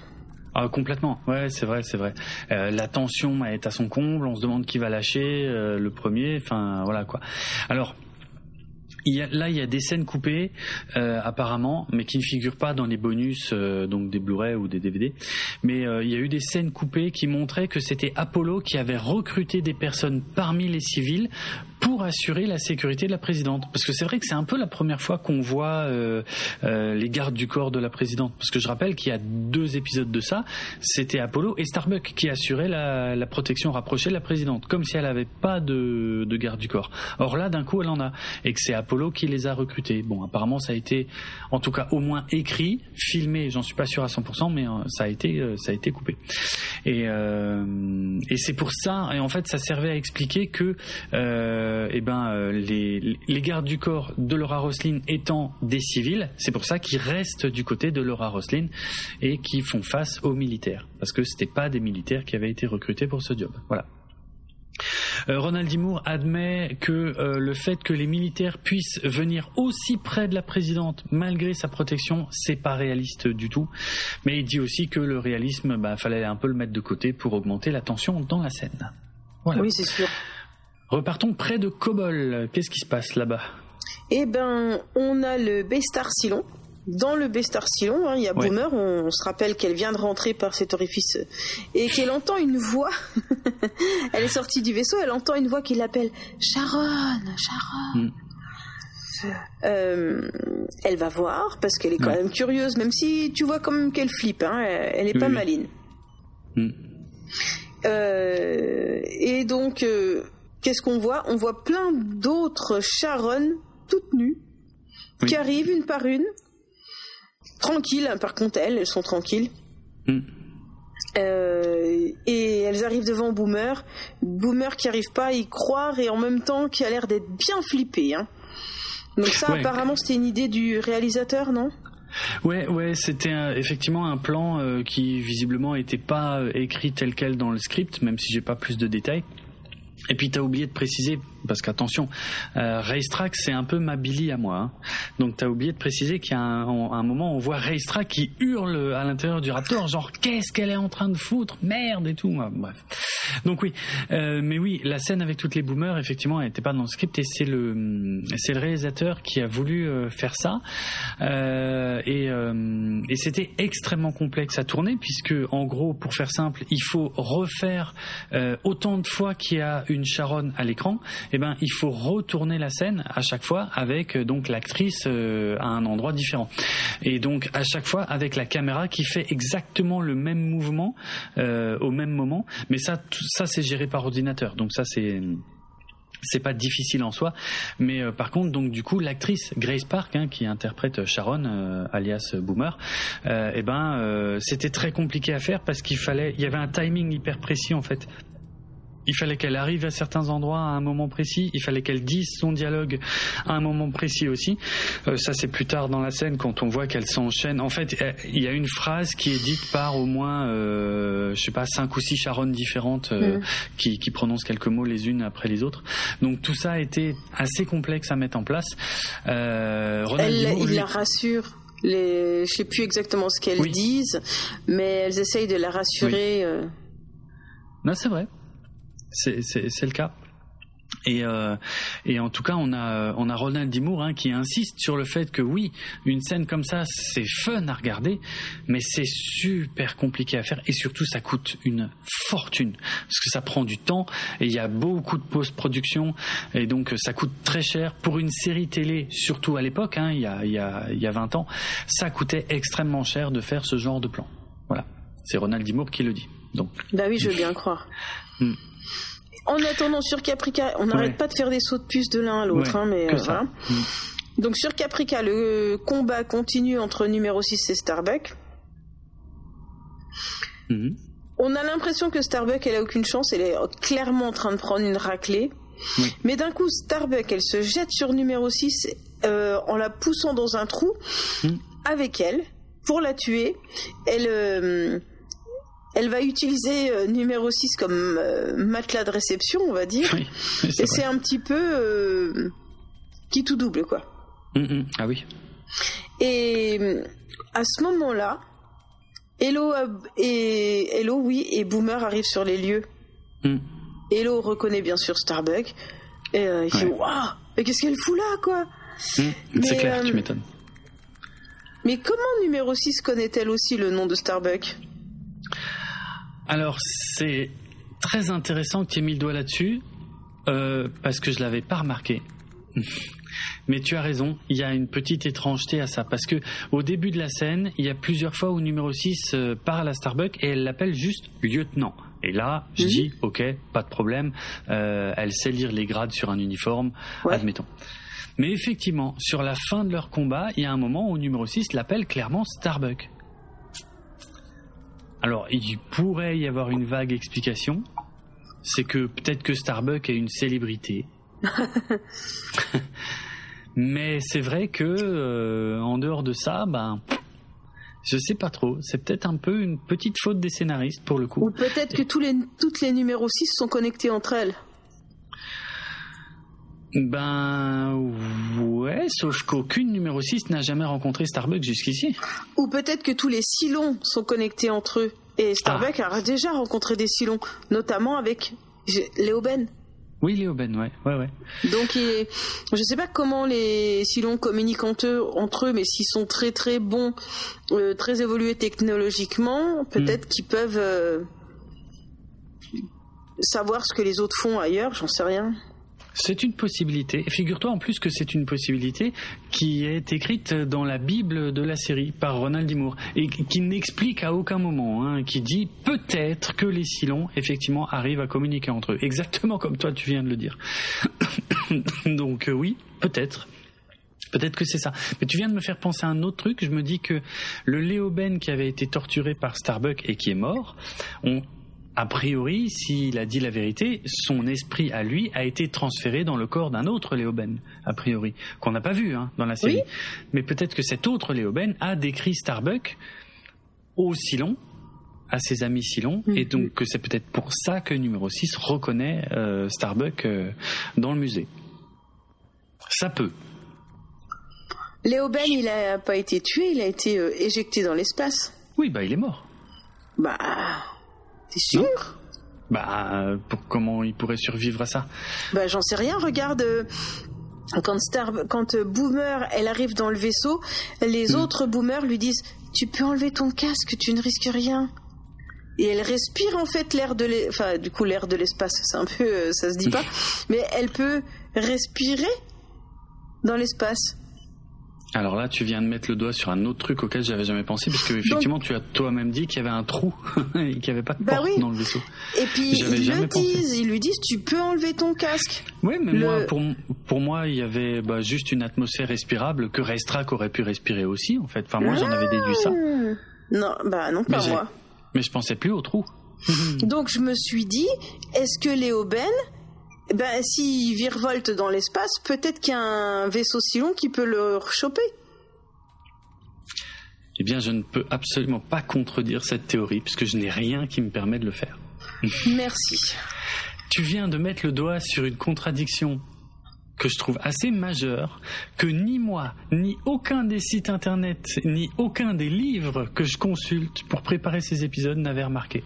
Ah, complètement, ouais, c'est vrai, c'est vrai. Euh, la tension est à son comble, on se demande qui va lâcher euh, le premier, enfin voilà quoi. Alors, là, il y a des scènes coupées euh, apparemment, mais qui ne figurent pas dans les bonus euh, donc des Blu-ray ou des DVD. Mais euh, il y a eu des scènes coupées qui montraient que c'était Apollo qui avait recruté des personnes parmi les civils pour assurer la sécurité de la présidente. Parce que c'est vrai que c'est un peu la première fois qu'on voit euh, euh, les gardes du corps de la présidente. Parce que je rappelle qu'il y a deux épisodes de ça, c'était Apollo et Starbuck qui assuraient la, la, protection rapprochée de la présidente, comme si elle n'avait pas de, de garde du corps. Or là, d'un coup, elle en a, et que c'est Apollo qui les a recrutés. Bon, apparemment, ça a été, en tout cas, au moins écrit, filmé. J'en suis pas sûr à 100%, mais euh, ça a été, euh, ça a été coupé. Et, euh, et c'est pour ça. Et en fait, ça servait à expliquer que euh, eh ben, euh, les, gardes du corps de Laura Roslin étant des civils, c'est pour ça qu'ils restent du côté de Laura Roslin et qui font face aux militaires, parce que c'était pas des militaires qui avaient été recrutés pour ce job. Voilà. Euh, Ronald Dimour admet que euh, le fait que les militaires puissent venir aussi près de la présidente malgré sa protection, c'est pas réaliste du tout. Mais il dit aussi que le réalisme, bah, fallait un peu le mettre de côté pour augmenter la tension dans la scène. Oui, c'est sûr. Repartons près de Kobol. Qu'est-ce qui se passe là-bas? Eh ben, on a le Bestar Silon. Dans le Bestar Silon, hein, il y a ouais. Boomer. On, on, se rappelle qu'elle vient de rentrer par cet orifice et qu'elle entend une voix. elle est sortie du vaisseau. Elle entend une voix qui l'appelle Sharon, Sharon. Mm. Euh, elle va voir parce qu'elle est quand ouais. même curieuse, même si tu vois quand même qu'elle flippe. Hein, elle, elle est oui, pas maline. Mm. Euh, et donc. Euh, qu'est-ce qu'on voit? On voit plein d'autres Sharon toutes nues oui. qui arrivent une par une, tranquilles. Par contre, elles, elles sont tranquilles. Mm. Euh, et elles arrivent devant Boomer. Boomer qui arrive pas à y croire et en même temps qui a l'air d'être bien flippé. Hein. Donc ça, ouais. apparemment, c'était une idée du réalisateur, non? Ouais, ouais, c'était effectivement un plan euh, qui visiblement n'était pas euh, écrit tel quel dans le script, même si j'ai pas plus de détails. Et puis tu as oublié de préciser, parce qu'attention, euh, Racetrack c'est un peu ma Billy à moi. Hein. Donc tu as oublié de préciser qu'il y a un, un, moment on voit Racetrack qui hurle à l'intérieur du Raptor, genre qu'est-ce qu'elle est en train de foutre, merde et tout. Bref. Donc oui, euh, mais oui, la scène avec toutes les boomers, effectivement, elle n'était pas dans le script et c'est le c'est le réalisateur qui a voulu euh, faire ça euh, et, et c'était extrêmement complexe à tourner puisque en gros, pour faire simple, il faut refaire autant de fois qu'il y a une Sharon à l'écran, eh ben il faut retourner la scène à chaque fois avec donc l'actrice euh, à un endroit différent. Et donc à chaque fois avec la caméra qui fait exactement le même mouvement euh, au même moment. Mais ça, ça c'est géré par ordinateur. Donc ça c'est c'est pas difficile en soi, mais euh, par contre donc du coup l'actrice Grace Park hein, qui interprète Sharon euh, alias Boomer, euh, eh ben c'était très compliqué à faire parce qu'il fallait, il y avait un timing hyper précis en fait il fallait qu'elle arrive à certains endroits à un moment précis, il fallait qu'elle dise son dialogue à un moment précis aussi. Euh, ça c'est plus tard dans la scène quand on voit qu'elle s'enchaîne. En fait, il y a une phrase qui est dite par au moins, euh, je sais pas, cinq ou six Sharon différentes euh, mmh. qui, qui, prononcent quelques mots les unes après les autres. Donc tout ça a été assez complexe à mettre en place. Euh, Elle, Dimour, il lui... la rassure. Les... Je sais plus exactement ce qu'elles oui. disent, mais elles essayent de la rassurer. Oui. Non, c'est vrai c'est le cas. Et, euh, et en tout cas, on a, on a Ronald Dimour hein, qui insiste sur le fait que oui, une scène comme ça, c'est fun à regarder, mais c'est super compliqué à faire et surtout, ça coûte une fortune parce que ça prend du temps et il y a beaucoup de post-production et donc ça coûte très cher pour une série télé, surtout à l'époque, hein, il, y a, il, y a, il y a 20 ans, ça coûtait extrêmement cher de faire ce genre de plan. Voilà, c'est Ronald Dimour qui le dit. Donc, bah oui, je veux bien croire. En attendant, sur Caprica, on n'arrête ouais. pas de faire des sauts de puce de l'un à l'autre, ouais, hein, mais euh, voilà. Mmh. Donc sur Caprica, le combat continue entre numéro 6 et Starbuck. Mmh. On a l'impression que Starbuck, elle a aucune chance, elle est clairement en train de prendre une raclée. Mmh. Mais d'un coup, Starbuck, elle se jette sur numéro 6 euh, en la poussant dans un trou avec elle pour la tuer. Elle. Euh, elle va utiliser euh, numéro 6 comme euh, matelas de réception, on va dire. Oui, et c'est un petit peu euh, qui tout double, quoi. Mm -hmm. Ah oui. Et à ce moment-là, Hello et Hello, oui, et Boomer arrive sur les lieux. Mm. Hello reconnaît bien sûr Starbuck et il ouais. fait waouh, mais qu'est-ce qu'elle fout là, quoi c'est clair, tu m'étonnes. Mais comment numéro 6 connaît-elle aussi le nom de Starbucks Alors, c'est très intéressant que tu aies mis le doigt là-dessus, parce que je l'avais pas remarqué. Mais tu as raison, il y a une petite étrangeté à ça parce que au début de la scène, il y a plusieurs fois où numéro 6 euh, part à la Starbucks et elle l'appelle juste lieutenant. Et là, je mhm. dis OK, pas de problème, euh, elle sait lire les grades sur un uniforme, admettons. Mais effectivement, sur la fin de leur combat, il y a un moment où numéro 6 l'appelle clairement Starbuck. Alors, il pourrait y avoir une vague explication. C'est que peut-être que Starbuck est une célébrité. Mais c'est vrai que euh, en dehors de ça, ben je sais pas trop. C'est peut-être un peu une petite faute des scénaristes pour le coup. Ou peut-être que tous les, toutes les numéros 6 sont connectés entre elles. Ben ouais, sauf qu'aucune numéro 6 n'a jamais rencontré Starbucks jusqu'ici. Ou peut-être que tous les Silons sont connectés entre eux. Et Starbucks ah. a déjà rencontré des Silons, notamment avec Léo Ben. Oui, Léo Ben, ouais, ouais, ouais. Donc, il je sais pas comment les Silons communiquent entre eux, entre eux mais s'ils sont très très bons, euh, très évolués technologiquement, peut-être hmm. qu'ils peuvent euh, savoir ce que les autres font ailleurs, j'en sais rien. C'est une possibilité. Figure-toi en plus que c'est une possibilité qui est écrite dans la Bible de la série par Ronald D. et qui n'explique à aucun moment, hein, qui dit peut-être que les Silons effectivement arrivent à communiquer entre eux, exactement comme toi tu viens de le dire. Donc euh, oui, peut-être. Peut-être que c'est ça. Mais tu viens de me faire penser à un autre truc. Je me dis que le Léo Ben qui avait été torturé par Starbuck et qui est mort, on a priori, s'il a dit la vérité, son esprit à lui a été transféré dans le corps d'un autre Léoben, a priori, qu'on n'a pas vu hein, dans la série. Mais peut-être que cet autre Léoben a décrit Starbuck au Silon, à ses amis Silon, et mhm. donc que c'est peut-être pour ça que numéro 6 reconnaît euh, Starbuck euh, dans le musée. Ça peut. Léoben, il n'a pas été tué, il a été euh, éjecté dans l'espace. Oui, bah il est mort. Bah T'es sûr? Bah, pour, comment il pourrait survivre à ça? Bah, j'en sais rien. Regarde, euh, quand Star, quand euh, Boomer, elle arrive dans le vaisseau, les hmm. autres Boomers lui disent Tu peux enlever ton casque, tu ne risques rien. Et elle respire en fait l'air de l'espace. Enfin, du coup, l'air de l'espace, c'est un peu. Euh, ça se dit pas. mais elle peut respirer dans l'espace. Alors là, tu viens de mettre le doigt sur un autre truc auquel j'avais jamais pensé, parce que effectivement, tu as toi-même dit qu'il y avait un trou et qu'il n'y avait pas de bah porte dans le vaisseau. Et puis ils le disent, ils lui disent, tu peux enlever ton casque. Oui, mais moi, pour, pour moi, il y avait bah, juste une atmosphère respirable que Restrak aurait pu respirer aussi, en fait. Enfin, moi, j'en avais déduit ça. Ah. Non, bah non, pas moi. Mais je pensais plus au trou. Donc je me suis dit, est-ce que Ben ben, s'il virevolte dans l'espace, peut-être qu'il y a un vaisseau si long qui peut le choper. Eh bien, je ne peux absolument pas contredire cette théorie, puisque je n'ai rien qui me permet de le faire. Merci. tu viens de mettre le doigt sur une contradiction que je trouve assez majeure, que ni moi, ni aucun des sites internet, ni aucun des livres que je consulte pour préparer ces épisodes n'avait remarqué.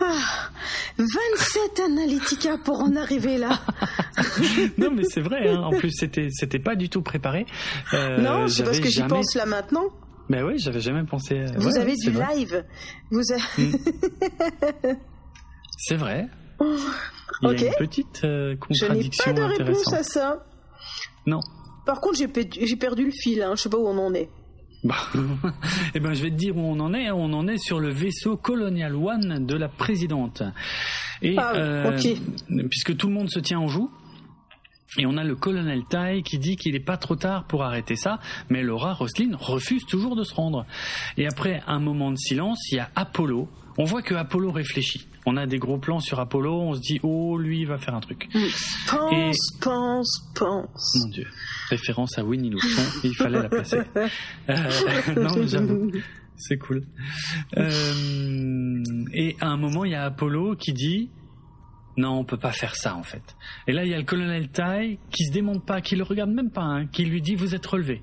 Ah, 27 Analytica pour en arriver là. non, mais c'est vrai. Hein. En plus, c'était c'était pas du tout préparé. Euh, non, c'est parce que j'y pense là maintenant. Mais oui, j'avais jamais pensé. Vous avez du live. Vous. Hmm. c'est vrai. Il y a une petite euh, contradiction Je n'ai pas de réponse à ça. Non. Par contre, j'ai perdu le fil. Hein. Je sais pas où on en est. Bah, eh ben, je vais te dire où on en est. On en est sur le vaisseau Colonial One de la présidente. Et ah, euh, puisque tout le monde se tient en joue. Et on a le colonel Tai qui dit qu'il n'est pas trop tard pour arrêter ça, mais Laura Roslin refuse toujours de se rendre. Et après un moment de silence, il y a Apollo. On voit que Apollo réfléchit on a des gros plans sur Apollo, on se dit oh lui il va faire un truc. Mm. Pense, pense, pense. Mon Dieu, référence à Winnie l'ourson, il fallait la placer. Euh, non, j'avoue, c'est cool. Euh, et à un moment il y a Apollo qui dit non, on peut pas faire ça en fait. Et là il y a le colonel Tai qui se démonte pas, qui le regarde même pas, hein, qui lui dit vous êtes relevé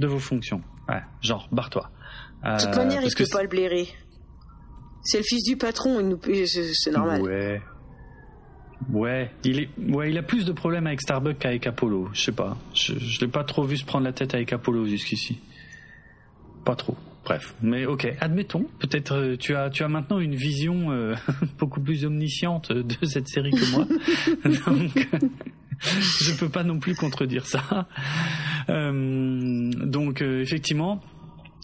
de vos fonctions. Ouais, genre barre-toi. de toute manière, il peut pas le blairer. C'est le fils du patron, c'est normal. Ouais. Ouais, il est, ouais, il a plus de problèmes avec Starbucks qu'avec Apollo. Je sais pas. Je, je l'ai pas trop vu se prendre la tête avec Apollo jusqu'ici. Pas trop. Bref, mais ok, admettons. Peut-être euh, tu as tu as maintenant une vision euh, beaucoup plus omnisciente de cette série que moi. donc, je peux pas non plus contredire ça. Euh, donc effectivement,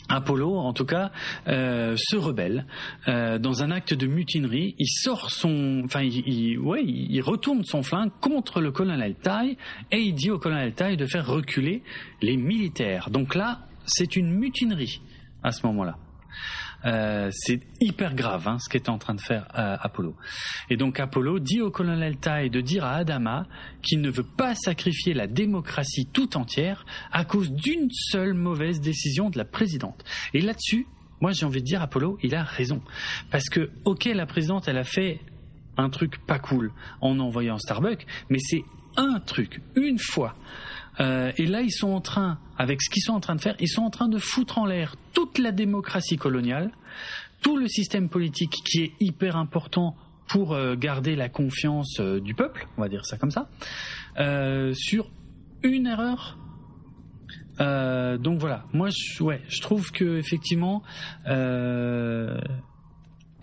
Apollo, en tout cas, euh, se rebelle euh, dans un acte de mutinerie. Il sort son, enfin, il, ouais, il retourne son flingue contre le colonel Tai et il dit au colonel Tai de faire reculer les militaires. Donc là, c'est une mutinerie à ce moment-là. Euh, c'est hyper grave hein, ce qu'était en train de faire euh, Apollo. Et donc Apollo dit au colonel Tai de dire à Adama qu'il ne veut pas sacrifier la démocratie tout entière à cause d'une seule mauvaise décision de la présidente. Et là-dessus, moi j'ai envie de dire Apollo, il a raison. Parce que, ok, la présidente, elle a fait un truc pas cool en envoyant Starbucks, mais c'est un truc, une fois. Euh, et là, ils sont en train, avec ce qu'ils sont en train de faire, ils sont en train de foutre en l'air toute la démocratie coloniale, tout le système politique qui est hyper important pour euh, garder la confiance euh, du peuple, on va dire ça comme ça, sur une erreur. donc voilà, moi, je, ouais, je trouve que effectivement,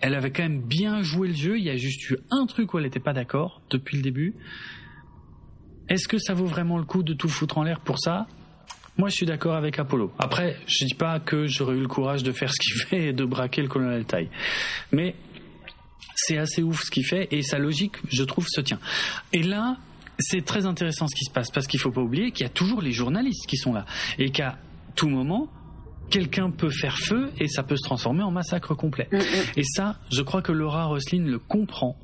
elle avait quand même bien joué le jeu. Il y a juste eu un truc où elle n'était pas d'accord depuis le début. Est-ce que ça vaut vraiment le coup de tout foutre en l'air pour ça? Moi, je suis d'accord avec Apollo. Après, je dis pas que j'aurais eu le courage de faire ce qu'il fait et de braquer le colonel Tai. Mais c'est assez ouf ce qu'il fait et sa logique, je trouve, se tient. Et là, c'est très intéressant ce qui se passe parce qu'il faut pas oublier qu'il y a toujours les journalistes qui sont là et qu'à tout moment, quelqu'un peut faire feu et ça peut se transformer en massacre complet. Mm, mm. Et ça, je crois que Laura Roslin le comprend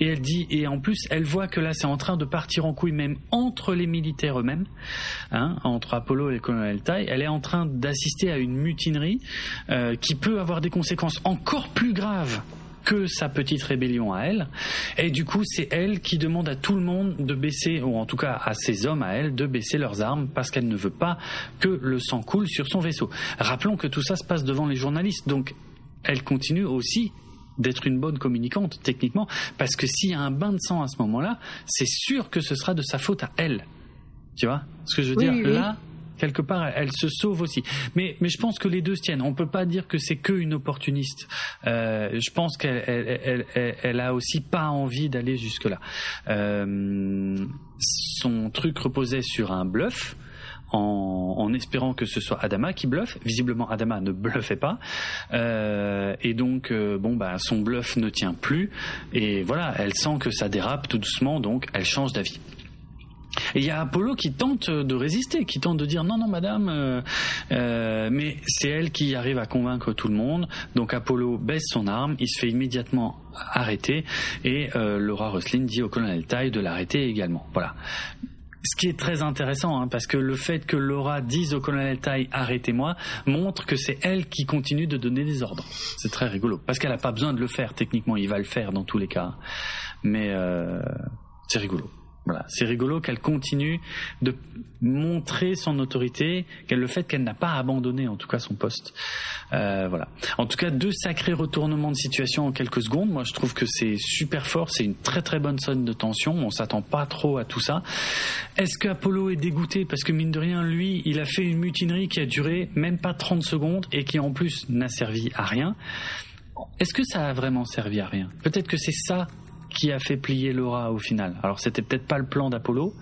et elle dit, et en plus, elle voit que là, c'est en train de partir en couille même entre les militaires eux-mêmes, hein, entre Apollo et le colonel Tai. Elle est en train d'assister à une mutinerie euh, qui peut avoir des conséquences encore plus graves que sa petite rébellion à elle. Et du coup, c'est elle qui demande à tout le monde de baisser, ou en tout cas à ses hommes à elle, de baisser leurs armes parce qu'elle ne veut pas que le sang coule sur son vaisseau. Rappelons que tout ça se passe devant les journalistes. Donc, elle continue aussi d'être une bonne communicante techniquement, parce que s'il y a un bain de sang à ce moment-là, c'est sûr que ce sera de sa faute à elle. Tu vois ce que je veux dire Là, quelque part, elle, se sauve aussi. Mais, mais je pense que les deux se tiennent. On peut pas dire que c'est que une opportuniste. Euh, je pense qu'elle elle, elle, elle, a aussi pas envie d'aller jusque là. Euh, son truc reposait sur un bluff en, espérant que ce soit Adama qui bluffe. Visiblement, Adama ne bluffait pas, euh, et donc euh, bon bah son bluff ne tient plus. Et voilà, elle sent que ça dérape tout doucement, donc elle change d'avis. Et il y a Apollo qui tente de résister, qui tente de dire non, non, madame, euh, euh mais c'est elle qui arrive à convaincre tout le monde. Donc Apollo baisse son arme, il se fait immédiatement arrêter et euh, Laura Roslin dit au colonel Tai de l'arrêter également. Voilà. Ce qui est très intéressant, hein, parce que le fait que Laura dise au colonel Tai arrêtez-moi montre que c'est elle qui continue de donner des ordres. C'est très rigolo, parce qu'elle n'a pas besoin de le faire techniquement, il va le faire dans tous les cas. Mais euh, c'est rigolo. C'est rigolo qu'elle continue de montrer son autorité, qu'elle le fait qu'elle n'a pas abandonné en tout cas son poste. Euh, voilà. En tout cas, deux sacrés retournements de situation en quelques secondes. Moi, je trouve que c'est super fort. C'est une très très bonne zone de tension. On s'attend pas trop à tout ça. Est-ce qu'Apollo est dégoûté? Parce que mine de rien, lui, il a fait une mutinerie qui a duré même pas 30 secondes et qui en plus n'a servi à rien. Est-ce que ça a vraiment servi à rien? Peut-être que c'est ça qui a fait plier Laura au final. Alors c'était peut-être pas le plan d'Apollo,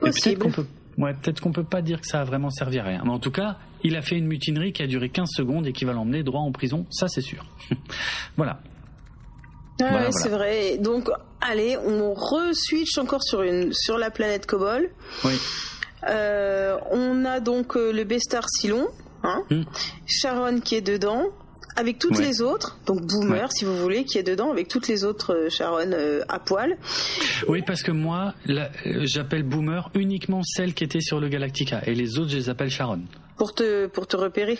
peut-être qu'on peut, ouais, peut-être qu'on peut pas dire que ça a vraiment servi à rien. Mais en tout cas, il a fait une mutinerie qui a duré 15 secondes et qui va l'emmener droit en prison, ça c'est sûr. voilà. Ah c'est vrai. Donc, allez, on re-switch encore sur, une, sur la planète Cobol. Oui. Euh, on a donc euh, le Bestar Silon, hein, hmm. Sharon qui est dedans, avec toutes les autres, donc Boomer si vous voulez, qui est dedans, avec toutes les autres euh, Sharon euh, à poil. Oui, parce que moi, euh, j'appelle Boomer uniquement celle qui était sur le Galactica, et les autres, je les appelle Sharon. Pour te, pour te repérer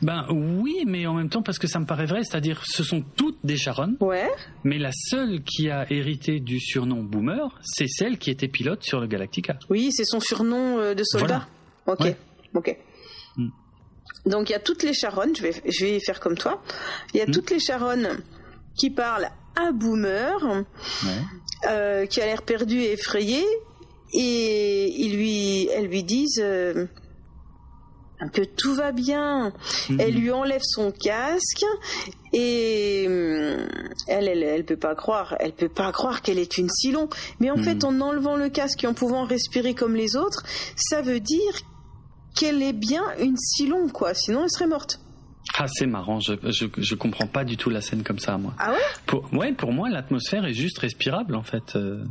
Ben oui, mais en même temps parce que ça me paraît vrai, c'est-à-dire ce sont toutes des Sharon. Ouais. Mais la seule qui a hérité du surnom Boomer, c'est celle qui était pilote sur le Galactica. Oui, c'est son surnom de soldat. Ok, ok. Hmm. Donc il y a toutes les Charonnes, je vais, je vais faire comme toi. Il y a hmm. toutes les Charonnes qui parlent à Boomer, euh, qui a l'air perdu et effrayé, et ils lui, elles lui disent euh, que tout va bien. Mhm. Elle lui enlève son casque et euh, elle, elle, elle peut pas croire, elle peut pas croire qu'elle est une Silon. Mais en fait, mhm. en enlevant le casque et en pouvant respirer comme les autres, ça veut dire qu'elle est bien une Silon, quoi. Sinon, elle serait morte. Ah, c'est marrant, je, je, je, comprends pas du tout la scène comme ça, moi. Ah ouais? Pour, Ouais, pour moi, l'atmosphère est juste respirable, en fait. Euh.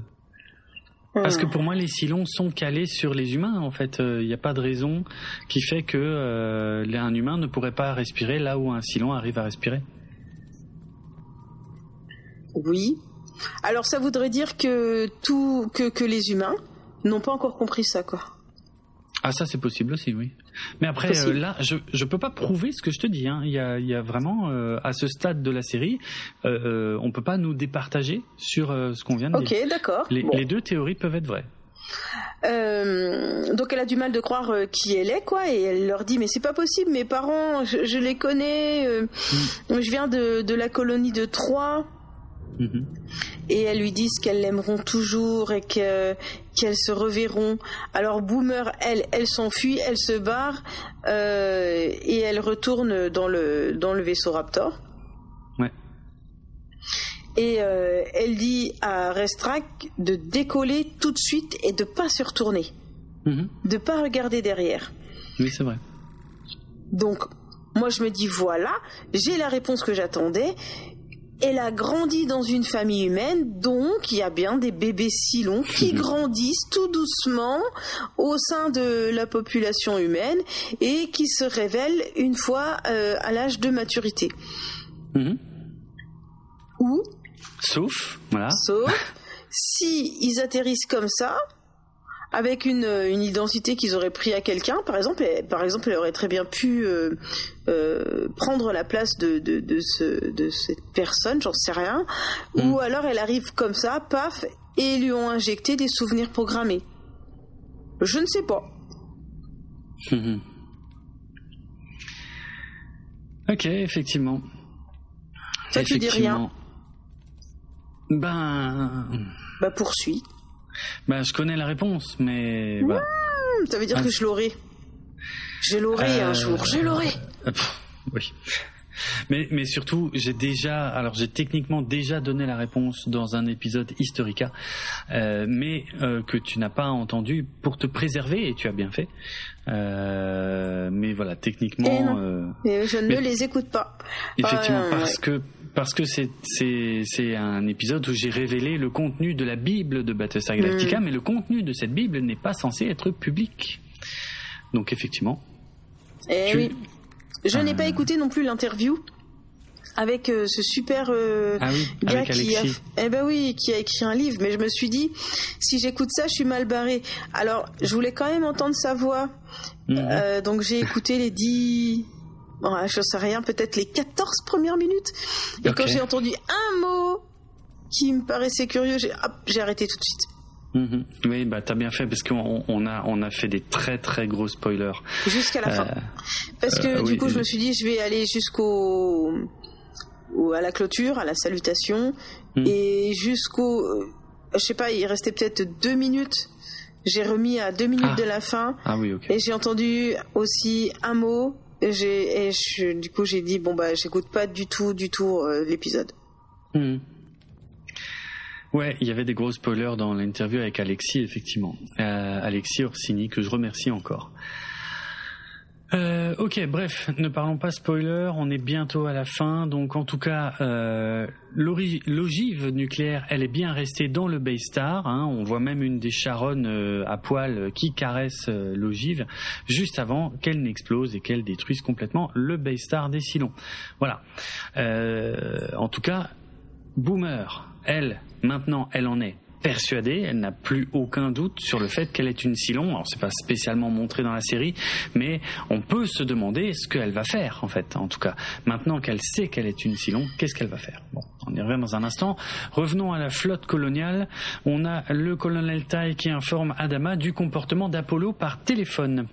Parce que pour moi, les Silons sont calés sur les humains, en fait. Il euh, n'y a pas de raison qui fait que euh, un humain ne pourrait pas respirer là où un Silon arrive à respirer. Oui. Alors ça voudrait dire que tout que, que les humains n'ont pas encore compris ça, quoi. Ah ça c'est possible aussi, oui. Mais après euh, là, je je peux pas prouver ce que je te dis. Hein. Il y a il y a vraiment euh, à ce stade de la série, euh, on peut pas nous départager sur ce qu'on vient de dire. Ok, d'accord. Les, les, deux théories peuvent être vraies. donc elle a du mal de croire qui elle est quoi et elle leur dit mais c'est pas possible mes parents je, les connais mm. je viens de, de la colonie de Troyes Et elles lui disent qu'elles l'aimeront toujours et que qu'elles se reverront. Alors Boomer, elle, elle s'enfuit, elle se barre euh, et elle retourne dans le dans le vaisseau Raptor. Ouais. Et euh, elle dit à Restrak de décoller tout de suite et de pas se retourner, mhm. de pas regarder derrière. Oui, c'est vrai. Donc moi je me dis voilà, j'ai la réponse que j'attendais elle a grandi dans une famille humaine, donc il y a bien des bébés si longs qui grandissent tout doucement au sein de la population humaine et qui se révèlent une fois euh, à l'âge de maturité. Mhm. Ou Sauf, voilà. Sauf si ils atterrissent comme ça, avec une, une identité qu'ils auraient pris à quelqu'un, par exemple, par exemple, elle aurait très bien pu euh, euh, prendre la place de, de, de, ce, de cette personne, j'en sais rien, ou mm. alors elle arrive comme ça, paf, et lui ont injecté des souvenirs programmés. Je ne sais pas. ok, effectivement. Ça, tu dis rien. Ben. Bah, poursuis. Ben, je connais la réponse, mais. Bah... ça veut dire ah, que je l'aurai. Je l'aurai un jour, je l'aurai. Euh, oui. Mais, mais surtout, j'ai déjà, alors j'ai techniquement déjà donné la réponse dans un épisode Historica, euh, mais euh, que tu n'as pas entendu pour te préserver et tu as bien fait. Euh, mais voilà, techniquement. Euh, je ne les écoute pas. Effectivement, parce que parce que c'est un épisode où j'ai révélé le contenu de la Bible de Battlestar Galactica, hmm. mais le contenu de cette Bible n'est pas censé être public. Donc effectivement. Eh oui. Je n'ai pas écouté non plus l'interview avec euh, ce super euh, ah gars qui a, eh ben oui, qui a écrit un livre. Mais je me suis dit, si j'écoute ça, je suis mal barré. Alors, je voulais quand même entendre sa voix. Mhm. Euh, donc j'ai écouté les dix, bon, je sais rien, peut-être les 14 premières minutes. Et quand j'ai entendu un mot qui me paraissait curieux, j'ai arrêté tout de suite. Mhm. Oui, bah t'as bien fait parce qu'on on a on a fait des très très gros spoilers jusqu'à la fin. Euh, parce que euh, du coup, je me suis dit, je vais aller jusqu'au à la clôture, à la salutation mhm. et jusqu'au, euh, je sais pas, il restait peut-être deux minutes. J'ai remis à deux minutes ah. de la fin. Ah oui, ok. Et j'ai entendu aussi un mot. Et, du coup, j'ai dit bon bah j'écoute pas du tout du tout l'épisode. Mhm. Ouais, il y avait des gros spoilers dans l'interview avec Alexis, effectivement. Euh, Alexis Orsini, que je remercie encore. Euh, ok, bref, ne parlons pas spoiler, on est bientôt à la fin, donc en tout cas, euh, l'ogive nucléaire, elle est bien restée dans le Baystar, hein, on voit même une des charonnes euh, à poil qui caresse euh, l'ogive, juste avant qu'elle n'explose et qu'elle détruise complètement le Baystar des Silons. Voilà. Euh, en tout cas, Boomer, elle, maintenant, elle en est persuadée, elle n'a plus aucun doute sur le fait qu'elle est une Silon. Alors c'est pas spécialement montré dans la série, mais on peut se demander ce qu'elle va faire en fait. En tout cas, maintenant qu'elle sait qu'elle est une Silon, qu'est-ce qu'elle va faire? Bon, on y revient dans un instant. Revenons à la flotte coloniale. On a le colonel Tai qui informe Adama du comportement d'Apollo par téléphone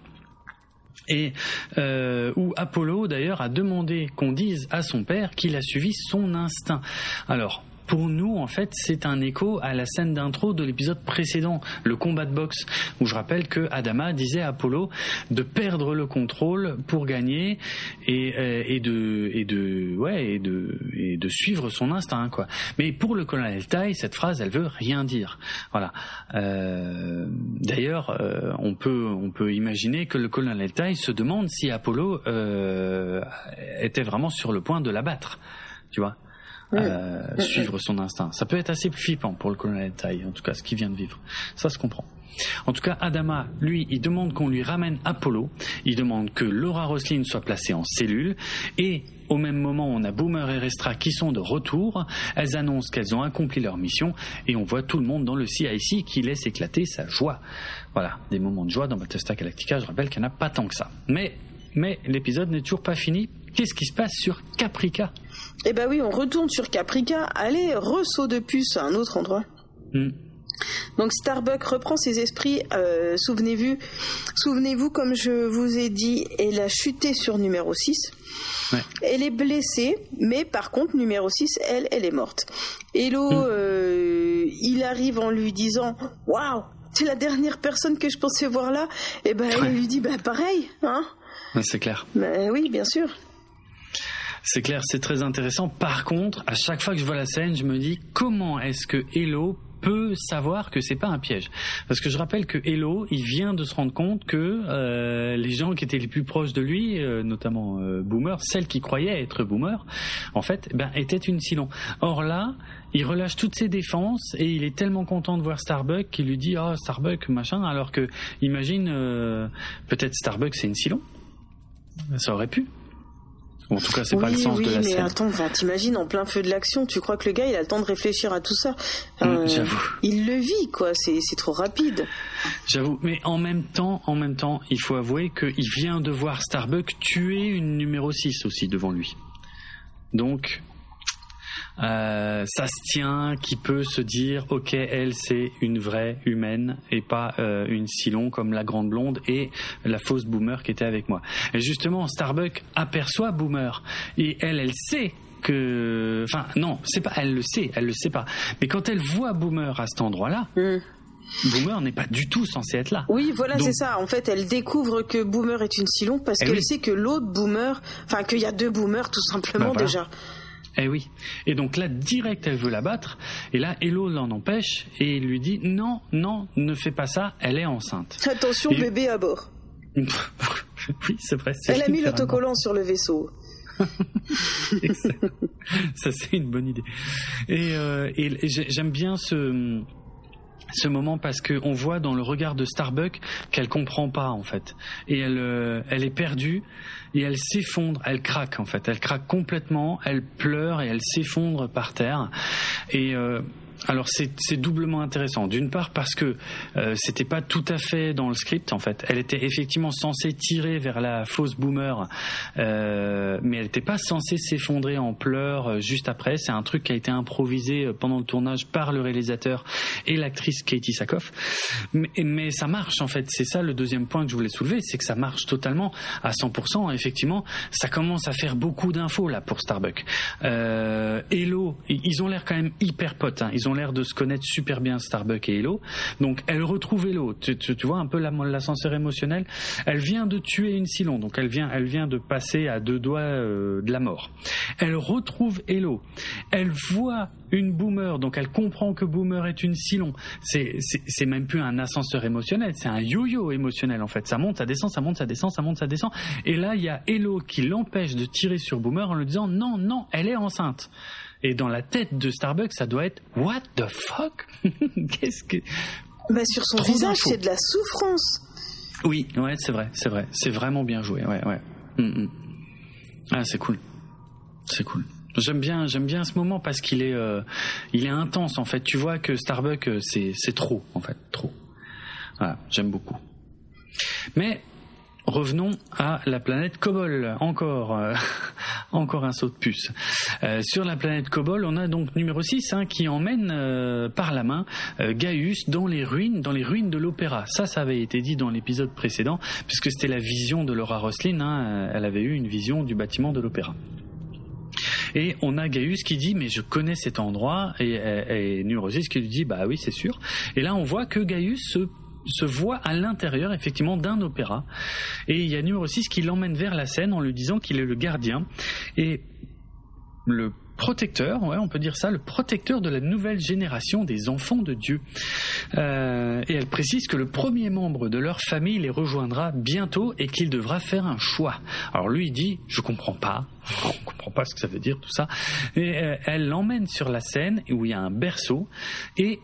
et euh, où Apollo d'ailleurs a demandé qu'on dise à son père qu'il a suivi son instinct. Alors pour nous, en fait, c'est un écho à la scène d'intro de l'épisode précédent, le combat de boxe, où je rappelle que Adama disait à Apollo de perdre le contrôle pour gagner et, euh, et de et de ouais et de et de suivre son instinct quoi. Mais pour le colonel Tai, cette phrase, elle veut rien dire. Voilà. Euh, D'ailleurs, euh, on peut on peut imaginer que le colonel Tai se demande si Apollo euh, était vraiment sur le point de l'abattre. Tu vois. Euh, suivre son instinct. Ça peut être assez flippant pour le colonel Tai, en tout cas, ce qu'il vient de vivre. Ça se comprend. En tout cas, Adama, lui, il demande qu'on lui ramène Apollo. Il demande que Laura Roslin soit placée en cellule. Et au même moment, on a Boomer et Restra qui sont de retour. Elles annoncent qu'elles ont accompli leur mission. Et on voit tout le monde dans le CIC qui laisse éclater sa joie. Voilà, des moments de joie dans Battlestar Galactica. Je rappelle qu'il n'y en a pas tant que ça. Mais, mais l'épisode n'est toujours pas fini. Qu'est-ce qui se passe sur Caprica? Eh ben oui, on retourne sur Caprica. Allez, ressaut de puce à un autre endroit. Hmm. Donc Starbuck reprend ses esprits. Euh, souvenez-vous, souvenez-vous, comme je vous ai dit, elle a chuté sur numéro 6. Ouais. Elle est blessée, mais par contre, numéro 6, elle, elle est morte. Hello, Mm. euh, il arrive en lui disant Waouh, c'est la dernière personne que je pensais voir là. Et ben, Ouais. il lui dit Bah, pareil, hein Ouais, C'est clair. Ben oui, bien sûr. C'est clair, c'est très intéressant. Par contre, à chaque fois que je vois la scène, je me dis comment est-ce que Hello peut savoir que c'est pas un piège? Parce que je rappelle que Hello, il vient de se rendre compte que euh, les gens qui étaient les plus proches de lui, euh, notamment euh, Boomer, celle qui croyait être Boomer, en fait, ben était une Silon. Or là, il relâche toutes ses défenses et il est tellement content de voir Starbuck qu'il lui dit "Oh Starbuck machin", alors que imagine euh, peut-être Starbuck c'est une Silon. Ça aurait pu. En tout cas, c'est oui, pas le sens oui, de la mais scène. attends, enfin, t'imagines en plein feu de l'action, tu crois que le gars il a le temps de réfléchir à tout ça Euh, Mm, j'avoue. Il le vit, quoi, c'est c'est trop rapide. J'avoue, mais en même temps, en même temps, il faut avouer qu'il vient de voir Starbuck tuer une numéro 6 aussi devant lui. Donc, euh, ça se tient, qui peut se dire, ok, elle c'est une vraie humaine et pas euh, une Silon comme la grande blonde et la fausse Boomer qui était avec moi. Et justement, Starbuck aperçoit Boomer et elle, elle sait que, enfin non, c'est pas, elle le sait, elle le sait pas. Mais quand elle voit Boomer à cet endroit-là, Mm. Boomer n'est pas du tout censé être là. Oui, voilà, c'est ça. En fait, elle découvre que Boomer est une Silon parce Eh qu'elle oui. sait que l'autre Boomer, enfin qu'il y a deux Boomers tout simplement Bah voilà. déjà. Eh oui. Et donc là, direct, elle veut la battre. Et là, Hello l'en empêche et il lui dit non, non, ne fais pas ça. Elle est enceinte. Attention, Et- bébé à bord. oui, c'est vrai. Elle a mis l'autocollant sur le vaisseau. Ça, c'est une bonne idée. Et, euh, et j'aime bien ce ce moment parce que on voit dans le regard de Starbuck qu'elle comprend pas en fait et elle euh, elle est perdue et elle s'effondre elle craque en fait. Elle craque complètement elle pleure et elle s'effondre par terre. Et euh, alors c'est doublement intéressant. D'une part parce que euh, c'était pas tout à fait dans le script en fait. Elle était effectivement censée tirer vers la fausse boomer, euh, mais elle n'était pas censée s'effondrer en pleurs euh, juste après. C'est un truc qui a été improvisé euh, pendant le tournage par le réalisateur et l'actrice Katie Sackhoff. Mais, mais ça marche en fait. C'est ça le deuxième point que je voulais soulever, c'est que ça marche totalement à 100%. Effectivement, ça commence à faire beaucoup d'infos là pour Starbuck. Euh, Hello, ils ont l'air quand même hyper potes. Hein. L'air de se connaître super bien Starbuck et Hello. Donc elle retrouve Hello. Tu, vois un peu la- l'ascenseur émotionnel. Elle vient de tuer une Silon, donc elle vient, elle vient de passer à deux doigts euh, de la mort. Elle retrouve Hello. Elle voit une Boomer, donc elle comprend que Boomer est une Silon. C'est même plus un ascenseur émotionnel, c'est un yo-yo émotionnel en fait. Ça monte, ça descend, ça monte, ça descend, ça monte, ça descend. Et là, il y a Hello qui l'empêche de tirer sur Boomer en lui disant non, non, elle est enceinte. Et dans la tête de Starbucks, ça doit être What the fuck? Qu'est-ce que Bah, sur son Trop visage, c'est de la souffrance. Oui, ouais, c'est vrai, c'est vrai, c'est vraiment bien joué, ouais, ouais. Mm, mm. Ah, c'est cool, c'est cool. J'aime bien, j'aime bien ce moment parce qu'il est, euh, il est intense en fait. Tu vois que Starbucks, euh, c'est, c'est trop en fait, trop. Voilà, j'aime beaucoup. Mais revenons à la planète Kobol. Encore, euh, un saut de puce. Euh, sur la planète Kobol, on a donc numéro 6 hein, qui emmène euh, par la main Gaius dans les ruines, dans les ruines de l'opéra. Ça, ça avait été dit dans l'épisode précédent, puisque c'était la vision de Laura Roslin. hein, elle avait eu une vision du bâtiment de l'opéra. Et on a Gaius qui dit mais je connais cet endroit et, et, et qui lui dit bah oui c'est sûr. Et là on voit que Gaius se se voit à l'intérieur effectivement d'un opéra et il y a numéro 6 qui l'emmène vers la scène en lui disant qu'il est le gardien et le protecteur, ouais, on peut dire ça, le protecteur de la nouvelle génération des enfants de Dieu. Euh, et elle précise que le premier membre de leur famille les rejoindra bientôt et qu'il devra faire un choix. Alors lui il dit, je comprends pas, on comprend pas ce que ça veut dire tout ça. Et euh, elle l'emmène sur la scène où il y a un berceau et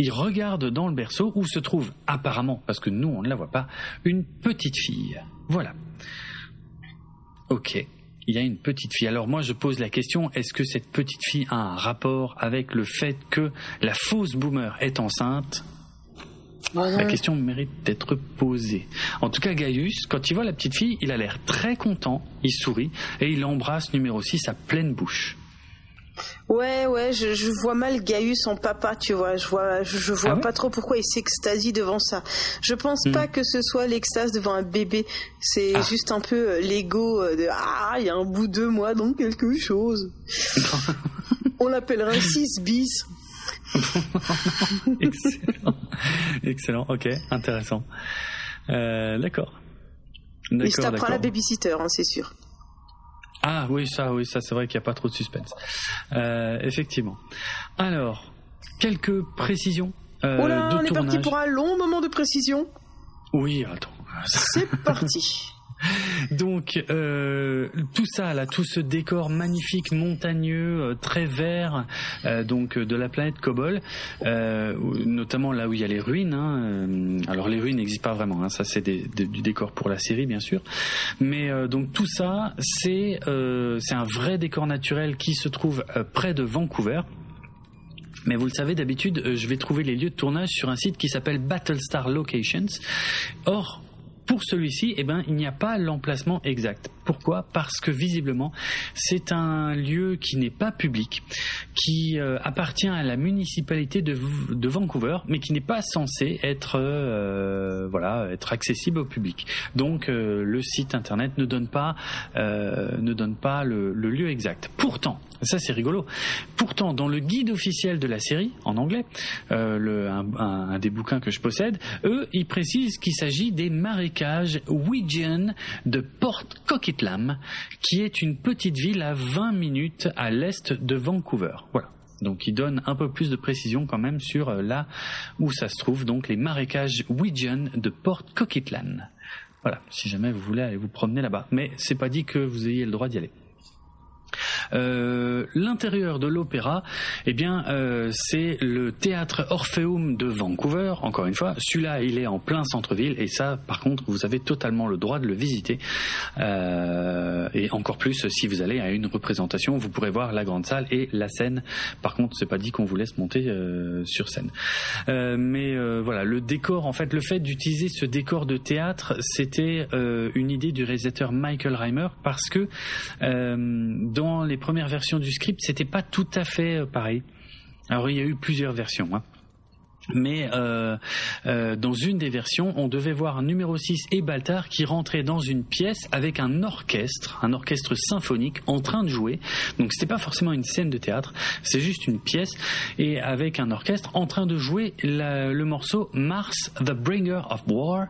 il regarde dans le berceau où se trouve apparemment, parce que nous on ne la voit pas, une petite fille. Voilà. Ok il y a une petite fille. Alors moi je pose la question, est-ce que cette petite fille a un rapport avec le fait que la fausse boomer est enceinte? La question mérite d'être posée. En tout cas, Gaius, quand il voit la petite fille, il a l'air très content, il sourit et il embrasse numéro 6 à pleine bouche. Ouais, ouais, je, vois mal Gaius en papa, tu vois. Je vois, je, vois ah pas trop pourquoi il s'extasie devant ça. Je pense pas hmm. que ce soit l'extase devant un bébé. C'est ah. juste un peu euh, l'ego euh, de ah, il y a un bout de moi dans quelque chose. On l'appellera 6 bis. Excellent. Excellent, ok, intéressant. Euh, d'accord. Mais je t'apprends la babysitter, hein, c'est sûr. Ah oui, ça, oui, ça, c'est vrai qu'il n'y a pas trop de suspense. Euh, effectivement. Alors, quelques précisions. Euh, oh là, on est parti pour un long moment de précision. Oui, attends. C'est parti. Donc euh, tout ça là, tout ce décor magnifique, montagneux, euh, très vert, euh, donc de la planète Kobol, notamment là où il y a les ruines. Hein, alors les ruines n'existent pas vraiment, hein, ça c'est du décor pour la série bien sûr. Mais donc tout ça, c'est c'est un vrai décor naturel qui se trouve près de Vancouver. Mais vous le savez, d'habitude, je vais trouver les lieux de tournage sur un site qui s'appelle Battlestar Locations. Or, pour celui-ci, eh ben, il n'y a pas l'emplacement exact. Pourquoi? Parce que visiblement, c'est un lieu qui n'est pas public, qui euh, appartient à la municipalité de, Vancouver, mais qui n'est pas censé être euh, voilà être accessible au public. Donc euh, le site internet ne donne pas ne donne pas le, lieu exact. Pourtant, ça c'est rigolo. Pourtant, dans le guide officiel de la série en anglais, le, un, des bouquins que je possède, eux, ils précisent qu'il s'agit des marécages Ouijian de Port Coquitlam qui est une petite ville à 20 minutes à l'est de Vancouver. Voilà. Donc il donne un peu plus de précision quand même sur euh, là où ça se trouve, donc les marécages Ouijian de Port Coquitlam. Voilà, si jamais vous voulez aller vous promener là-bas. Mais c'est pas dit que vous ayez le droit d'y aller. Euh, l'intérieur de l'opéra, eh bien, euh, c'est le théâtre Orpheum de Vancouver. Encore une fois, celui-là, il est en plein centre-ville et ça, par contre, vous avez totalement le droit de le visiter. Euh, et encore plus si vous allez à une représentation, vous pourrez voir la grande salle et la scène. Par contre, c'est pas dit qu'on vous laisse monter sur scène. mais voilà, le décor, en fait, le fait d'utiliser ce décor de théâtre, c'était une idée du réalisateur Michael Reimer parce que dans les premières versions du script, c'était pas tout à fait euh, pareil. Alors il y a eu plusieurs versions. Hein. Mais euh, euh, dans une des versions, on devait voir numéro 6 et Baltar qui rentraient dans une pièce avec un orchestre, un orchestre symphonique en train de jouer. Donc c'était pas forcément une scène de théâtre, c'est juste une pièce et avec un orchestre en train de jouer le morceau Mars, The Bringer of War,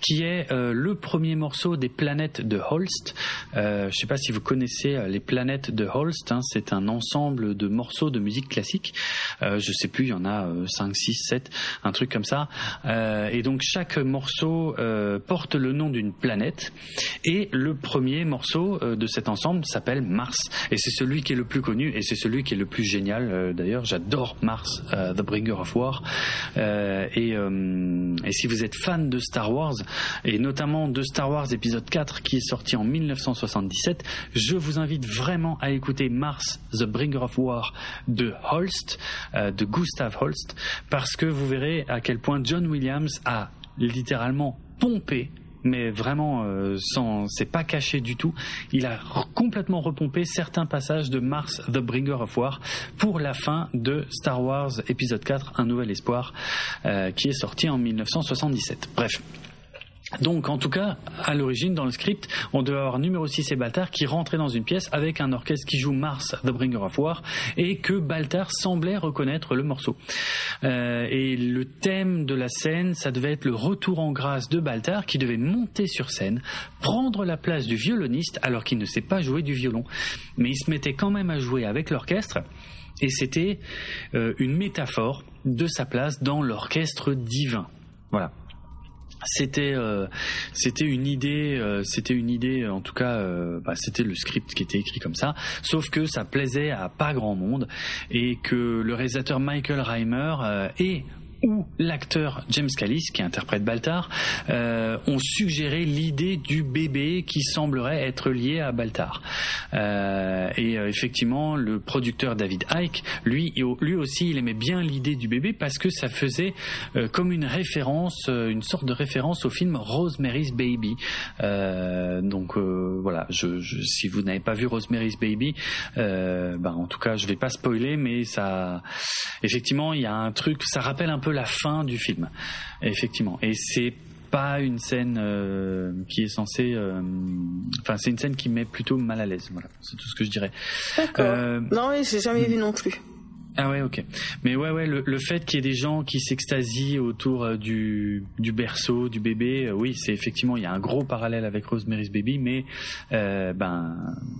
qui est euh, le premier morceau des planètes de Holst. Euh, je sais pas si vous connaissez euh, les planètes de Holst, hein, c'est un ensemble de morceaux de musique classique. Je sais plus, il y en a 5, 6, 7 un truc comme ça. Euh, et donc chaque morceau euh, porte le nom d'une planète. Et le premier morceau euh, de cet ensemble s'appelle Mars. Et c'est celui qui est le plus connu et c'est celui qui est le plus génial. D'ailleurs, j'adore Mars, The Bringer of War. Et, et, si vous êtes fan de Star Wars et notamment de Star Wars épisode 4 qui est sorti en 1977, je vous invite vraiment à écouter Mars, The Bringer of War de Holst, de Gustav Holst, parce que vous verrez à quel point John Williams a littéralement pompé mais vraiment euh, sans c'est pas caché du tout. Il a complètement repompé certains passages de Mars The Bringer of War pour la fin de Star Wars épisode 4 Un nouvel espoir euh, qui est sorti en 1977. Bref, Donc, en tout cas, à l'origine, dans le script, on devait avoir numéro 6 et Baltar qui rentraient dans une pièce avec un orchestre qui joue Mars, The Bringer of War, et que Baltar semblait reconnaître le morceau. Euh, et le thème de la scène, ça devait être le retour en grâce de Baltar qui devait monter sur scène, prendre la place du violoniste alors qu'il ne sait pas jouer du violon. Mais il se mettait quand même à jouer avec l'orchestre, et c'était euh, une métaphore de sa place dans l'orchestre divin. Voilà c'était euh, c'était une idée euh, c'était une idée en tout cas euh, bah, c'était le script qui était écrit comme ça. Sauf que ça plaisait à pas grand monde et que le réalisateur Michael Reimer et ou l'acteur James Callis, qui interprète Baltar, euh, ont suggéré l'idée du bébé qui semblerait être lié à Baltar. Euh, et euh, effectivement, le producteur David Icke, lui, lui aussi, il aimait bien l'idée du bébé parce que ça faisait euh, comme une référence, euh, une sorte de référence au film Rosemary's Baby. donc voilà, je, je, si vous n'avez pas vu Rosemary's Baby, ben en tout cas, je vais pas spoiler, mais ça, effectivement, il y a un truc, ça rappelle un peu la fin du film, effectivement. Et c'est pas une scène euh, qui est censée. Euh, enfin, c'est une scène qui met plutôt mal à l'aise. Voilà, c'est tout ce que je dirais. D'accord. Euh, non, j'ai jamais vu non plus. Ah ouais, ok. Mais ouais, ouais, le, fait qu'il y ait des gens qui s'extasient autour du, du berceau, du bébé, oui, c'est effectivement, il y a un gros parallèle avec Rosemary's Baby, mais ben,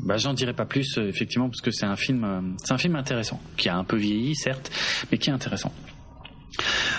ben j'en dirai pas plus, effectivement, parce que c'est un film, c'est un film intéressant, qui a un peu vieilli, certes, mais qui est intéressant.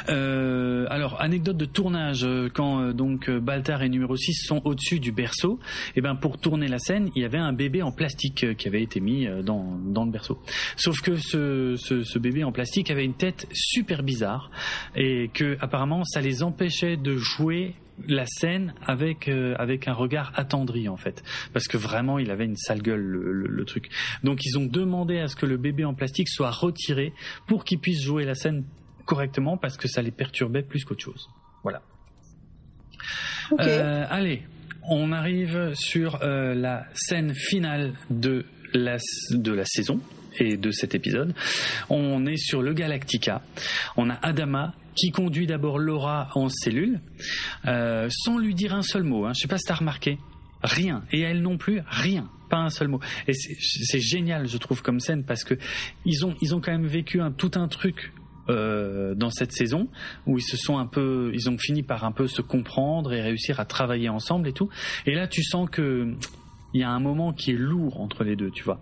Euh, alors, anecdote de tournage, euh, quand euh, donc Baltar et numéro 6 sont au-dessus du berceau, et eh ben pour tourner la scène, il y avait un bébé en plastique qui avait été mis dans, dans le berceau. Sauf que ce, ce, ce, bébé en plastique avait une tête super bizarre et que apparemment ça les empêchait de jouer la scène avec avec un regard attendri en fait parce que vraiment il avait une sale gueule le, le, truc donc ils ont demandé à ce que le bébé en plastique soit retiré pour qu'il puisse jouer la scène correctement parce que ça les perturbait plus qu'autre chose. Voilà. Euh, allez, on arrive sur euh, la scène finale de la, de la saison et de cet épisode. On est sur le Galactica. On a Adama qui conduit d'abord Laura en cellule, euh, sans lui dire un seul mot. Hein. Je sais pas si as remarqué. Rien. Et elle non plus, rien. Pas un seul mot. Et c'est génial, je trouve, comme scène, parce que ils ont, ils ont quand même vécu un, tout un truc euh, dans cette saison où ils se sont un peu, ils ont fini par un peu se comprendre et réussir à travailler ensemble et tout. Et là, tu sens que il y a un moment qui est lourd entre les deux, tu vois.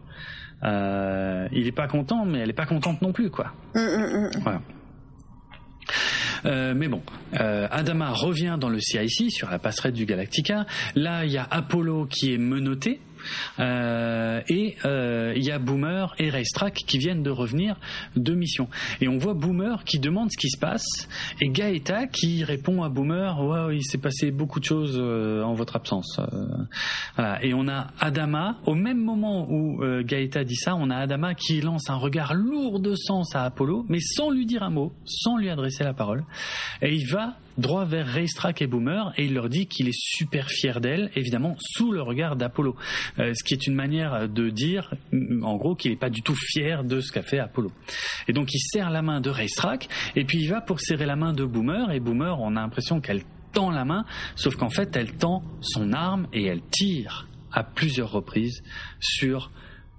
Euh, il est pas content, mais elle est pas contente non plus, quoi. Mm, mm, mm. Voilà. Euh, mais bon, euh, Adama revient dans le CIC sur la passerelle du Galactica. Là, il y a Apollo qui est menotté euh, et euh, il y a Boomer et Racetrack qui viennent de revenir de mission. Et on voit Boomer qui demande ce qui se passe et Gaeta qui répond à Boomer ouais, il s'est passé beaucoup de choses euh, en votre absence. voilà. Et on a Adama au même moment où Gaeta dit ça, on a Adama qui lance un regard lourd de sens à Apollo, mais sans lui dire un mot, sans lui adresser la parole. Et il va droit vers Racetrack et Boomer et il leur dit qu'il est super fier d'elle, évidemment sous le regard d'Apollo. Euh, ce qui est une manière de dire, mm, en gros, qu'il n'est pas du tout fier de ce qu'a fait Apollo. Et donc il serre la main de Racetrack et puis il va pour serrer la main de Boomer et Boomer, on a l'impression qu'elle tend la main, sauf qu'en fait elle tend son arme et elle tire à plusieurs reprises sur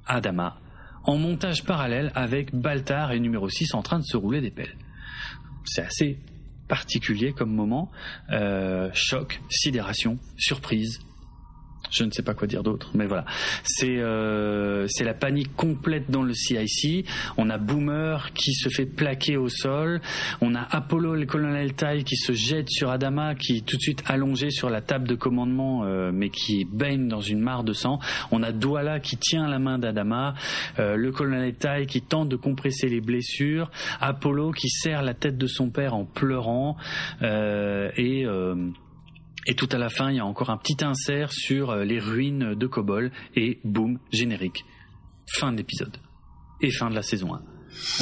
Adama en montage parallèle avec Baltar et numéro 6 en train de se rouler des pelles. C'est assez particulier comme moment. Euh, choc, sidération, surprise, je ne sais pas quoi dire d'autre, mais voilà. C'est euh, c'est la panique complète dans le CIC. On a Boomer qui se fait plaquer au sol. On a Apollo, le colonel Tai, qui se jette sur Adama, qui est tout de suite allongé sur la table de commandement, euh, mais qui baigne dans une mare de sang. On a Douala qui tient la main d'Adama. Euh, le colonel Tai qui tente de compresser les blessures. Apollo qui serre la tête de son père en pleurant. Euh, et et tout à la fin, il y a encore un petit insert sur euh, les ruines de Kobol et boum, générique. Fin de l'épisode. Et fin de la saison 1.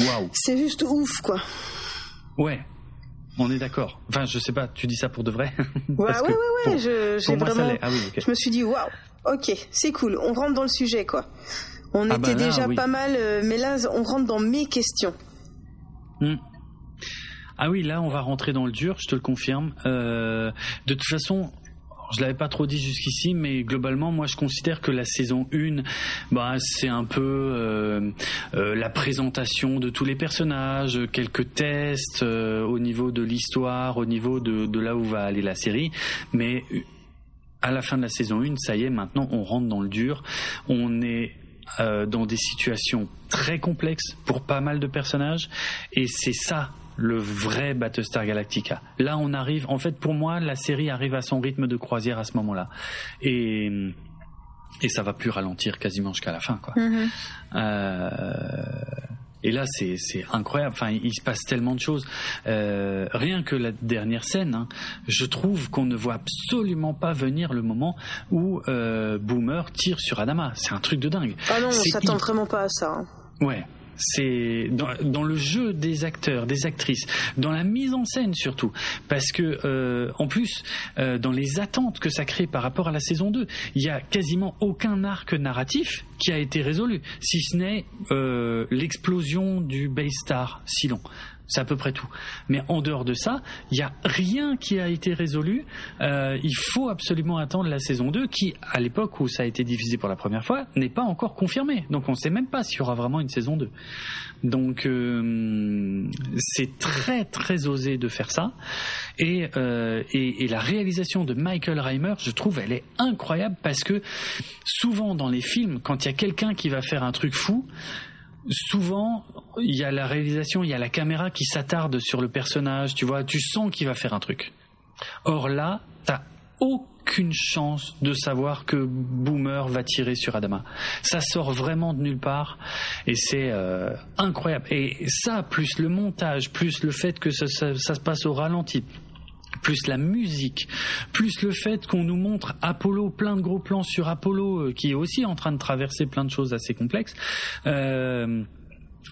Waouh. C'est juste ouf, quoi. Ouais. On est d'accord. Enfin, je sais pas, tu dis ça pour de vrai? Ouais, ouais, ouais, ouais. je, vraiment... ah oui, je me suis dit, waouh, ok, c'est cool. On rentre dans le sujet, quoi. On ah était bah déjà pas mal, euh, mais là, on rentre dans mes questions. Hmm. Ah oui, là, on va rentrer dans le dur, je te le confirme. Euh, de toute façon, je l'avais pas trop dit jusqu'ici, mais globalement, moi, je considère que la saison 1, bah, c'est un peu euh, euh, la présentation de tous les personnages, quelques tests au niveau de l'histoire, au niveau de, de là où va aller la série, mais à la fin de la saison 1, ça y est, maintenant, on rentre dans le dur. On est dans des situations très complexes pour pas mal de personnages, et c'est ça le vrai Battlestar Galactica. Là, on arrive. En fait, pour moi, la série arrive à son rythme de croisière à ce moment-là, et et ça va plus ralentir quasiment jusqu'à la fin, quoi. Mm-hmm. Euh, et là, c'est incroyable. Enfin, il se passe tellement de choses. Euh, rien que la dernière scène, hein, je trouve qu'on ne voit absolument pas venir le moment où euh, Boomer tire sur Adama. C'est un truc de dingue. Ah non, on s'attend vraiment pas à ça. Hein. Ouais, c'est dans, le jeu des acteurs, des actrices, dans la mise en scène surtout, parce que euh, en plus euh, dans les attentes que ça crée par rapport à la saison 2, il y a quasiment aucun arc narratif qui a été résolu, si ce n'est euh, l'explosion du Base Star si long. C'est à peu près tout. Mais en dehors de ça, il n'y a rien qui a été résolu. Euh, il faut absolument attendre la saison 2 qui, à l'époque où ça a été diffusé pour la première fois, n'est pas encore confirmée. Donc on ne sait même pas s'il y aura vraiment une saison 2. Donc euh, c'est très très osé de faire ça. Et, euh, et, et, la réalisation de Michael Reimer, je trouve, elle est incroyable parce que souvent dans les films, quand il y a quelqu'un qui va faire un truc fou, souvent il y a la réalisation, il y a la caméra qui s'attarde sur le personnage, tu vois, tu sens qu'il va faire un truc. Or là, t'as aucune chance de savoir que Boomer va tirer sur Adama. Ça sort vraiment de nulle part et c'est euh, incroyable. Et ça, plus le montage, plus le fait que ça se passe au ralenti, plus la musique, plus le fait qu'on nous montre Apollo, plein de gros plans sur Apollo, euh, qui est aussi en train de traverser plein de choses assez complexes. Euh,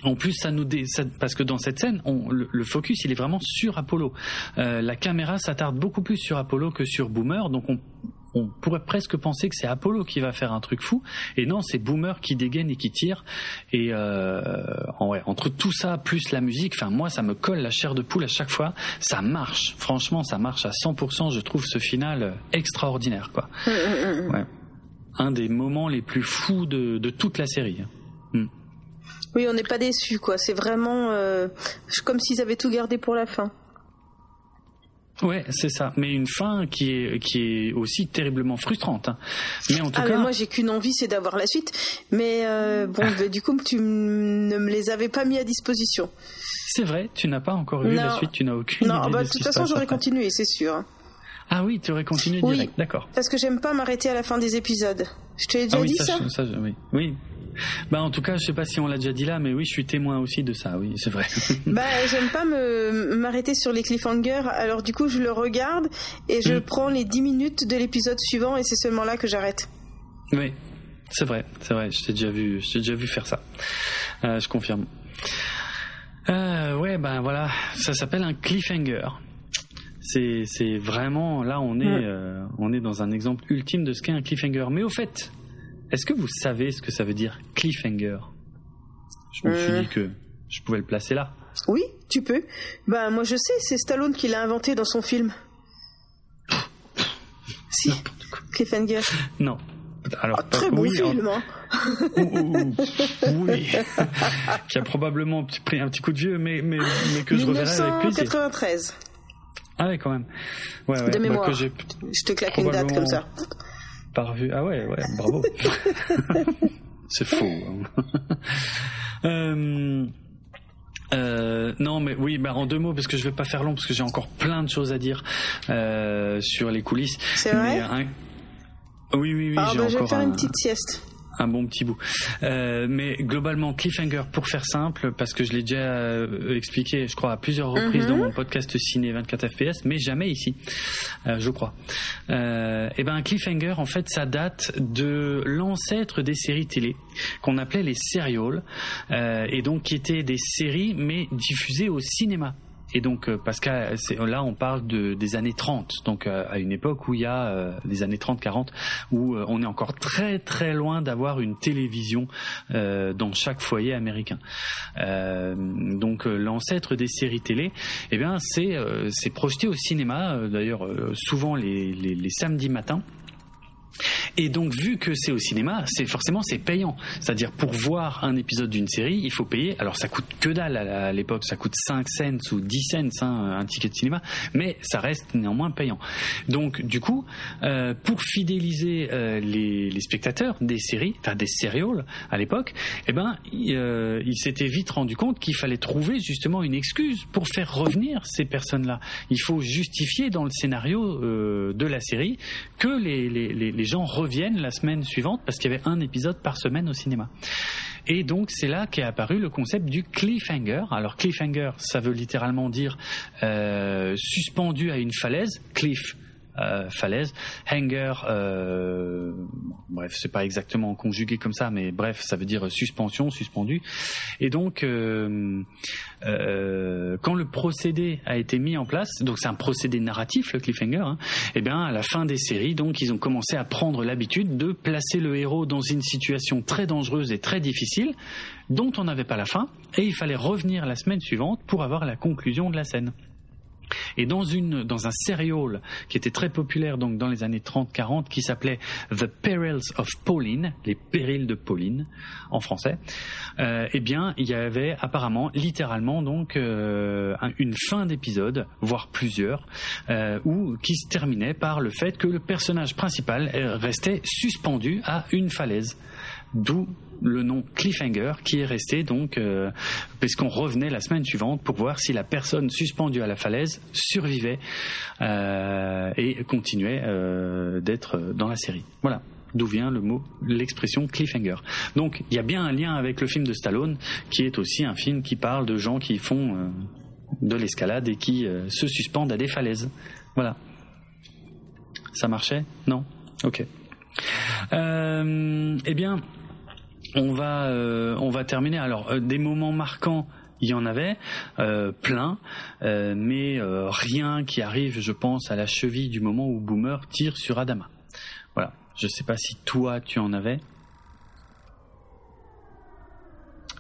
en plus, ça nous dé... parce que dans cette scène, on, le, focus il est vraiment sur Apollo. Euh, la caméra s'attarde beaucoup plus sur Apollo que sur Boomer, donc on, on pourrait presque penser que c'est Apollo qui va faire un truc fou, et non, c'est Boomer qui dégaine et qui tire. Et euh, entre tout ça plus la musique, enfin moi, ça me colle la chair de poule à chaque fois. Ça marche, franchement, ça marche à 100%. Je trouve ce final extraordinaire, quoi. Hum, hum, hum, ouais. Un des moments les plus fous de, toute la série. Oui, on n'est pas déçu, quoi. C'est vraiment euh, comme s'ils avaient tout gardé pour la fin. Ouais, c'est ça. Mais une fin qui est qui est aussi terriblement frustrante. Hein. Mais en tout ah, cas, moi j'ai qu'une envie, c'est d'avoir la suite. Mais euh, bon, bah, du coup, tu ne me les avais pas mis à disposition. C'est vrai, tu n'as pas encore vu la suite, tu n'as aucune non, idée. Bah, de, toute façon, j'aurais continué, c'est sûr. Ah oui, tu aurais continué direct, d'accord. Parce que j'aime pas m'arrêter à la fin des épisodes. Je te l'ai déjà ah dit ça, ça, oui. oui, bah en tout cas, je sais pas si on l'a déjà dit là, mais oui, je suis témoin aussi de ça. Oui, c'est vrai. bah j'aime pas me m'arrêter sur les cliffhangers. Alors du coup, je le regarde et je mm. prends les 10 minutes de l'épisode suivant et c'est seulement là que j'arrête. Oui, c'est vrai, c'est vrai. Je t'ai déjà vu, je déjà vu faire ça. Euh, je confirme. Euh, ouais, ben voilà, ça s'appelle un cliffhanger. C'est, c'est vraiment là on est, mm. euh, on est dans un exemple ultime de ce qu'est un cliffhanger. Mais au fait, est-ce que vous savez ce que ça veut dire cliffhanger? Je me suis euh. dit que je pouvais le placer là. Oui, tu peux. Ben moi je sais, c'est Stallone qui l'a inventé dans son film. si, cliffhanger. Non. Alors, ah, très bon film, hein. oui, qui a probablement pris un petit coup de vieux, mais, mais, mais que je reverrai avec plaisir. 1993. Ah ouais, quand même. Ouais, ouais, de bah, mémoire. je te claque une date comme ça par vue. Ah ouais, ouais, bravo. c'est faux. Hein. euh, euh, non, mais oui, bah en deux mots parce que je vais pas faire long parce que j'ai encore plein de choses à dire euh, sur les coulisses. C'est vrai? Oui, oui, oui. Ah, bah, je vais faire une petite sieste un bon petit bout. Euh, mais globalement, cliffhanger, pour faire simple, parce que je l'ai déjà euh, expliqué, je crois, à plusieurs reprises dans mhm. mon podcast ciné 24 FPS, mais jamais ici, euh, je crois. et eh ben, un cliffhanger, en fait, ça date de l'ancêtre des séries télé qu'on appelait les serials, et donc qui étaient des séries mais diffusées au cinéma. Et donc, parce que là, on parle de, des années 30, donc à une époque où il y a les années 30-40, où on est encore très très loin d'avoir une télévision dans chaque foyer américain. donc, l'ancêtre des séries télé, eh bien, c'est projeté au cinéma, d'ailleurs souvent les, les samedis matins. Et donc, vu que c'est au cinéma, c'est forcément c'est payant. C'est-à-dire pour voir un épisode d'une série, il faut payer. Alors ça coûte que dalle à l'époque, ça coûte 5 cents ou 10 cents hein, un ticket de cinéma, mais ça reste néanmoins payant. Donc du coup, euh, pour fidéliser euh, les, spectateurs des séries, enfin des sérioles à l'époque, eh ben euh, il s'était vite rendu compte qu'il fallait trouver justement une excuse pour faire revenir ces personnes-là. Il faut justifier dans le scénario euh, de la série que les gens reviennent la semaine suivante parce qu'il y avait un épisode par semaine au cinéma. Et donc c'est là qu'est apparu le concept du cliffhanger. Alors cliffhanger, ça veut littéralement dire euh, suspendu à une falaise. Cliff, euh, falaise. Hanger, euh, bref, c'est pas exactement conjugué comme ça, mais bref, ça veut dire suspension, suspendu. Et donc, euh, euh, quand le procédé a été mis en place, donc c'est un procédé narratif, le cliffhanger. Hein, et eh bien, à la fin des séries, donc ils ont commencé à prendre l'habitude de placer le héros dans une situation très dangereuse et très difficile, dont on n'avait pas la fin, et il fallait revenir la semaine suivante pour avoir la conclusion de la scène. Et dans une dans un serial qui était très populaire donc dans les années 30-40 qui s'appelait The Perils of Pauline, les périls de Pauline en français, euh, eh bien il y avait apparemment littéralement donc euh, une fin d'épisode, voire plusieurs, euh, où qui se terminait par le fait que le personnage principal restait suspendu à une falaise, d'où le nom cliffhanger qui est resté donc euh, puisqu'on revenait la semaine suivante pour voir si la personne suspendue à la falaise survivait euh, et continuait euh, d'être dans la série. Voilà d'où vient le mot, l'expression cliffhanger. Donc il y a bien un lien avec le film de Stallone, qui est aussi un film qui parle de gens qui font euh, de l'escalade et qui se suspendent à des falaises. Voilà. Ça marchait? Non? Ok. Eh bien, on va, euh, on va terminer. Alors, euh, des moments marquants, il y en avait euh, plein, mais rien qui arrive, je pense, à la cheville du moment où Boomer tire sur Adama. Voilà. Je sais pas si toi tu en avais.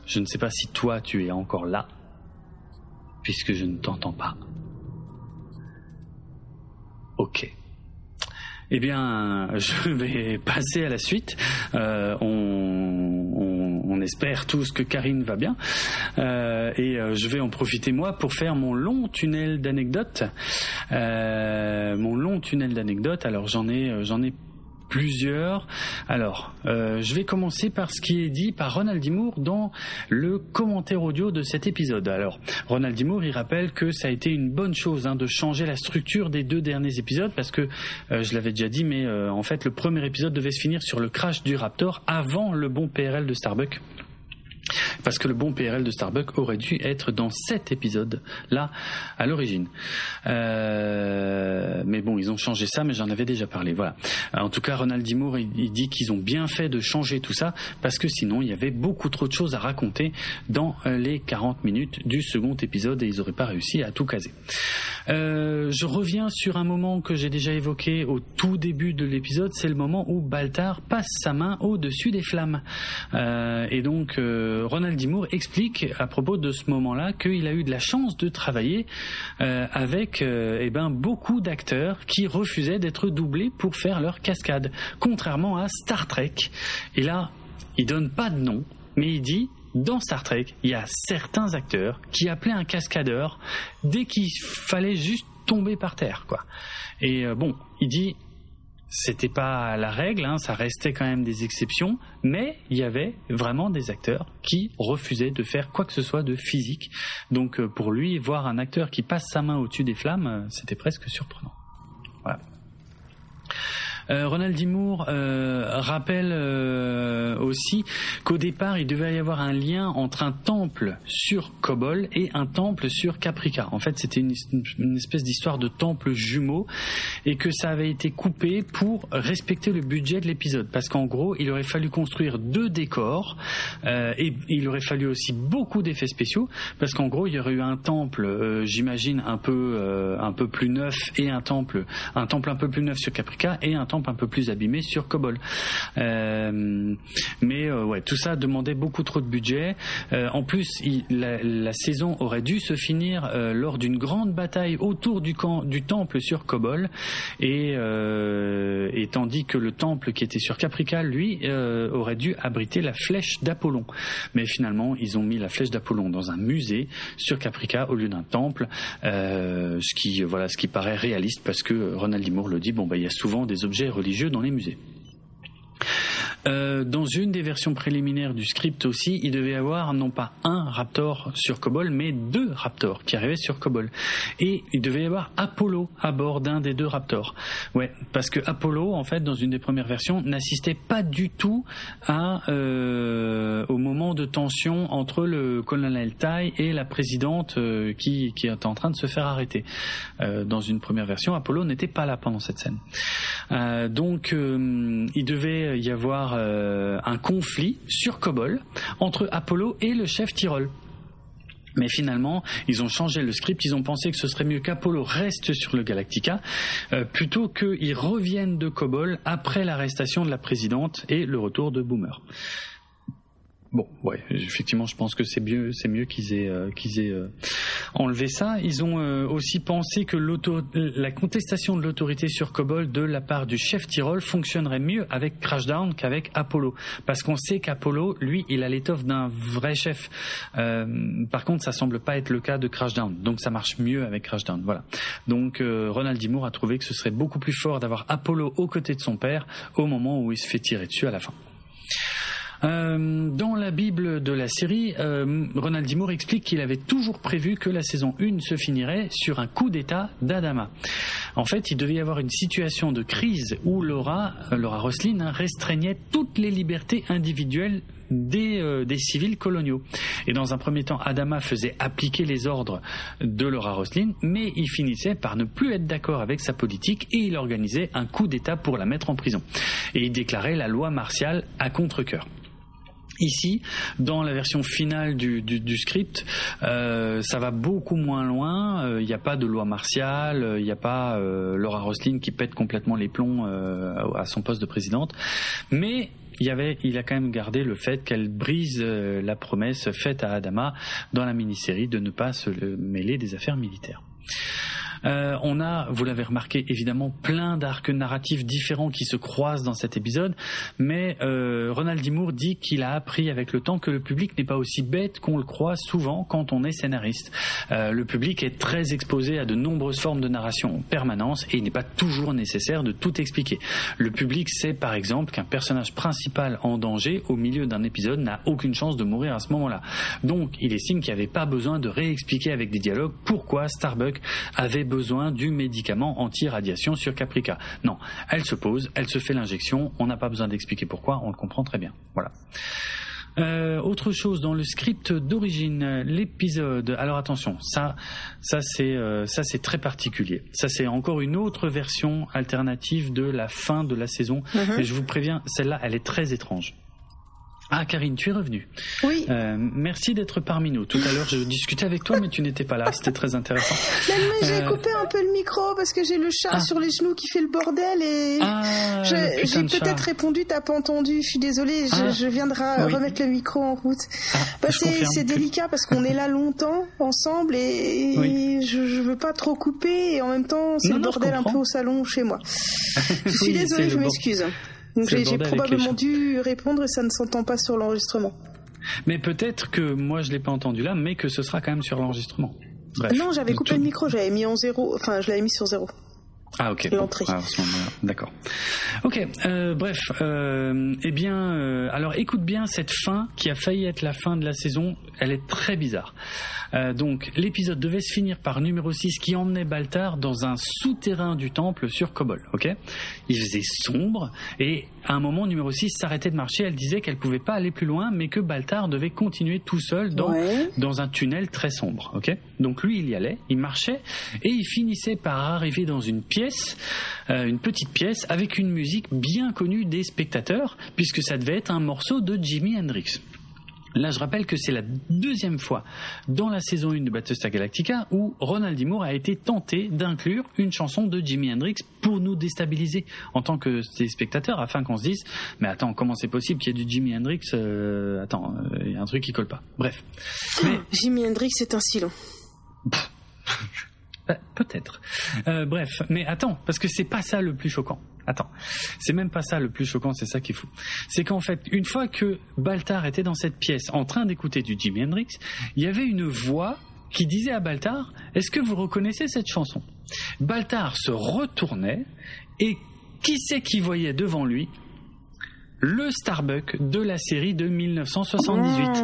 Je ne sais pas si toi tu es encore là, puisque je ne t'entends pas. Ok. Eh bien, je vais passer à la suite. Euh, on, espère tous que Karine va bien. Euh, et euh, je vais en profiter moi pour faire mon long tunnel d'anecdotes. mon long tunnel d'anecdotes. Alors j'en ai, j'en ai plusieurs. Alors, euh, je vais commencer par ce qui est dit par Ronald Dimour dans le commentaire audio de cet épisode. Alors, Ronald Dimour, il rappelle que ça a été une bonne chose hein, de changer la structure des deux derniers épisodes parce que euh, je l'avais déjà dit, mais euh, en fait, le premier épisode devait se finir sur le crash du Raptor avant le bon PRL de Starbucks. Parce que le bon PRL de Starbucks aurait dû être dans cet épisode-là à l'origine. Euh, mais bon, ils ont changé ça, mais j'en avais déjà parlé. Voilà. En tout cas, Ronald Dimour, dit qu'ils ont bien fait de changer tout ça, parce que sinon, il y avait beaucoup trop de choses à raconter dans euh, les 40 minutes du second épisode et ils n'auraient pas réussi à tout caser. Euh, je reviens sur un moment que j'ai déjà évoqué au tout début de l'épisode, c'est le moment où Baltar passe sa main au-dessus des flammes. et donc, Ronald Dimour explique à propos de ce moment-là qu'il a eu de la chance de travailler euh, avec euh, eh ben, beaucoup d'acteurs qui refusaient d'être doublés pour faire leur cascade, contrairement à Star Trek. Et là, il donne pas de nom, mais il dit dans Star Trek, il y a certains acteurs qui appelaient un cascadeur dès qu'il fallait juste tomber par terre, quoi. Et euh, bon, il dit c'était pas la règle, hein, ça restait quand même des exceptions, mais il y avait vraiment des acteurs qui refusaient de faire quoi que ce soit de physique. Donc euh, pour lui, voir un acteur qui passe sa main au-dessus des flammes, euh, c'était presque surprenant. Voilà. Ronald Dimour rappelle aussi qu'au départ, il devait y avoir un lien entre un temple sur Kobol et un temple sur Caprica. En fait, c'était une, une, espèce d'histoire de temple jumeau et que ça avait été coupé pour respecter le budget de l'épisode. Parce qu'en gros, il aurait fallu construire deux décors euh, et il aurait fallu aussi beaucoup d'effets spéciaux parce qu'en gros, il y aurait eu un temple, euh, j'imagine un peu euh, un peu plus neuf et un temple un temple un peu plus neuf sur Caprica et un temple un peu plus abîmé sur Kobol. mais ouais, tout ça demandait beaucoup trop de budget. en plus, la, saison aurait dû se finir lors d'une grande bataille autour du camp du temple sur Kobol et, tandis que le temple qui était sur Caprica, lui, aurait dû abriter la flèche d'Apollon. Mais finalement, ils ont mis la flèche d'Apollon dans un musée sur Caprica au lieu d'un temple, euh, ce qui voilà, ce qui paraît réaliste parce que Ronald Dimour le dit. Bon, bah, il y a souvent des objets religieux dans les musées. Euh, dans une des versions préliminaires du script aussi, il devait y avoir non pas un Raptor sur Kobol, mais deux Raptors qui arrivaient sur Kobol. Et il devait y avoir Apollo à bord d'un des deux Raptors. Ouais, parce que Apollo, en fait, dans une des premières versions, n'assistait pas du tout à euh, au moment de tension entre le colonel Tai et la présidente euh, qui qui est en train de se faire arrêter. Euh, dans une première version, Apollo n'était pas là pendant cette scène. Donc, il devait y avoir euh, un conflit sur Kobol entre Apollo et le chef Tyrol. Mais finalement, ils ont changé le script. Ils ont pensé que ce serait mieux qu'Apollo reste sur le Galactica euh, plutôt qu'ils reviennent de Kobol après l'arrestation de la présidente et le retour de Boomer. Bon, ouais, effectivement, je pense que c'est mieux, c'est mieux qu'ils aient euh, qu'ils aient euh, enlevé ça. Ils ont euh, aussi pensé que la contestation de l'autorité sur Cobol de la part du chef Tyrol fonctionnerait mieux avec Crashdown qu'avec Apollo, parce qu'on sait qu'Apollo, lui, il a l'étoffe d'un vrai chef. par contre, ça semble pas être le cas de Crashdown, donc ça marche mieux avec Crashdown. Voilà. Donc Ronald Dimour a trouvé que ce serait beaucoup plus fort d'avoir Apollo aux côtés de son père au moment où il se fait tirer dessus à la fin. Euh, dans la Bible de la série, euh, Ronald Dimour explique qu'il avait toujours prévu que la saison 1 se finirait sur un coup d'État d'Adama. En fait, il devait y avoir une situation de crise où Laura, euh, Laura Roslin, hein, restreignait toutes les libertés individuelles des, des, civils coloniaux. Et dans un premier temps, Adama faisait appliquer les ordres de Laura Roslin, mais il finissait par ne plus être d'accord avec sa politique et il organisait un coup d'État pour la mettre en prison. Et il déclarait la loi martiale à contre-coeur. Ici, dans la version finale du, script, euh, ça va beaucoup moins loin. Il euh, n'y a pas de loi martiale, il n'y a pas euh, Laura Roslin qui pète complètement les plombs à son poste de présidente, mais y avait, il a quand même gardé le fait qu'elle brise la promesse faite à Adama dans la mini-série de ne pas se mêler des affaires militaires. Euh, on a, vous l'avez remarqué, évidemment plein d'arcs narratifs différents qui se croisent dans cet épisode, mais euh, Ronald Dimour dit qu'il a appris avec le temps que le public n'est pas aussi bête qu'on le croit souvent quand on est scénariste. Euh, le public est très exposé à de nombreuses formes de narration en permanence et il n'est pas toujours nécessaire de tout expliquer. Le public sait par exemple qu'un personnage principal en danger au milieu d'un épisode n'a aucune chance de mourir à ce moment-là. Donc il estime qu'il n'y avait pas besoin de réexpliquer avec des dialogues pourquoi Starbuck avait besoin du médicament anti-radiation sur Caprica. Non, elle se pose, elle se fait l'injection, on n'a pas besoin d'expliquer pourquoi, on le comprend très bien. Voilà. Euh, autre chose dans le script d'origine, l'épisode. Alors attention, ça, ça c'est, euh, ça c'est très particulier. Ça c'est encore une autre version alternative de la fin de la saison. Et je vous préviens, celle-là, elle est très étrange. Ah, Karine, tu es revenue. Oui. Euh, merci d'être parmi nous. Tout à l'heure, je discutais avec toi, mais tu n'étais pas là. C'était très intéressant. J'ai euh, coupé un peu le micro parce que j'ai le chat ah. sur les genoux qui fait le bordel et ah, j'ai peut-être répondu, t'as pas entendu. Je suis désolée, je, ah. viendrai remettre le micro en route. Bah, c'est délicat parce qu'on est là longtemps ensemble et, je, je, veux pas trop couper et en même temps, c'est le bordel un peu au salon chez moi. Je suis désolée, je m'excuse. Donc j'ai probablement dû répondre et ça ne s'entend pas sur l'enregistrement. Mais peut-être que moi je l'ai pas entendu là, mais que ce sera quand même sur l'enregistrement. Non, j'avais coupé le micro, j'avais mis en zéro, enfin je l'avais mis sur zéro. Ah ok. L'entrée. Ah, D'accord. Ok. Euh, bref. Euh, eh bien, euh, alors écoute bien cette fin qui a failli être la fin de la saison. Elle est très bizarre. Euh, donc l'épisode devait se finir par numéro 6 qui emmenait Baltar dans un souterrain du temple sur Kobol. Ok? Il faisait sombre et à un moment numéro 6 s'arrêtait de marcher. Elle disait qu'elle pouvait pas aller plus loin mais que Baltar devait continuer tout seul dans, dans un tunnel très sombre. Ok? Donc lui il y allait, il marchait et il finissait par arriver dans une pièce, euh, une petite pièce avec une musique bien connue des spectateurs puisque ça devait être un morceau de Jimi Hendrix. Là, je rappelle que c'est la deuxième fois dans la saison 1 de Battlestar Galactica où Ronald D. Moore a été tenté d'inclure une chanson de Jimi Hendrix pour nous déstabiliser en tant que spectateurs afin qu'on se dise mais attends comment c'est possible qu'il y ait du Jimi Hendrix euh, attends il euh, y a un truc qui colle pas. Bref. Mais... Jimi Hendrix c'est un silence peut-être. Euh, bref mais attends parce que c'est pas ça le plus choquant Attends, c'est même pas ça le plus choquant, c'est ça qui est fou. C'est qu'en fait, une fois que Baltar était dans cette pièce en train d'écouter du Jimi Hendrix, il y avait une voix qui disait à Baltar Est-ce que vous reconnaissez cette chanson? Baltar se retournait et qui c'est qui voyait devant lui? Le Starbuck de la série de 1978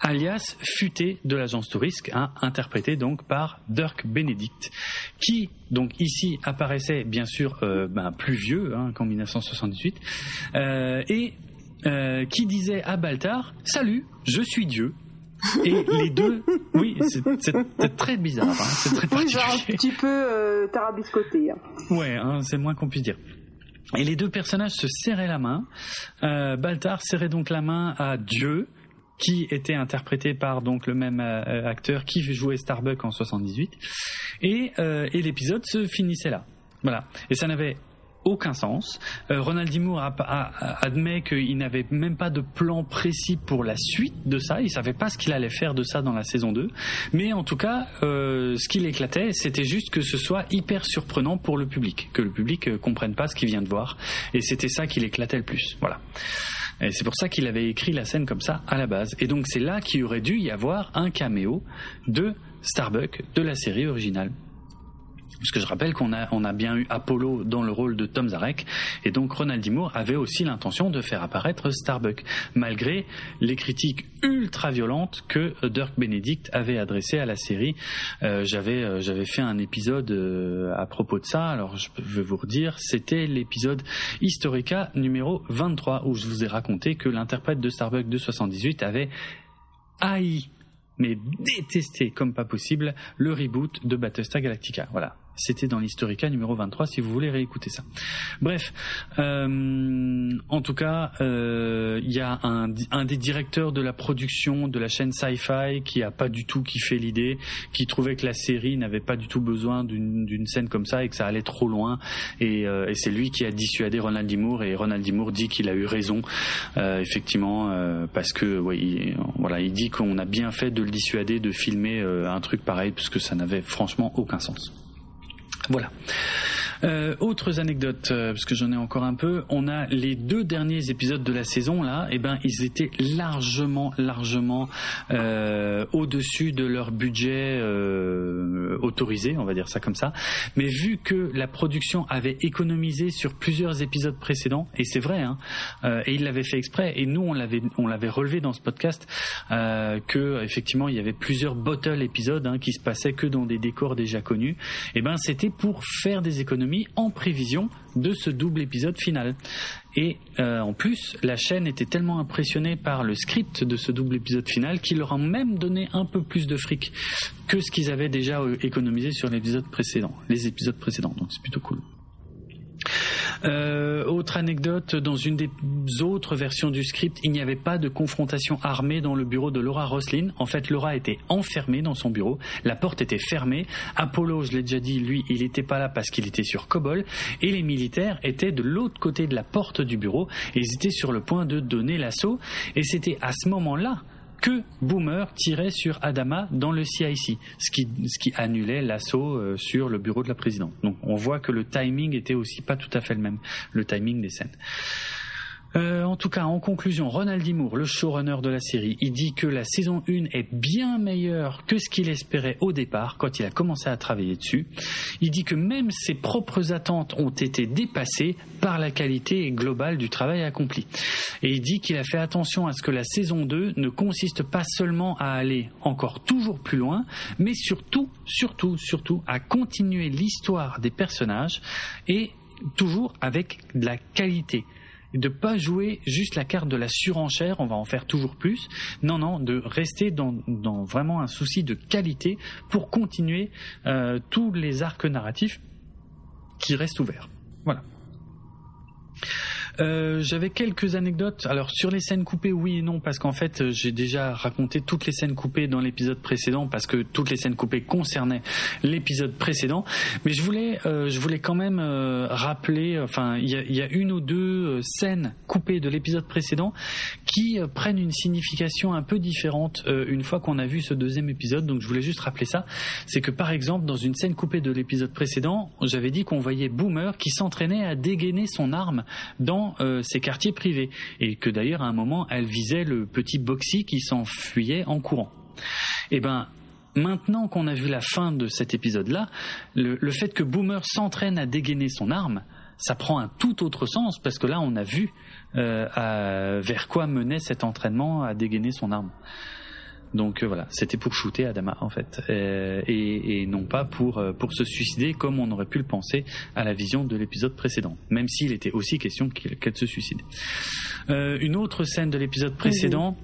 alias Futé de l'agence Tourisque, hein, interprété donc par Dirk Benedict, qui donc ici apparaissait bien sûr euh, ben, plus vieux hein, qu'en 1978, euh, et euh, qui disait à Baltar Salut, je suis Dieu. Et les deux, oui, c'est très bizarre, hein, c'est très particulier. Oui, genre un petit peu tarabiscoté. Hein. Ouais, c'est moins qu'on puisse dire. Et les deux personnages se serraient la main. Baltar serrait donc la main à Dieu, qui était interprété par donc le même euh, acteur qui jouait Starbuck en 78 et, euh, et l'épisode se finissait là voilà et ça n'avait aucun sens. Euh, Ronald D. Moore admet qu'il n'avait même pas de plan précis pour la suite de ça. Il savait pas ce qu'il allait faire de ça dans la saison 2. Mais en tout cas, euh, ce qui l'éclatait, c'était juste que ce soit hyper surprenant pour le public, que le public euh, comprenne pas ce qu'il vient de voir. Et c'était ça qui l'éclatait le plus. Voilà. Et c'est pour ça qu'il avait écrit la scène comme ça à la base. Et donc c'est là qu'il aurait dû y avoir un caméo de Starbuck de la série originale. Parce que je rappelle qu'on a, on a bien eu Apollo dans le rôle de Tom Zarek, et donc Ronald D. Moore avait aussi l'intention de faire apparaître Starbuck, malgré les critiques ultra violentes que Dirk Benedict avait adressées à la série. Euh, j'avais, euh, j'avais fait un épisode euh, à propos de ça, alors je vais vous redire, c'était l'épisode Historica numéro 23, où je vous ai raconté que l'interprète de Starbuck de 78 avait haï mais détesté comme pas possible le reboot de Battlestar Galactica. Voilà. C'était dans l'Historica numéro 23 si vous voulez réécouter ça. Bref, euh, en tout cas, euh, il y a un, un, des directeurs de la production de la chaîne Sci-Fi qui a pas du tout kiffé l'idée, qui trouvait que la série n'avait pas du tout besoin d'une scène comme ça et que ça allait trop loin. Et, euh, et c'est lui qui a dissuadé Ronald D. Moore et Ronald D. Moore dit qu'il a eu raison, euh, effectivement, euh, parce que ouais, il, voilà, il dit qu'on a bien fait de le dissuader de filmer un truc pareil parce que ça n'avait franchement aucun sens. Voilà. Euh, autres anecdotes, euh, parce que j'en ai encore un peu. On a les deux derniers épisodes de la saison là. Et eh ben, ils étaient largement, largement euh, au-dessus de leur budget euh, autorisé, on va dire ça comme ça. Mais vu que la production avait économisé sur plusieurs épisodes précédents, et c'est vrai, hein, euh, et ils l'avaient fait exprès, et nous on l'avait, on l'avait relevé dans ce podcast, que effectivement il y avait plusieurs bottle épisodes hein, qui se passaient que dans des décors déjà connus. Et eh ben, c'était pour faire des économies en prévision de ce double épisode final. Et euh, en plus, la chaîne était tellement impressionnée par le script de ce double épisode final qu'il leur a même donné un peu plus de fric que ce qu'ils avaient déjà euh, économisé sur l'épisode précédent, les épisodes précédents. Donc c'est plutôt cool. Euh, autre anecdote, dans une des autres versions du script, il n'y avait pas de confrontation armée dans le bureau de Laura Roslin. En fait, Laura était enfermée dans son bureau, la porte était fermée. Apollo, je l'ai déjà dit, lui, il n'était pas là parce qu'il était sur Kobol, et les militaires étaient de l'autre côté de la porte du bureau, et ils étaient sur le point de donner l'assaut, et c'était à ce moment-là que Boomer tirait sur Adama dans le CIC, ce qui, ce qui annulait l'assaut euh, sur le bureau de la présidente. Donc on voit que le timing était aussi pas tout à fait le même, le timing des scènes. Euh, en tout cas, en conclusion, Ronald D. Moore, le showrunner de la série, il dit que la saison 1 est bien meilleure que ce qu'il espérait au départ quand il a commencé à travailler dessus. Il dit que même ses propres attentes ont été dépassées par la qualité globale du travail accompli. Et il dit qu'il a fait attention à ce que la saison 2 ne consiste pas seulement à aller encore toujours plus loin, mais surtout, surtout, surtout à continuer l'histoire des personnages et toujours avec de la qualité de pas jouer juste la carte de la surenchère, on va en faire toujours plus. Non, non, de rester dans, vraiment un souci de qualité pour continuer euh, tous les arcs narratifs qui restent ouverts. Voilà. Euh, j'avais quelques anecdotes. Alors sur les scènes coupées, oui et non, parce qu'en fait euh, j'ai déjà raconté toutes les scènes coupées dans l'épisode précédent, parce que toutes les scènes coupées concernaient l'épisode précédent. Mais je voulais, euh, je voulais quand même rappeler, enfin il y a, une ou deux scènes coupées de l'épisode précédent qui prennent une signification un peu différente une fois qu'on a vu ce deuxième épisode. Donc je voulais juste rappeler ça. C'est que par exemple dans une scène coupée de l'épisode précédent, j'avais dit qu'on voyait Boomer qui s'entraînait à dégainer son arme dans euh, ces quartiers privés et que d'ailleurs à un moment elle visait le petit Boxy qui s'enfuyait en courant. Eh ben maintenant qu'on a vu la fin de cet épisode-là, le, fait que Boomer s'entraîne à dégainer son arme, ça prend un tout autre sens parce que là on a vu euh, vers quoi menait cet entraînement à dégainer son arme. Donc euh, voilà, c'était pour shooter Adama en fait, euh, et, non pas pour euh, pour se suicider comme on aurait pu le penser à la vision de l'épisode précédent, même s'il était aussi question qu'elle se suicide. une autre scène de l'épisode précédent.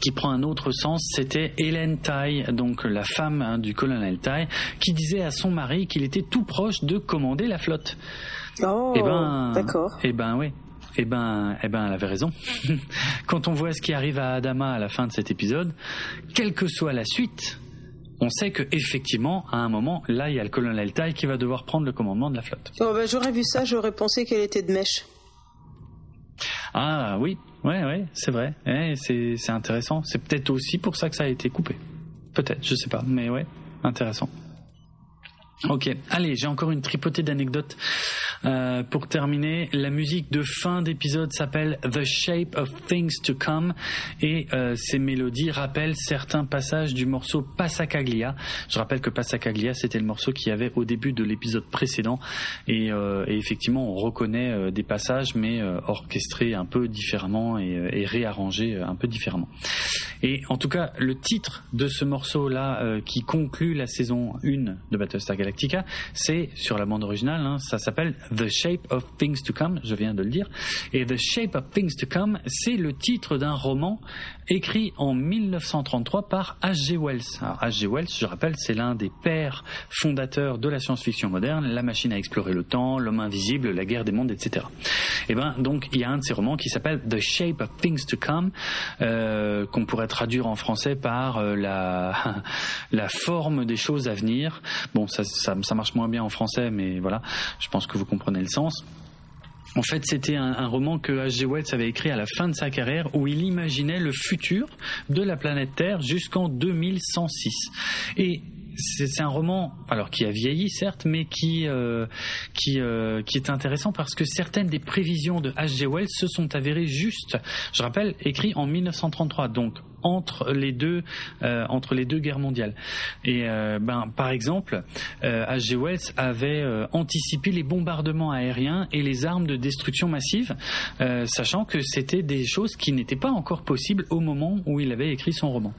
qui prend un autre sens, c'était Hélène Tai, donc la femme hein, du colonel Tai, qui disait à son mari qu'il était tout proche de commander la flotte. Oh, et eh ben, d'accord. Et eh ben oui, eh ben, eh ben, elle avait raison. Quand on voit ce qui arrive à Adama à la fin de cet épisode, quelle que soit la suite, on sait que effectivement, à un moment, là, il y a le colonel Tai qui va devoir prendre le commandement de la flotte. Oh, ben, j'aurais vu ça, j'aurais pensé qu'elle était de mèche. Ah oui, ouais, ouais, c'est vrai. c'est intéressant. C'est peut-être aussi pour ça que ça a été coupé. Peut-être, je sais pas, mais ouais, intéressant. Ok, allez, j'ai encore une tripotée d'anecdotes euh, pour terminer. La musique de fin d'épisode s'appelle The Shape of Things to Come et euh, ces mélodies rappellent certains passages du morceau Passacaglia. Je rappelle que Passacaglia, c'était le morceau qu'il y avait au début de l'épisode précédent et, euh, effectivement, on reconnaît des passages mais orchestrés un peu différemment et, et, réarrangés un peu différemment. Et en tout cas, le titre de ce morceau-là qui conclut la saison 1 de Battlestar Galactica c'est sur la bande originale, hein, ça s'appelle The Shape of Things to Come, je viens de le dire. Et The Shape of Things to Come, c'est le titre d'un roman écrit en 1933 par H.G. Wells. H.G. Wells, je rappelle, c'est l'un des pères fondateurs de la science-fiction moderne, La machine à explorer le temps, L'homme invisible, La guerre des mondes, etc. Et eh ben donc il y a un de ces romans qui s'appelle The Shape of Things to Come, euh, qu'on pourrait traduire en français par euh, la la forme des choses à venir. Bon, ça, ça ça marche moins bien en français, mais voilà, je pense que vous comprenez le sens. En fait, c'était un, roman que H.G. Wells avait écrit à la fin de sa carrière où il imaginait le futur de la planète Terre jusqu'en 2106. Et c'est un roman alors qui a vieilli certes mais qui euh, euh, qui est intéressant parce que certaines des prévisions de H.G. Wells se sont avérées justes. Je rappelle écrit en 1933 donc entre les deux euh, entre les deux guerres mondiales. Et euh, ben par exemple, H.G. Euh, Wells avait anticipé les bombardements aériens et les armes de destruction massive, sachant que c'était des choses qui n'étaient pas encore possibles au moment où il avait écrit son roman.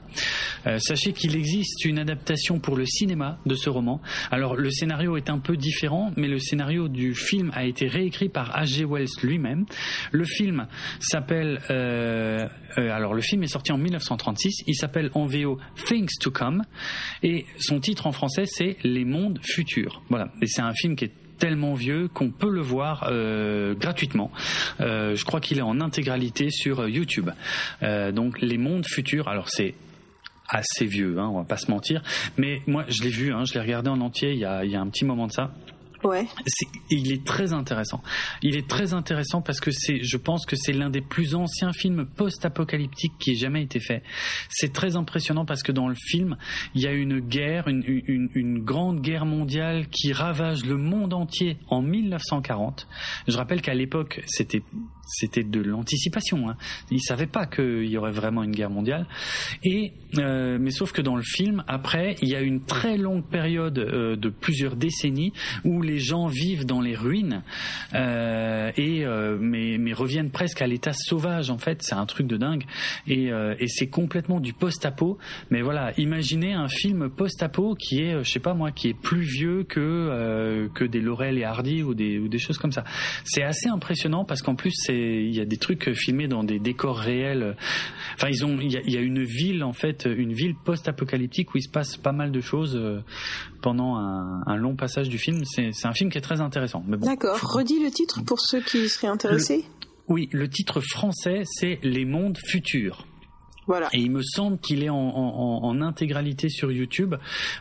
sachez qu'il existe une adaptation pour le cinéma de ce roman. Alors le scénario est un peu différent, mais le scénario du film a été réécrit par H.G. Wells lui-même. Le film s'appelle alors le film est sorti en 1930 il s'appelle en VO Things to Come et son titre en français c'est Les mondes futurs. Voilà. Et c'est un film qui est tellement vieux qu'on peut le voir euh, gratuitement. Euh, je crois qu'il est en intégralité sur euh, YouTube. donc les mondes futurs. Alors c'est assez vieux, hein, on va pas se mentir. Mais moi, je l'ai vu, hein, je l'ai regardé en entier il y a un petit moment de ça. Il est très intéressant. Il est très intéressant parce que c'est, je pense que c'est l'un des plus anciens films post-apocalyptiques qui ait jamais été fait. C'est très impressionnant parce que dans le film, il y a une guerre, une, une, une grande guerre mondiale qui ravage le monde entier en 1940. Je rappelle qu'à l'époque, c'était c'était de l'anticipation. Hein. Ils savaient pas qu'il y aurait vraiment une guerre mondiale. Et euh, mais sauf que dans le film, après, il y a une très longue période euh, de plusieurs décennies où les gens vivent dans les ruines euh, et mais, mais reviennent presque à l'état sauvage. En fait, c'est un truc de dingue. Et, et c'est complètement du post-apo. Mais voilà, imaginez un film post-apo qui est, je sais pas moi, qui est plus vieux que que des Laurel et Hardy ou des ou des choses comme ça. C'est assez impressionnant parce qu'en plus c'est il y a des trucs filmés dans des décors réels. Enfin, ils ont, il y a, une ville en fait, une ville post-apocalyptique où il se passe pas mal de choses euh, pendant un, long passage du film. C'est un film qui est très intéressant. D'accord. Redis le titre pour ceux qui seraient intéressés. oui, le titre français c'est Les mondes futurs. Et il me semble qu'il est en, intégralité sur YouTube,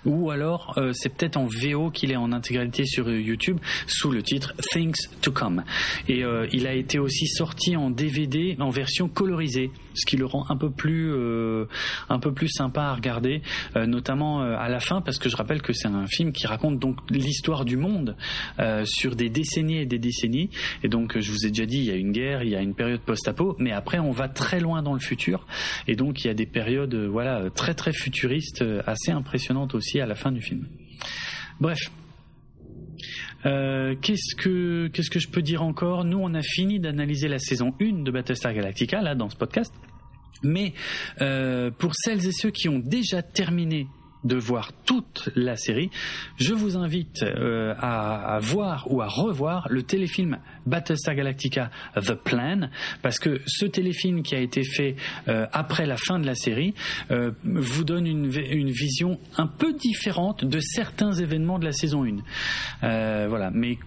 ou alors euh, c'est peut-être en VO qu'il est en intégralité sur YouTube sous le titre Things to Come. Et euh, il a été aussi sorti en DVD en version colorisée, ce qui le rend un peu plus euh, un peu plus sympa à regarder, notamment à la fin parce que je rappelle que c'est un film qui raconte donc l'histoire du monde sur des décennies et des décennies. Et donc je vous ai déjà dit, il y a une guerre, il y a une période post-apo, mais après on va très loin dans le futur. Donc il y a des périodes euh, voilà très très futuristes, euh, assez impressionnantes aussi à la fin du film. Bref. Euh, qu'est-ce que qu'est-ce que je peux dire encore? Nous, on a fini d'analyser la saison 1 de Battlestar Galactica là dans ce podcast. Mais pour celles et ceux qui ont déjà terminé de voir toute la série, je vous invite euh, à, voir ou à revoir le téléfilm Battlestar Galactica The Plan, parce que ce téléfilm qui a été fait euh, après la fin de la série euh, vous donne une, une, vision un peu différente de certains événements de la saison 1. voilà, mais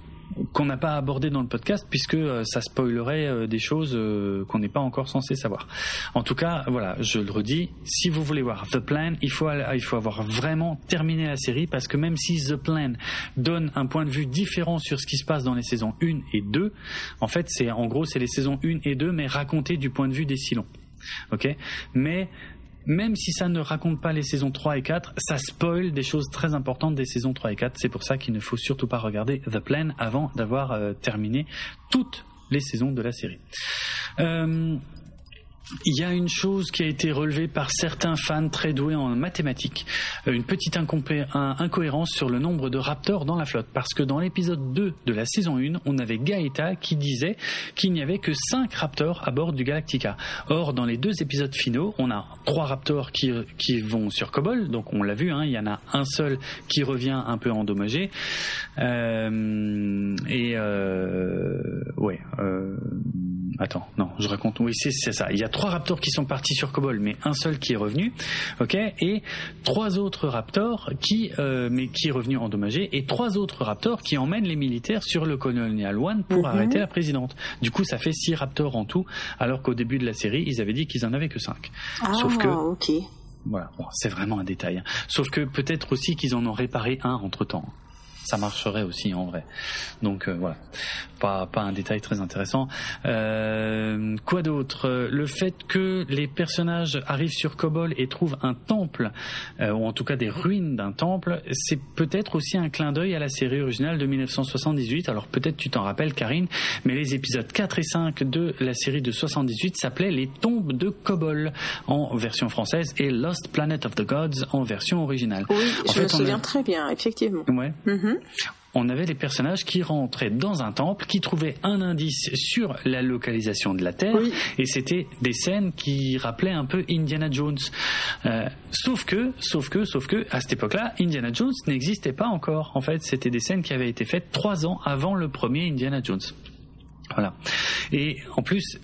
qu'on n'a pas abordé dans le podcast puisque euh, ça spoilerait euh, des choses euh, qu'on n'est pas encore censé savoir. En tout cas, voilà, je le redis, si vous voulez voir The Plan, il faut il faut avoir vraiment terminé la série parce que même si The Plan donne un point de vue différent sur ce qui se passe dans les saisons 1 et 2, en fait, c'est en gros c'est les saisons 1 et 2 mais racontées du point de vue des Silons. OK? Mais même si ça ne raconte pas les saisons 3 et 4, ça spoil des choses très importantes des saisons 3 et 4. C'est pour ça qu'il ne faut surtout pas regarder The Plan avant d'avoir euh, terminé toutes les saisons de la série. Euh, il y a une chose qui a été relevée par certains fans très doués en mathématiques, euh, une petite incohérence sur le nombre de raptors dans la flotte. Parce que dans l'épisode 2 de la saison 1, on avait Gaeta qui disait qu'il n'y avait que 5 raptors à bord du Galactica. Or, dans les deux épisodes finaux, on a 3 raptors qui, vont sur Kobol, donc on l'a vu, hein, il y en a un seul qui revient un peu endommagé. Euh, et euh, ouais, attends, non, je raconte, oui, c'est ça. Il y a trois raptors qui sont partis sur Kobol, mais un seul qui est revenu, ok, et trois autres raptors qui, euh, mais qui est revenu endommagé, et trois autres raptors qui emmènent les militaires sur le Colonial One pour mhm. arrêter la présidente. Du coup, ça fait six raptors en tout, alors qu'au début de la série, ils avaient dit qu'ils en avaient que cinq. Ah, Sauf que, ok. Voilà, c'est vraiment un détail. Sauf que peut-être aussi qu'ils en ont réparé un entre temps ça marcherait aussi en vrai. Donc euh, voilà, pas pas un détail très intéressant. Euh, quoi d'autre? Le fait que les personnages arrivent sur Kobol et trouvent un temple, euh, ou en tout cas des ruines d'un temple, c'est peut-être aussi un clin d'œil à la série originale de 1978. Alors peut-être tu t'en rappelles, Karine, mais les épisodes 4 et 5 de la série de 78 s'appelaient Les tombes de Kobol en version française et Lost Planet of the Gods en version originale. Oui, je me souviens très bien, effectivement. Ouais. Mm-hmm on avait les personnages qui rentraient dans un temple, qui trouvaient un indice sur la localisation de la Terre, et c'était des scènes qui rappelaient un peu Indiana Jones. Euh, sauf que, sauf que, sauf que, à cette époque-là, Indiana Jones n'existait pas encore. En fait, c'était des scènes qui avaient été faites trois ans avant le premier Indiana Jones. Voilà. Et en plus,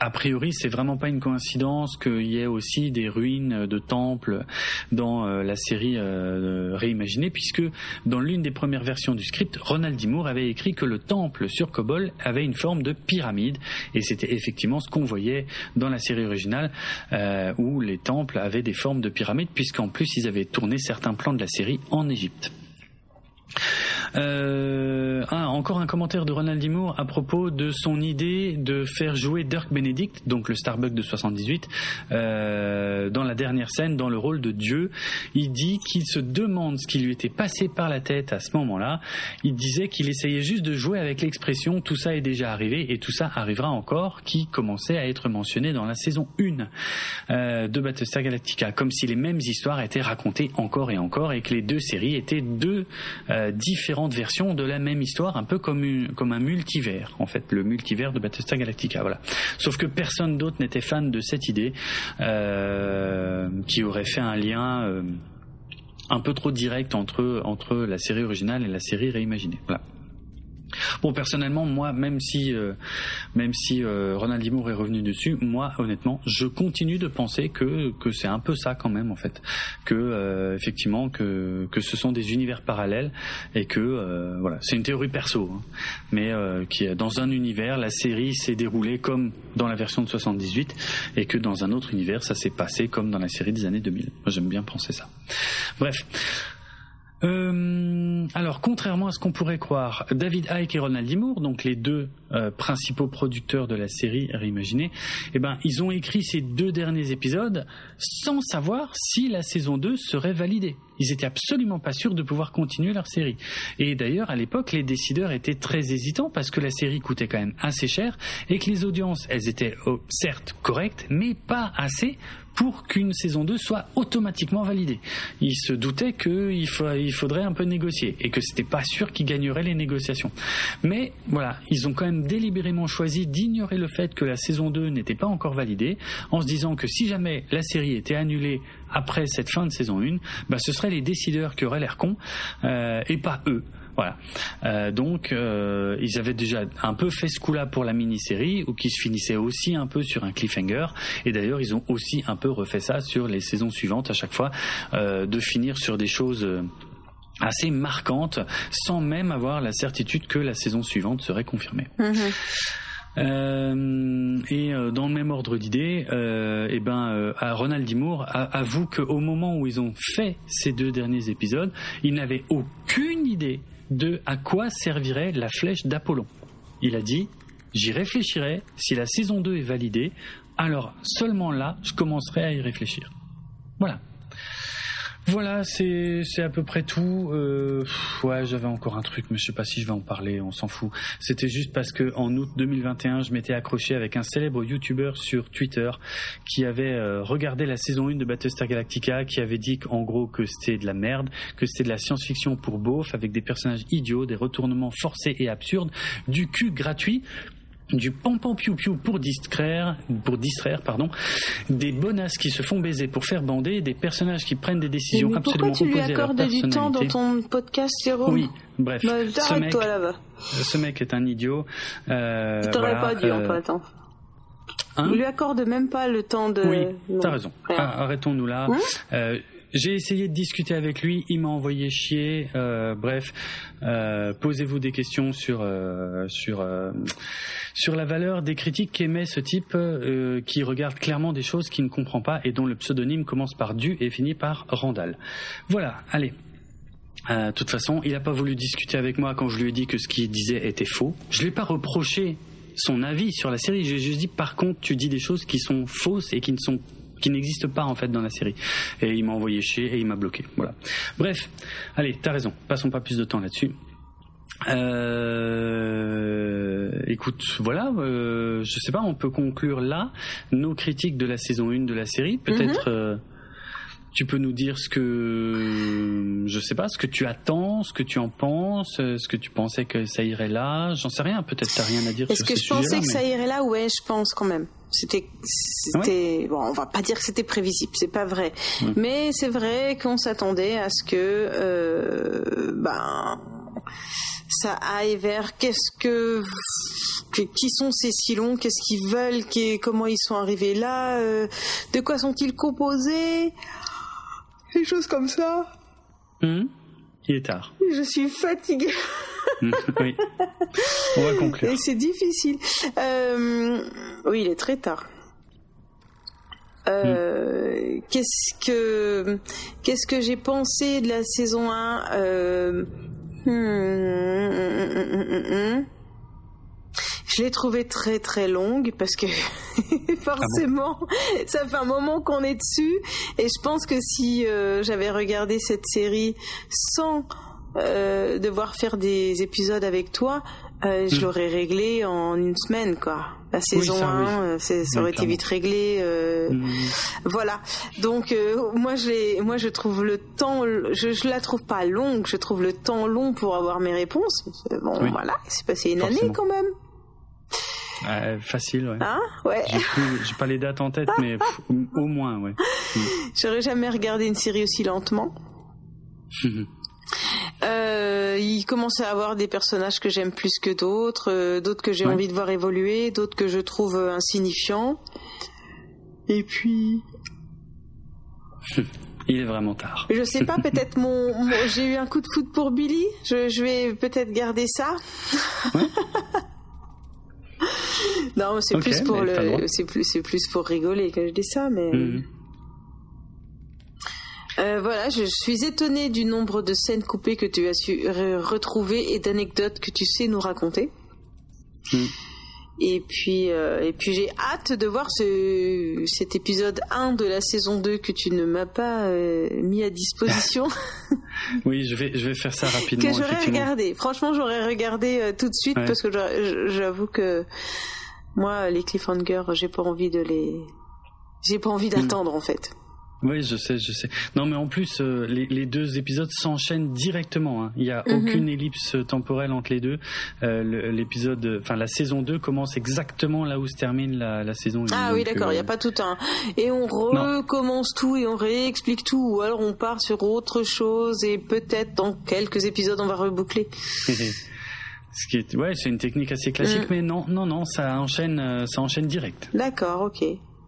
a priori, c'est vraiment pas une coïncidence qu'il y ait aussi des ruines de temples dans euh, la série euh, réimaginée, puisque dans l'une des premières versions du script, Ronald D. Moore avait écrit que le temple sur Kobol avait une forme de pyramide, et c'était effectivement ce qu'on voyait dans la série originale, euh, où les temples avaient des formes de pyramide, puisqu'en plus ils avaient tourné certains plans de la série en Égypte. Euh, ah, encore un commentaire de Ronald Dimour à propos de son idée de faire jouer Dirk Benedict, donc le Starbuck de 78, euh, dans la dernière scène, dans le rôle de Dieu. Il dit qu'il se demande ce qui lui était passé par la tête à ce moment-là. Il disait qu'il essayait juste de jouer avec l'expression tout ça est déjà arrivé et tout ça arrivera encore, qui commençait à être mentionné dans la saison 1 euh, de Battlestar Galactica, comme si les mêmes histoires étaient racontées encore et encore et que les deux séries étaient deux euh, différentes versions de la même histoire, un peu comme, un multivers, en fait, le multivers de Battlestar Galactica. Voilà. Sauf que personne d'autre n'était fan de cette idée, euh, qui aurait fait un lien euh, un peu trop direct entre, la série originale et la série réimaginée. Bon, personnellement, moi, même si, euh, même si euh, Ronald Dimour est revenu dessus, moi, honnêtement, je continue de penser que que c'est un peu ça quand même, en fait, que euh, effectivement que que ce sont des univers parallèles et que euh, voilà, c'est une théorie perso, hein, mais qui est dans un univers, la série s'est déroulée comme dans la version de 78 et que dans un autre univers, ça s'est passé comme dans la série des années 2000. Moi, j'aime bien penser ça. Bref. Euh, alors, contrairement à ce qu'on pourrait croire, David Icke et Ronald Dimour, donc les deux euh, principaux producteurs de la série réimaginée, eh ben, ils ont écrit ces deux derniers épisodes sans savoir si la saison 2 serait validée. Ils étaient absolument pas sûrs de pouvoir continuer leur série. Et d'ailleurs, à l'époque, les décideurs étaient très hésitants parce que la série coûtait quand même assez cher et que les audiences, elles étaient oh, certes correctes, mais pas assez pour qu'une saison 2 soit automatiquement validée. Ils se doutaient qu'il il faudrait un peu négocier et que c'était pas sûr qu'ils gagneraient les négociations. Mais voilà, ils ont quand même délibérément choisi d'ignorer le fait que la saison 2 n'était pas encore validée en se disant que si jamais la série était annulée après cette fin de saison 1, bah, ce seraient les décideurs qui auraient l'air cons euh, et pas eux. Voilà. Euh, donc euh, ils avaient déjà un peu fait ce coup-là pour la mini-série, ou qui se finissait aussi un peu sur un cliffhanger. Et d'ailleurs, ils ont aussi un peu refait ça sur les saisons suivantes à chaque fois, euh, de finir sur des choses assez marquantes, sans même avoir la certitude que la saison suivante serait confirmée. Mm-hmm. Euh, et dans le même ordre d'idée, euh, eh ben, euh, Ronald Dimour avoue qu'au moment où ils ont fait ces deux derniers épisodes, ils n'avaient aucune idée de à quoi servirait la flèche d'Apollon? Il a dit J'y réfléchirai, si la saison 2 est validée, alors seulement là, je commencerai à y réfléchir. Voilà. Voilà, c'est à peu près tout. Euh, ouais, j'avais encore un truc, mais je sais pas si je vais en parler. On s'en fout. C'était juste parce que en août 2021, je m'étais accroché avec un célèbre YouTuber sur Twitter qui avait euh, regardé la saison 1 de Battlestar Galactica, qui avait dit en gros que c'était de la merde, que c'était de la science-fiction pour beauf, avec des personnages idiots, des retournements forcés et absurdes, du cul gratuit du pam piou piou pour distraire, pour distraire pardon, des bonasses qui se font baiser pour faire bander, des personnages qui prennent des décisions mais absolument opposées à leur personnalité. Pourquoi tu lui accordes du temps dans ton podcast, Jérôme Oui, bref. Bah, ce, mec, toi, là-bas. ce mec est un idiot. Euh, tu t'aurais voilà, pas dû, euh, en fait. Hein. Hein lui accorde même pas le temps de. Oui, t'as raison. Ah, arrêtons-nous là. Hein euh, j'ai essayé de discuter avec lui, il m'a envoyé chier. Euh, bref, euh, posez-vous des questions sur euh, sur euh, sur la valeur des critiques qu'émet ce type euh, qui regarde clairement des choses qu'il ne comprend pas et dont le pseudonyme commence par du et finit par Randall. Voilà, allez. De toute façon, il n'a pas voulu discuter avec moi quand je lui ai dit que ce qu'il disait était faux. Je lui ai pas reproché son avis sur la série. J'ai juste dit, par contre, tu dis des choses qui sont fausses et qui ne sont qui n'existe pas en fait dans la série. Et il m'a envoyé chier et il m'a bloqué. Voilà. Bref, allez, t'as raison. Passons pas plus de temps là-dessus. Euh, écoute, voilà, euh, je sais pas, on peut conclure là nos critiques de la saison 1 de la série. Peut-être mhm. euh, tu peux nous dire ce que je sais pas, ce que tu attends, ce que tu en penses, ce que tu pensais que ça irait là. J'en sais rien. Peut-être t'as rien à dire. Est-ce que je pensais que ça irait là? Ouais, je pense quand même. C'était, c'était, bon, on va pas dire que c'était prévisible, c'est pas vrai, mais c'est vrai qu'on s'attendait à ce que, euh, ben, ça aille vers qu'est-ce que, qui sont ces Silons, qu'est-ce qu'ils veulent, comment ils sont arrivés là, euh, de quoi sont-ils composés, des choses comme ça. Hum, il est tard. Je suis fatiguée. oui. On va conclure. Et c'est difficile. Euh, oui, il est très tard. Euh, Qu'est-ce que qu'est-ce que j'ai pensé de la saison 1 euh, Hmm. Je l'ai trouvée très très longue parce que forcément, ça fait un moment qu'on est dessus et je pense que si euh, j'avais regardé cette série sans euh, devoir faire des épisodes avec toi, euh, je hmm. l'aurais réglé en une semaine quoi. La saison 1, ça, aurait été vite réglé. Hmm. Voilà. Donc moi je moi je trouve le temps, je, je la trouve pas longue, je trouve le temps long pour avoir mes réponses. Bon voilà, c'est passé une année quand même. Euh, facile, ouais. Hein? Ouais. J'ai pas les dates en tête, mais au moins, ouais. J'aurais jamais regardé une série aussi lentement. euh, il commence à avoir des personnages que j'aime plus que d'autres, euh, d'autres que j'ai envie de voir évoluer, d'autres que je trouve insignifiants. Et puis. Il est vraiment tard. Je sais pas, peut-être mon, j'ai eu un coup de foot pour Billy. Je, je vais peut-être garder ça. Ouais. non, c'est plus pour le, c'est plus, c'est plus pour rigoler que je dis ça, mais. Mhm. Euh, voilà, je suis étonnée du nombre de scènes coupées que tu as su retrouver et d'anecdotes que tu sais nous raconter. Mhm. Et puis, euh, et puis j'ai hâte de voir ce, cet épisode 1 de la saison 2 que tu ne m'as pas euh, mis à disposition. oui, je vais, je vais faire ça rapidement. que j'aurais regardé. Franchement, j'aurais regardé tout de suite parce que j'avoue que moi, les cliffhangers, j'ai pas envie de les, j'ai pas envie d'attendre en fait. Oui, je sais, je sais. Non, mais en plus, euh, les, deux épisodes s'enchaînent directement. Hein. Il n'y a mhm. aucune ellipse temporelle entre les deux. Euh, l'épisode, enfin la saison 2 commence exactement là où se termine la, saison 1. Ah oui, d'accord. Il n'y a euh, pas tout un. Et on recommence tout et on réexplique tout, ou alors on part sur autre chose et peut-être dans quelques épisodes on va reboucler. Ce qui est, ouais, c'est une technique assez classique, mm. mais non, non, non, ça enchaîne, euh, ça enchaîne direct. D'accord, ok.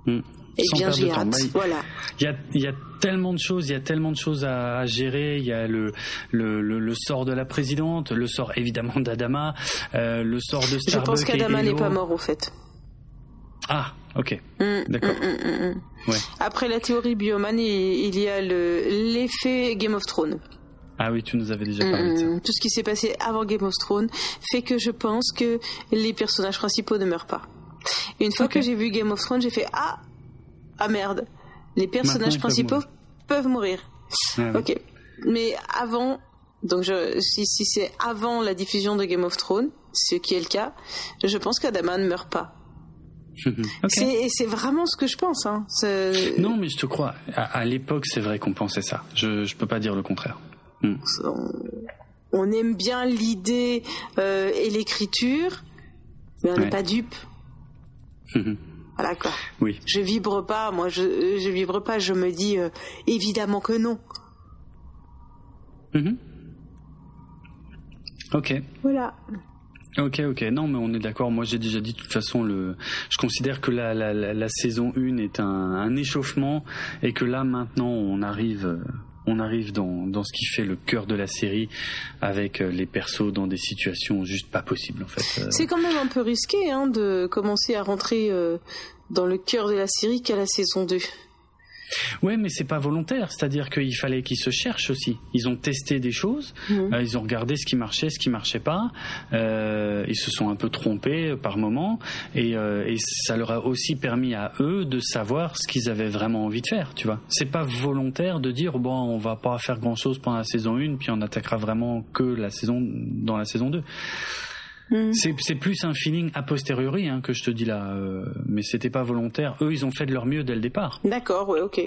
Mm. Et eh bien, j'ai hâte. Bah, voilà. Il y a, y a tellement de choses, il y a tellement de choses à, gérer. Il y a le, le, le, sort de la présidente, le sort évidemment d'Adama, euh, le sort de Starbucks. Je pense qu'Adama n'est pas mort au fait. Ah, ok. Mm, D'accord. Ouais. Après la théorie Bioman, il, y a l'effet Game of Thrones. Ah oui, tu nous avais déjà parlé de ça. Tout ce qui s'est passé avant Game of Thrones fait que je pense que les personnages principaux ne meurent pas. Une fois que j'ai vu Game of Thrones, j'ai fait ah ah merde, les personnages principaux peuvent mourir. Ok, mais avant, donc je, si, si c'est avant la diffusion de Game of Thrones, ce qui est le cas, je pense qu'Adama ne meurt pas. Et C'est vraiment ce que je pense. Hein. Non, mais je te crois. À, à l'époque, c'est vrai qu'on pensait ça. Je ne peux pas dire le contraire. Hmm. On, aime bien l'idée euh, et l'écriture, mais on n'est pas dupe. voilà quoi. Oui. Je vibre pas, moi je, je vibre pas, je me dis euh, évidemment que non. Mhm. Ok. Voilà. Ok, ok. Non, mais on est d'accord. Moi, j'ai déjà dit, de toute façon, le, je considère que la, la, la, saison 1 est un, un, échauffement et que là, maintenant, on arrive, euh, on arrive dans, dans ce qui fait le cœur de la série avec euh, les persos dans des situations juste pas possibles en fait. Euh. C'est quand même un peu risqué hein, de commencer à rentrer euh, dans le cœur de la série qu'à la saison 2. Ouais, mais c'est pas volontaire. C'est-à-dire qu'il fallait qu'ils se cherchent aussi. Ils ont testé des choses, mhm. euh, ils ont regardé ce qui marchait, ce qui marchait pas. Euh, ils se sont un peu trompés par moment, et, euh, et, ça leur a aussi permis à eux de savoir ce qu'ils avaient vraiment envie de faire. Tu vois, c'est pas volontaire de dire bon, on va pas faire grand-chose pendant la saison 1, puis on attaquera vraiment que la saison dans la saison 2. Mm. C'est plus un feeling a posteriori hein, que je te dis là, euh, mais c'était pas volontaire. Eux, ils ont fait de leur mieux dès le départ. D'accord, ouais, ok.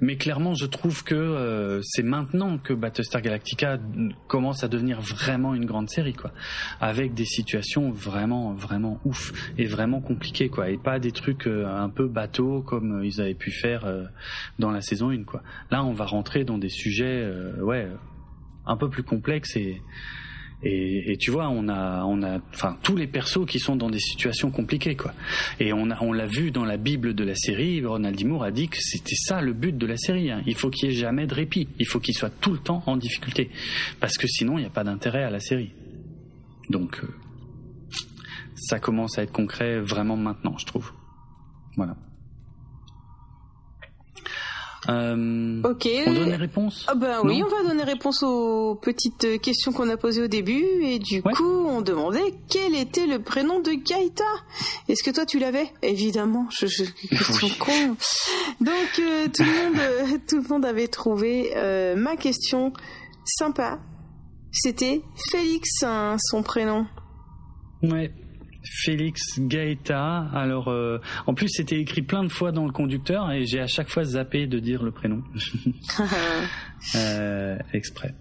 Mais clairement, je trouve que euh, c'est maintenant que Battlestar Galactica commence à devenir vraiment une grande série, quoi, avec des situations vraiment, vraiment ouf et vraiment compliquées, quoi, et pas des trucs euh, un peu bateaux comme ils avaient pu faire dans la saison 1, quoi. Là, on va rentrer dans des sujets, ouais, un peu plus complexes et et, et, tu vois, on a, on a, enfin, tous les persos qui sont dans des situations compliquées, quoi. Et on a, on l'a vu dans la Bible de la série. Ronald D. a dit que c'était ça le but de la série. Hein. Il faut qu'il y ait jamais de répit. Il faut qu'il soit tout le temps en difficulté, parce que sinon, il n'y a pas d'intérêt à la série. Donc, euh, ça commence à être concret vraiment maintenant, je trouve. Voilà. Euh, ok. On donne les réponses ah ben oui, on va donner réponse aux petites questions qu'on a posées au début. Et du coup, on demandait quel était le prénom de Gaïta. Est-ce que toi tu l'avais? Évidemment, je, je question con. Donc euh, tout le monde, euh, tout le monde avait trouvé euh, ma question sympa. C'était Félix, hein, son prénom. Ouais. Félix Gaeta. Alors, euh, en plus, c'était écrit plein de fois dans le conducteur et j'ai à chaque fois zappé de dire le prénom. euh, exprès.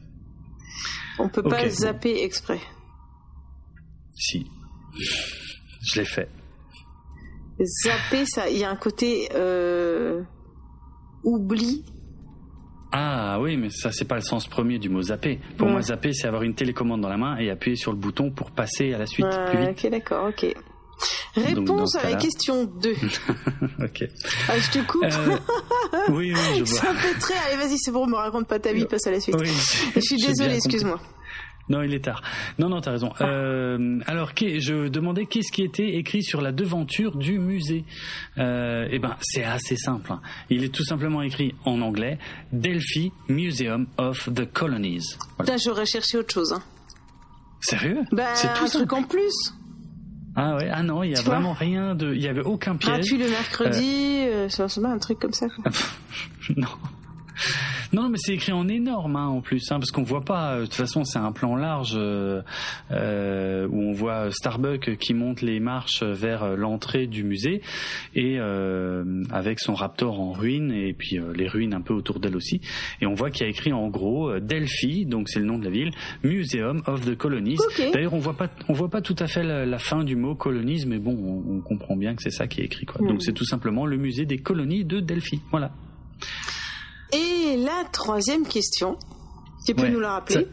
On peut pas zapper exprès. Si. Je l'ai fait. Zapper, ça, il y a un côté euh, oubli ah oui, mais ça c'est pas le sens premier du mot zapper. Pour moi, zapper, c'est avoir une télécommande dans la main et appuyer sur le bouton pour passer à la suite plus vite. Ok, d'accord, ok. Réponse à la question 2. ok. Ah, je te coupe. Euh, oui, oui, je vois. C'est un peu très. Allez, vas-y, c'est bon, me raconte pas ta vie, passe à la suite. Oui, je suis désolée, excuse-moi. Non, il est tard. Non, non, t'as raison. Euh, alors, je demandais qu'est-ce qui était écrit sur la devanture du musée. Euh, eh ben, c'est assez simple. Hein. Il est tout simplement écrit en anglais Delphi Museum of the Colonies. Voilà. j'aurais cherché autre chose. Hein. Sérieux? Bah, C'est tout un truc en plus. Ah ouais, ah non, il y a vraiment rien de, il y avait aucun piège. Gratuit le mercredi, euh... euh un truc comme ça. non. Non, mais c'est écrit en énorme hein, en plus, hein, parce qu'on voit pas. Euh, de toute façon, c'est un plan large euh, euh, où on voit Starbuck qui monte les marches vers l'entrée du musée et avec son Raptor en ruine et puis les ruines un peu autour d'elle aussi. Et on voit qu'il y a écrit en gros Delphi, donc c'est le nom de la ville, Museum of the Colonies. D'ailleurs, on voit pas, on voit pas tout à fait la, fin du mot colonies, mais bon, on, on comprend bien que c'est ça qui est écrit. Quoi. Donc hmm. c'est tout simplement le musée des colonies de Delphi. Voilà. Et la troisième question, tu peux nous la rappeler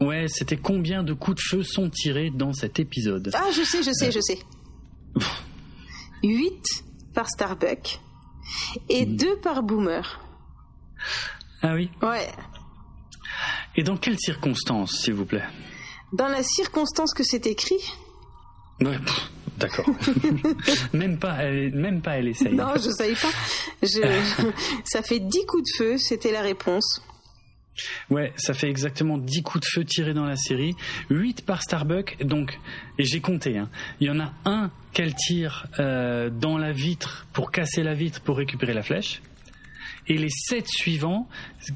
Ouais, c'était combien de coups de feu sont tirés dans cet épisode Ah, je sais, je sais, je sais. 8 par Starbuck et 2 hmm. par Boomer. Ah oui Ouais. Et dans quelles circonstances, s'il vous plaît? Dans la circonstance que c'est écrit Ouais, d'accord. même pas, elle, même pas, elle essaye. Non, je savais pas. Je, ça fait 10 coups de feu, c'était la réponse. Ouais, ça fait exactement 10 coups de feu tirés dans la série, 8 par Starbuck, donc, et j'ai compté, hein. il y en a un qu'elle tire euh, dans la vitre pour casser la vitre pour récupérer la flèche, et les 7 suivants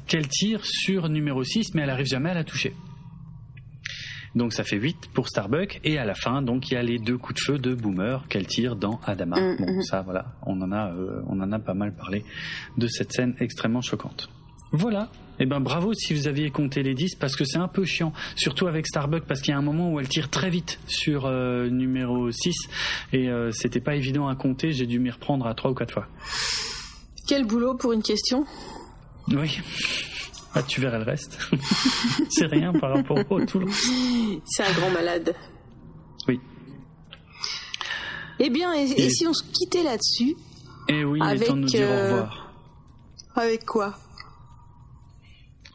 qu'elle tire sur numéro 6, mais elle arrive jamais à la toucher. Donc ça fait 8 pour Starbuck et à la fin donc il y a les deux coups de feu de Boomer qu'elle tire dans Adama. Mm, bon mm. ça voilà, on en a euh, on en a pas mal parlé de cette scène extrêmement choquante. Voilà. Eh ben bravo si vous aviez compté les 10 parce que c'est un peu chiant, surtout avec Starbuck parce qu'il y a un moment où elle tire très vite sur euh, numéro 6 et euh, c'était pas évident à compter, j'ai dû m'y reprendre à 3 ou 4 fois. Quel boulot pour une question? Oui. Ah, tu verras le reste. c'est rien par rapport au tout. C'est un grand malade. Oui. Eh bien, et, si on se quittait là-dessus Eh oui, avec, temps de nous dire au revoir. Euh, avec quoi?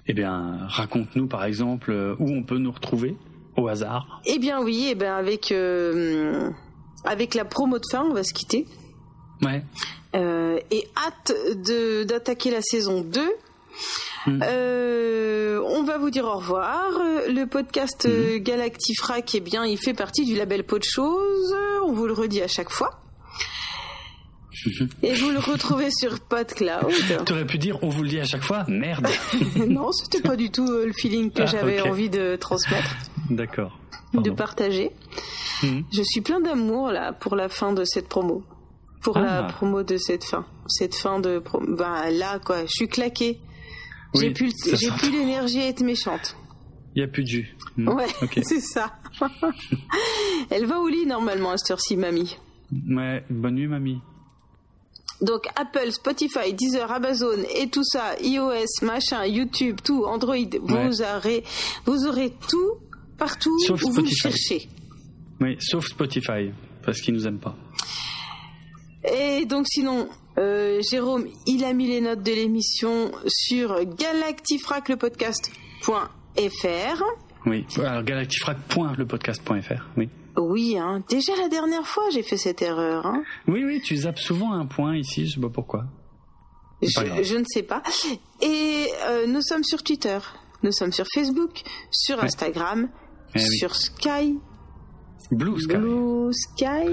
Eh bien, raconte-nous par exemple euh, où on peut nous retrouver au hasard. Eh bien oui, eh bien avec euh, avec la promo de fin, on va se quitter. Ouais. et hâte de d'attaquer la saison 2 Mm. Euh, on va vous dire au revoir. Le podcast mm. Galactifrac, eh bien, il fait partie du label Pot de choses. On vous le redit à chaque fois. Et vous le retrouvez sur PodCloud. Tu aurais pu dire on vous le dit à chaque fois Merde Non, c'était pas du tout euh, le feeling que ah, j'avais envie de transmettre. D'accord. De partager. Mm. Je suis plein d'amour là pour la fin de cette promo. Pour ah. la promo de cette fin. Cette fin de promo. Ben là quoi, je suis claqué j'ai plus, j'ai plus l'énergie à être méchante. Il n'y a plus de jus. Hmm. Ouais, c'est ça. Elle va au lit normalement à cette heure-ci, mamie. Ouais, bonne nuit, mamie. Donc Apple, Spotify, Deezer, Amazon et tout ça, iOS, machin, YouTube, tout, Android, vous aurez, vous aurez tout partout où vous cherchez. Oui, sauf Spotify, parce qu'ils nous aiment pas. Et donc sinon, euh, Jérôme, il a mis les notes de l'émission sur galactifraclepodcast.fr. Oui, alors galactifrac.lepodcast.fr, oui. Oui, hein. déjà la dernière fois j'ai fait cette erreur. Hein. Oui, oui, tu zappes souvent un point ici, je sais pas pourquoi. je, ne sais pas. Et euh, nous sommes sur Twitter, nous sommes sur Facebook, sur Instagram, eh sur Sky. Blue Sky. Blue Sky.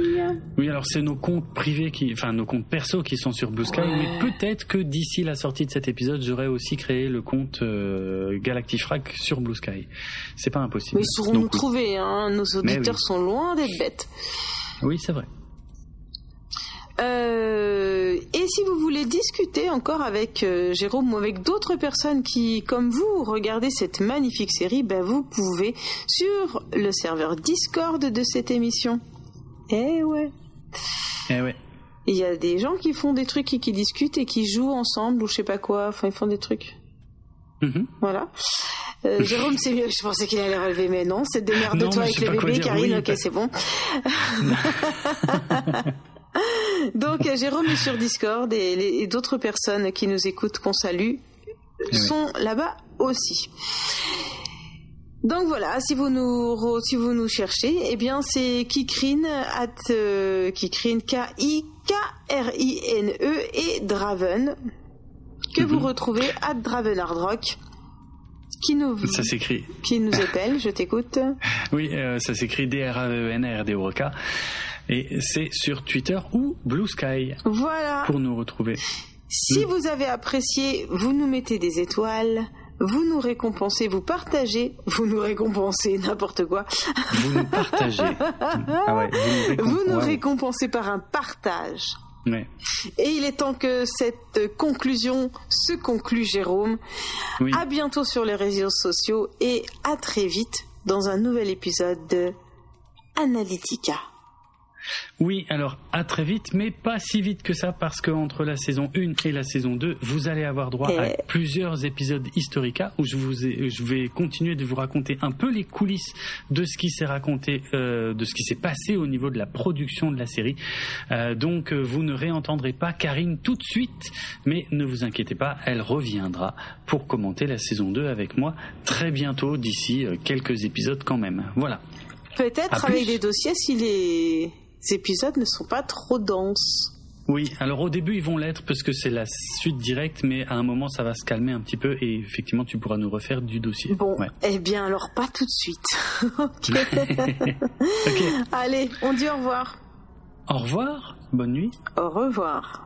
Oui, alors c'est nos comptes privés qui, enfin nos comptes perso qui sont sur Blue Sky, mais peut-être que d'ici la sortie de cet épisode, j'aurai aussi créé le compte euh, Galactifrac sur Blue Sky. C'est pas impossible. Mais ils sauront nous trouver, hein. Nos auditeurs sont loin d'être bêtes. Oui, c'est vrai. Euh, et si vous voulez discuter encore avec euh, Jérôme ou avec d'autres personnes qui, comme vous, regardez cette magnifique série, ben vous pouvez sur le serveur Discord de cette émission. Eh ouais. Eh ouais. Il y a des gens qui font des trucs et qui discutent et qui jouent ensemble ou je sais pas quoi. Enfin, ils font des trucs. Mm-hmm. Voilà. Euh, Jérôme, c'est mieux. Je pensais qu'il allait relever, mais non. C'est des de toi avec le bébé, Karine. ok, c'est bon. Donc euh, Jérôme est sur Discord et, d'autres personnes qui nous écoutent, qu'on salue, sont là-bas aussi. Donc voilà, si vous nous si vous nous cherchez, eh bien c'est Kikrine at euh, Kikrine K I K R I N E et Draven que vous mhm. retrouvez à Draven Hard Rock qui nous ça s'écrit qui nous appelle, je t'écoute. Oui, euh, ça s'écrit D R A V E N R D O K. Et c'est sur Twitter ou Blue Sky. Voilà. Pour nous retrouver. Si vous avez apprécié, vous nous mettez des étoiles. Vous nous récompensez, vous partagez, vous nous récompensez, n'importe quoi. Vous nous partagez. ah ouais, vous nous, récompensez par un partage. Ouais. Et il est temps que cette conclusion se conclue, Jérôme. Oui. À bientôt sur les réseaux sociaux et à très vite dans un nouvel épisode de Analytica. Oui, alors à très vite, mais pas si vite que ça, parce qu'entre la saison 1 et la saison 2, vous allez avoir droit à plusieurs épisodes historica où je, vous je vais continuer de vous raconter un peu les coulisses de ce qui s'est raconté, euh, de ce qui s'est passé au niveau de la production de la série. Euh, donc euh, vous ne réentendrez pas Karine tout de suite, mais ne vous inquiétez pas, elle reviendra pour commenter la saison 2 avec moi très bientôt, d'ici quelques épisodes quand même. Voilà. Peut-être avec des dossiers si les épisodes ne sont pas trop denses. Oui, alors au début ils vont l'être parce que c'est la suite directe, mais à un moment ça va se calmer un petit peu et effectivement tu pourras nous refaire du dossier. Bon, eh bien alors pas tout de suite. Allez, on dit au revoir. Au revoir, bonne nuit. Au revoir.